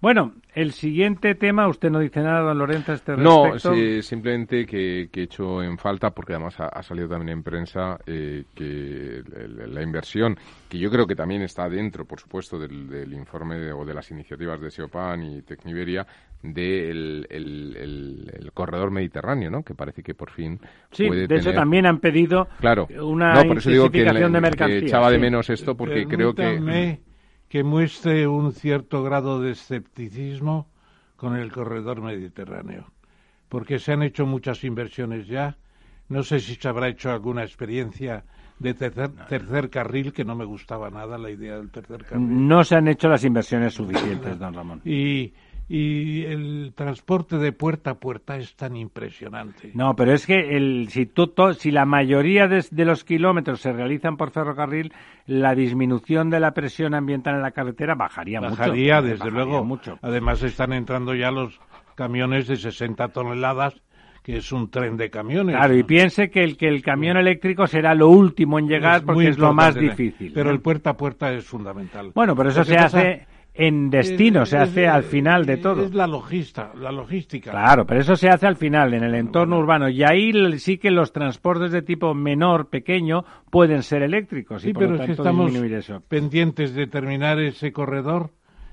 Bueno, el siguiente tema, usted no dice nada, don Lorenzo, a este
No,
respecto.
sí, simplemente que, que he hecho en falta, porque además ha, ha salido también en prensa, eh, que la, la inversión, que yo creo que también está dentro, por supuesto, del, del informe de- o de las iniciativas de Seopan y Tecniberia, del el, el- el corredor mediterráneo, ¿no? Que parece que por fin
Sí,
puede
de hecho
tener-
también han pedido
Claro.
una
No, por eso digo que,
de
que
mercancías.
echaba de menos esto, porque creo que...
Que muestre un cierto grado de escepticismo con el corredor mediterráneo, porque se han hecho muchas inversiones ya. No sé si se habrá hecho alguna experiencia de tercer, tercer carril, que no me gustaba nada la idea del tercer carril.
No se han hecho las inversiones suficientes, don Ramón.
Y, y el transporte de puerta a puerta es tan impresionante.
No, pero es que el, si, tú si la mayoría de, de los kilómetros se realizan por ferrocarril, la disminución de la presión ambiental en la carretera bajaría,
Bajaría,
mucho.
desde
Bajaría
luego.
mucho.
Además están entrando ya los camiones de 60 toneladas, que es un tren de camiones.
Claro, y piense que el, que el camión eléctrico será lo último en llegar
Es
porque es lo más difícil.
Pero
¿no?
el puerta a puerta es fundamental.
Bueno, pero eso se hace en destino,
es-
se
es-
hace al final de todo.
Es la logista, la logística.
Claro, pero eso se hace al final, en el entorno urbano. Y ahí sí que los transportes de tipo menor, pequeño, pueden ser eléctricos. y
Sí,
por
pero
lo
es que
tanto
estamos
eso.
pendientes de terminar ese corredor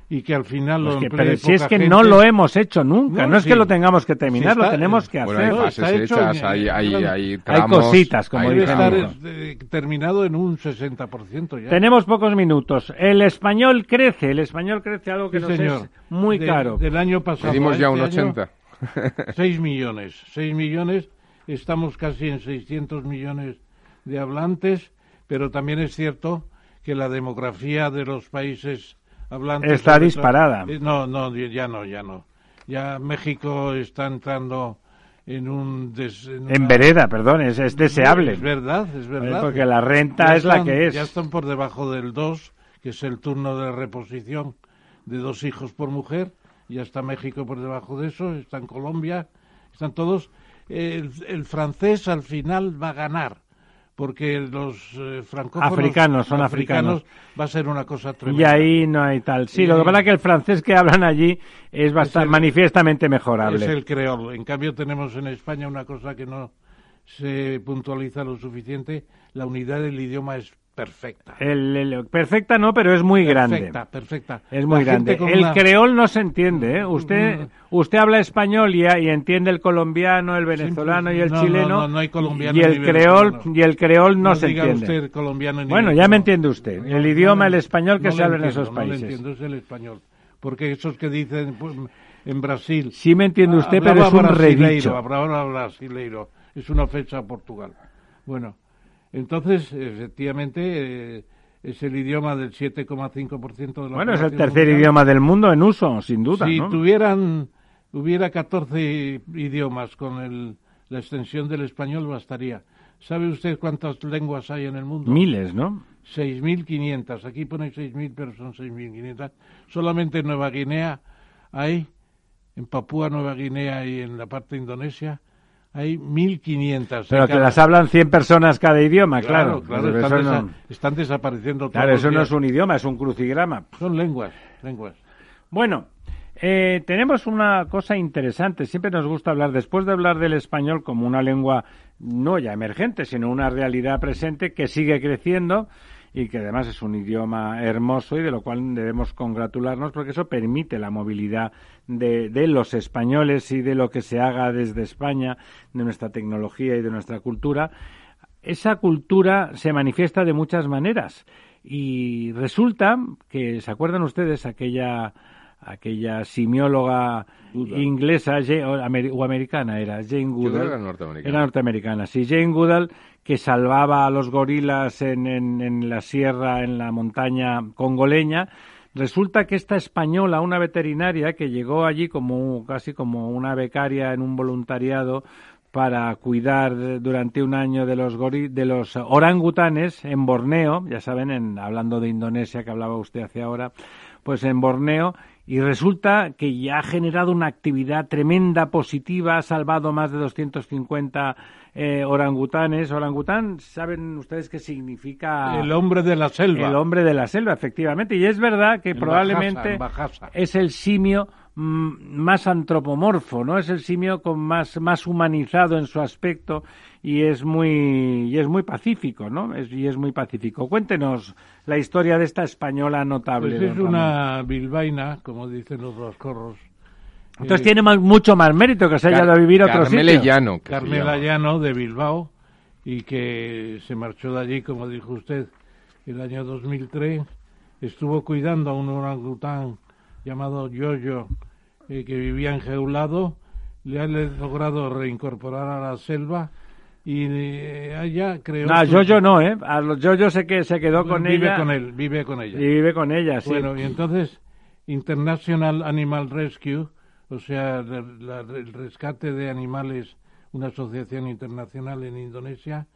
y que al final
Pues
lo
que-
emplee
pero si es que
gente.
no lo hemos hecho nunca. No,
No,
es
sí.
que lo tengamos que terminar,
Sí está-
lo tenemos que
Bueno,
hacer.
hay fases
está hecho
hechas,
en-
hay, hay, hay
Hay
tramos...
cositas, como
hay
Debe estar eh, terminado en un 60% ya.
Tenemos pocos minutos. El español crece, el español crece algo que
Sí,
nos
señor.
es muy
De-
caro.
Del año pasado.
Pedimos ya un
este año,
80.
6 millones. 6 millones. Estamos casi en 600 millones de hablantes, pero también es cierto que la demografía de los países
Está disparada.
Eh, No, no, ya no, ya no. Ya México está entrando en un... des- en
En
una-
vereda, perdón, es, es deseable.
Es verdad, es verdad.
Porque la renta
Ya
es la que es.
Ya están por debajo del 2, que es el turno de reposición de dos hijos por mujer. Ya está México por debajo de eso, está en Colombia, están todos. El, el francés al final va a ganar, porque los eh, francófonos
Africanos, son africanos.
va a ser una cosa
Y
tremenda.
ahí no hay tal. Sí,
Y
lo que pasa es que el francés que hablan allí es bastante
el-
manifiestamente mejorable.
Es el creol. En cambio tenemos en España una cosa que no se puntualiza lo suficiente, la unidad del idioma es perfecta.
El- el- perfecta no, pero es muy grande.
Perfecta, perfecta.
Es muy
La
grande. El
una-
creol no se entiende, ¿eh? Usted, usted habla español y, y entiende el colombiano, el venezolano y el
no, no,
chileno.
no, no hay colombiano
y el creol y el creol no,
No
se
diga
entiende.
usted colombiano ni
bueno, ya me entiende usted.
No,
el
no
idioma, el español que
no
se habla en esos
No
países.
entiendo, es el español. Porque esos que dicen pues, en Brasil.
Sí me entiende usted, pero es un
brasileiro,
redicho.
Brasileiro. Es una ofensa a Portugal. Bueno, entonces, efectivamente, eh, es el idioma del 7,5% de la
Bueno, es el tercer
mundial.
idioma del mundo en uso, sin duda.
Si
¿no?
tuvieran, hubiera 14 idiomas con el, la extensión del español, bastaría. ¿Sabe usted cuántas lenguas hay en el mundo?
Miles, ¿no?
6.500. Aquí pone 6.000, pero son 6.500. Solamente en Nueva Guinea hay, en Papúa Nueva Guinea y en la parte de Indonesia, hay 1.500.
Pero que
cada-
las hablan 100 personas cada idioma, claro.
Claro,
Pero
están, desa-
no-
están desapareciendo
claro, eso no es un idioma, es un crucigrama.
Son lenguas, lenguas.
Bueno, eh, tenemos una cosa interesante. Siempre nos gusta hablar, después de hablar del español como una lengua no ya emergente, sino una realidad presente que sigue creciendo y que además es un idioma hermoso y de lo cual debemos congratularnos porque eso permite la movilidad de, de los españoles y de lo que se haga desde España, de nuestra tecnología y de nuestra cultura. Esa cultura se manifiesta de muchas maneras y resulta que, ¿se acuerdan ustedes aquella aquella simióloga inglesa o, amer- o americana era Jane Goodall.
era norteamericana.
era norteamericana sí. Jane Goodall que salvaba a los gorilas en, en, en la sierra en la montaña congoleña. Resulta que esta española, una veterinaria que llegó allí como casi como una becaria en un voluntariado para cuidar durante un año de los gori- de los orangutanes en Borneo, ya saben, en, hablando de Indonesia que hablaba usted hace ahora, pues en Borneo y resulta que ya ha generado una actividad tremenda, positiva, ha salvado más de 250 eh, orangutanes. Orangután, ¿saben ustedes qué significa?
El hombre de la selva.
El hombre de la selva, efectivamente. Y es verdad que
En
probablemente
Bajasa, en Bajasa.
es el simio mm, más antropomorfo, ¿no? Es el simio con más, más humanizado en su aspecto y es muy, y es muy pacífico, ¿no? Es, y es muy pacífico. Cuéntenos la historia de esta española notable.
Pues
don
es
Ramón.
una bilbaína, como dicen los vascorros.
Entonces
Eh,
tiene más- mucho más mérito que se haya ido a vivir a otro
Carmele
sitio.
Llano,
Carmela. Llano de Bilbao y que se marchó de allí, como dijo usted, el año 2003. Estuvo cuidando a un orangután llamado Yoyo eh, que vivía enjaulado. Le ha logrado reincorporar a la selva y eh, allá creó.
No,
su-
yo yo no, ¿eh? A los yo yo sé que se quedó con
vive
ella.
con él, vive con ella.
Y vive con ella, sí.
Bueno, y entonces International Animal Rescue, o sea, la- la- el rescate de animales, una asociación internacional en Indonesia,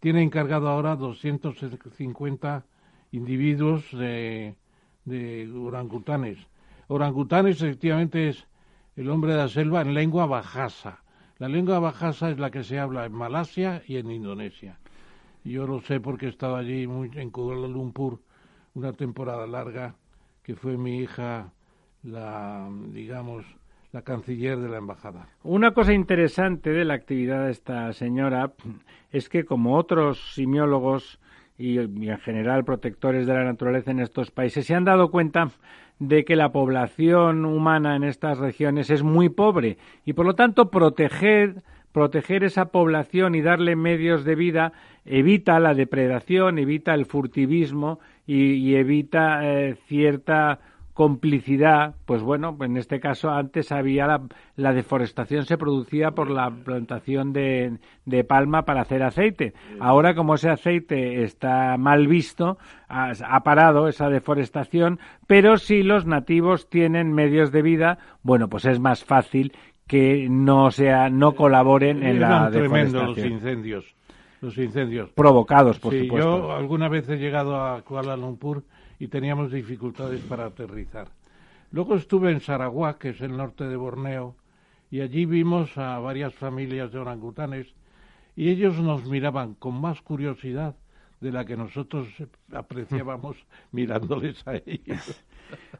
tiene encargado ahora 250 individuos de, de orangutanes. Orangutanes efectivamente es el hombre de la selva en lengua bajasa. La lengua bajasa es la que se habla en Malasia y en Indonesia. Yo lo sé porque he estado allí muy- en Kuala Lumpur una temporada larga, que fue mi hija la, digamos, la canciller de la embajada.
Una cosa interesante de la actividad de esta señora es que, como otros simiólogos y en general protectores de la naturaleza en estos países, se han dado cuenta de que la población humana en estas regiones es muy pobre y, por lo tanto, proteger proteger esa población y darle medios de vida evita la depredación, evita el furtivismo y, evita eh, cierta complicidad, pues bueno, en este caso antes había la, la deforestación se producía por la plantación de, de palma para hacer aceite. Ahora como ese aceite está mal visto, ha, ha parado esa deforestación, pero si los nativos tienen medios de vida, bueno, pues es más fácil que no sea no colaboren en la
tremendos los
deforestación.
incendios. Los incendios.
Provocados, por
sí,
supuesto.
Yo alguna vez he llegado a Kuala Lumpur y teníamos dificultades para aterrizar. Luego estuve en Sarawak, que es el norte de Borneo, y allí vimos a varias familias de orangutanes y ellos nos miraban con más curiosidad de la que nosotros apreciábamos mirándoles a ellos.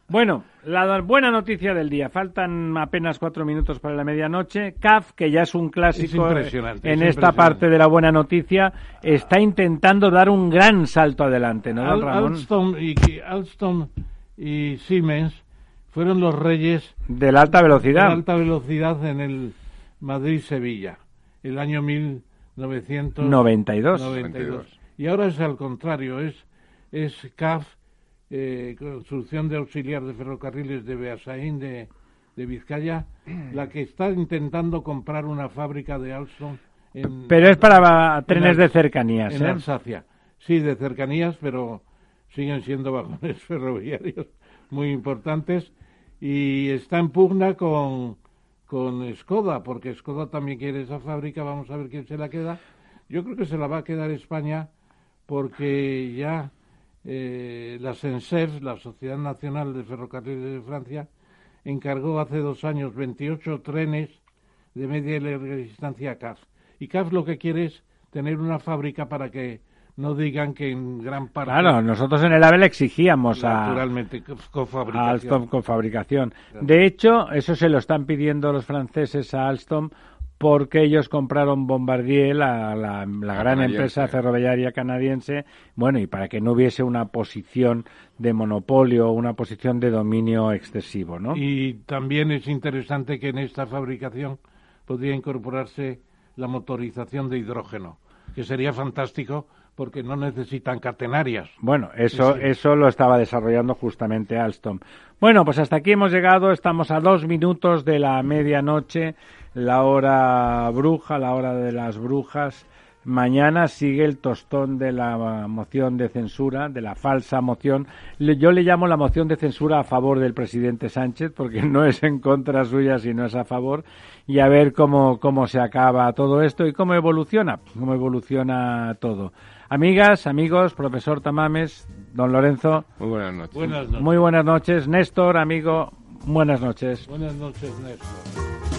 Bueno, la buena noticia del día. Faltan apenas cuatro minutos para la medianoche. CAF, que ya es un clásico
Es
en
es
esta parte de la buena noticia, está intentando dar un gran salto adelante, ¿no, don
Al-
Ramón?
Alstom y, Alstom y Siemens fueron los reyes
De la alta velocidad.
de alta velocidad en el Madrid-Sevilla, el año 1992.
92.
Y ahora es al contrario, es, es CAF, eh, Construcción de Auxiliar de Ferrocarriles de Beasaín de, de Vizcaya, la que está intentando comprar una fábrica de Alstom en,
Pero es para
en
trenes de cercanías,
en
¿eh?
Alsacia. Sí, de cercanías, pero siguen siendo vagones ferroviarios muy importantes y está en pugna con, con Skoda, porque Skoda también quiere esa fábrica, vamos a ver quién se la queda. Yo creo que se la va a quedar España porque ya eh, la SENSEF, la Sociedad Nacional de Ferrocarriles de Francia, encargó hace dos años 28 trenes de media y larga distancia a CAF. Y CAF lo que quiere es tener una fábrica para que no digan que en gran parte...
Claro, nosotros en el AVE le exigíamos a,
Naturalmente,
a. Alstom con fabricación. De hecho, eso se lo están pidiendo los franceses a Alstom porque ellos compraron Bombardier, la, la- la gran
canadiense.
empresa ferroviaria canadiense, bueno, y para que no hubiese una posición de monopolio o una posición de dominio excesivo, ¿no?
Y también es interesante que en esta fabricación podría incorporarse la motorización de hidrógeno, que sería fantástico porque no necesitan catenarias.
Bueno, eso,
Sí.
eso lo estaba desarrollando justamente Alstom. Bueno, pues hasta aquí hemos llegado. Estamos a dos minutos de la medianoche, la hora bruja, la hora de las brujas. Mañana sigue el tostón de la moción de censura, de la falsa moción. Yo le llamo la moción de censura a favor del presidente Sánchez, porque no es en contra suya, sino es a favor. Y a ver cómo, cómo se acaba todo esto y cómo evoluciona, cómo evoluciona todo. Amigas, amigos, profesor Tamames, don Lorenzo,
Muy buenas noches.
Buenas noches.
muy buenas noches. Néstor, amigo, Buenas noches.
Buenas noches, Néstor.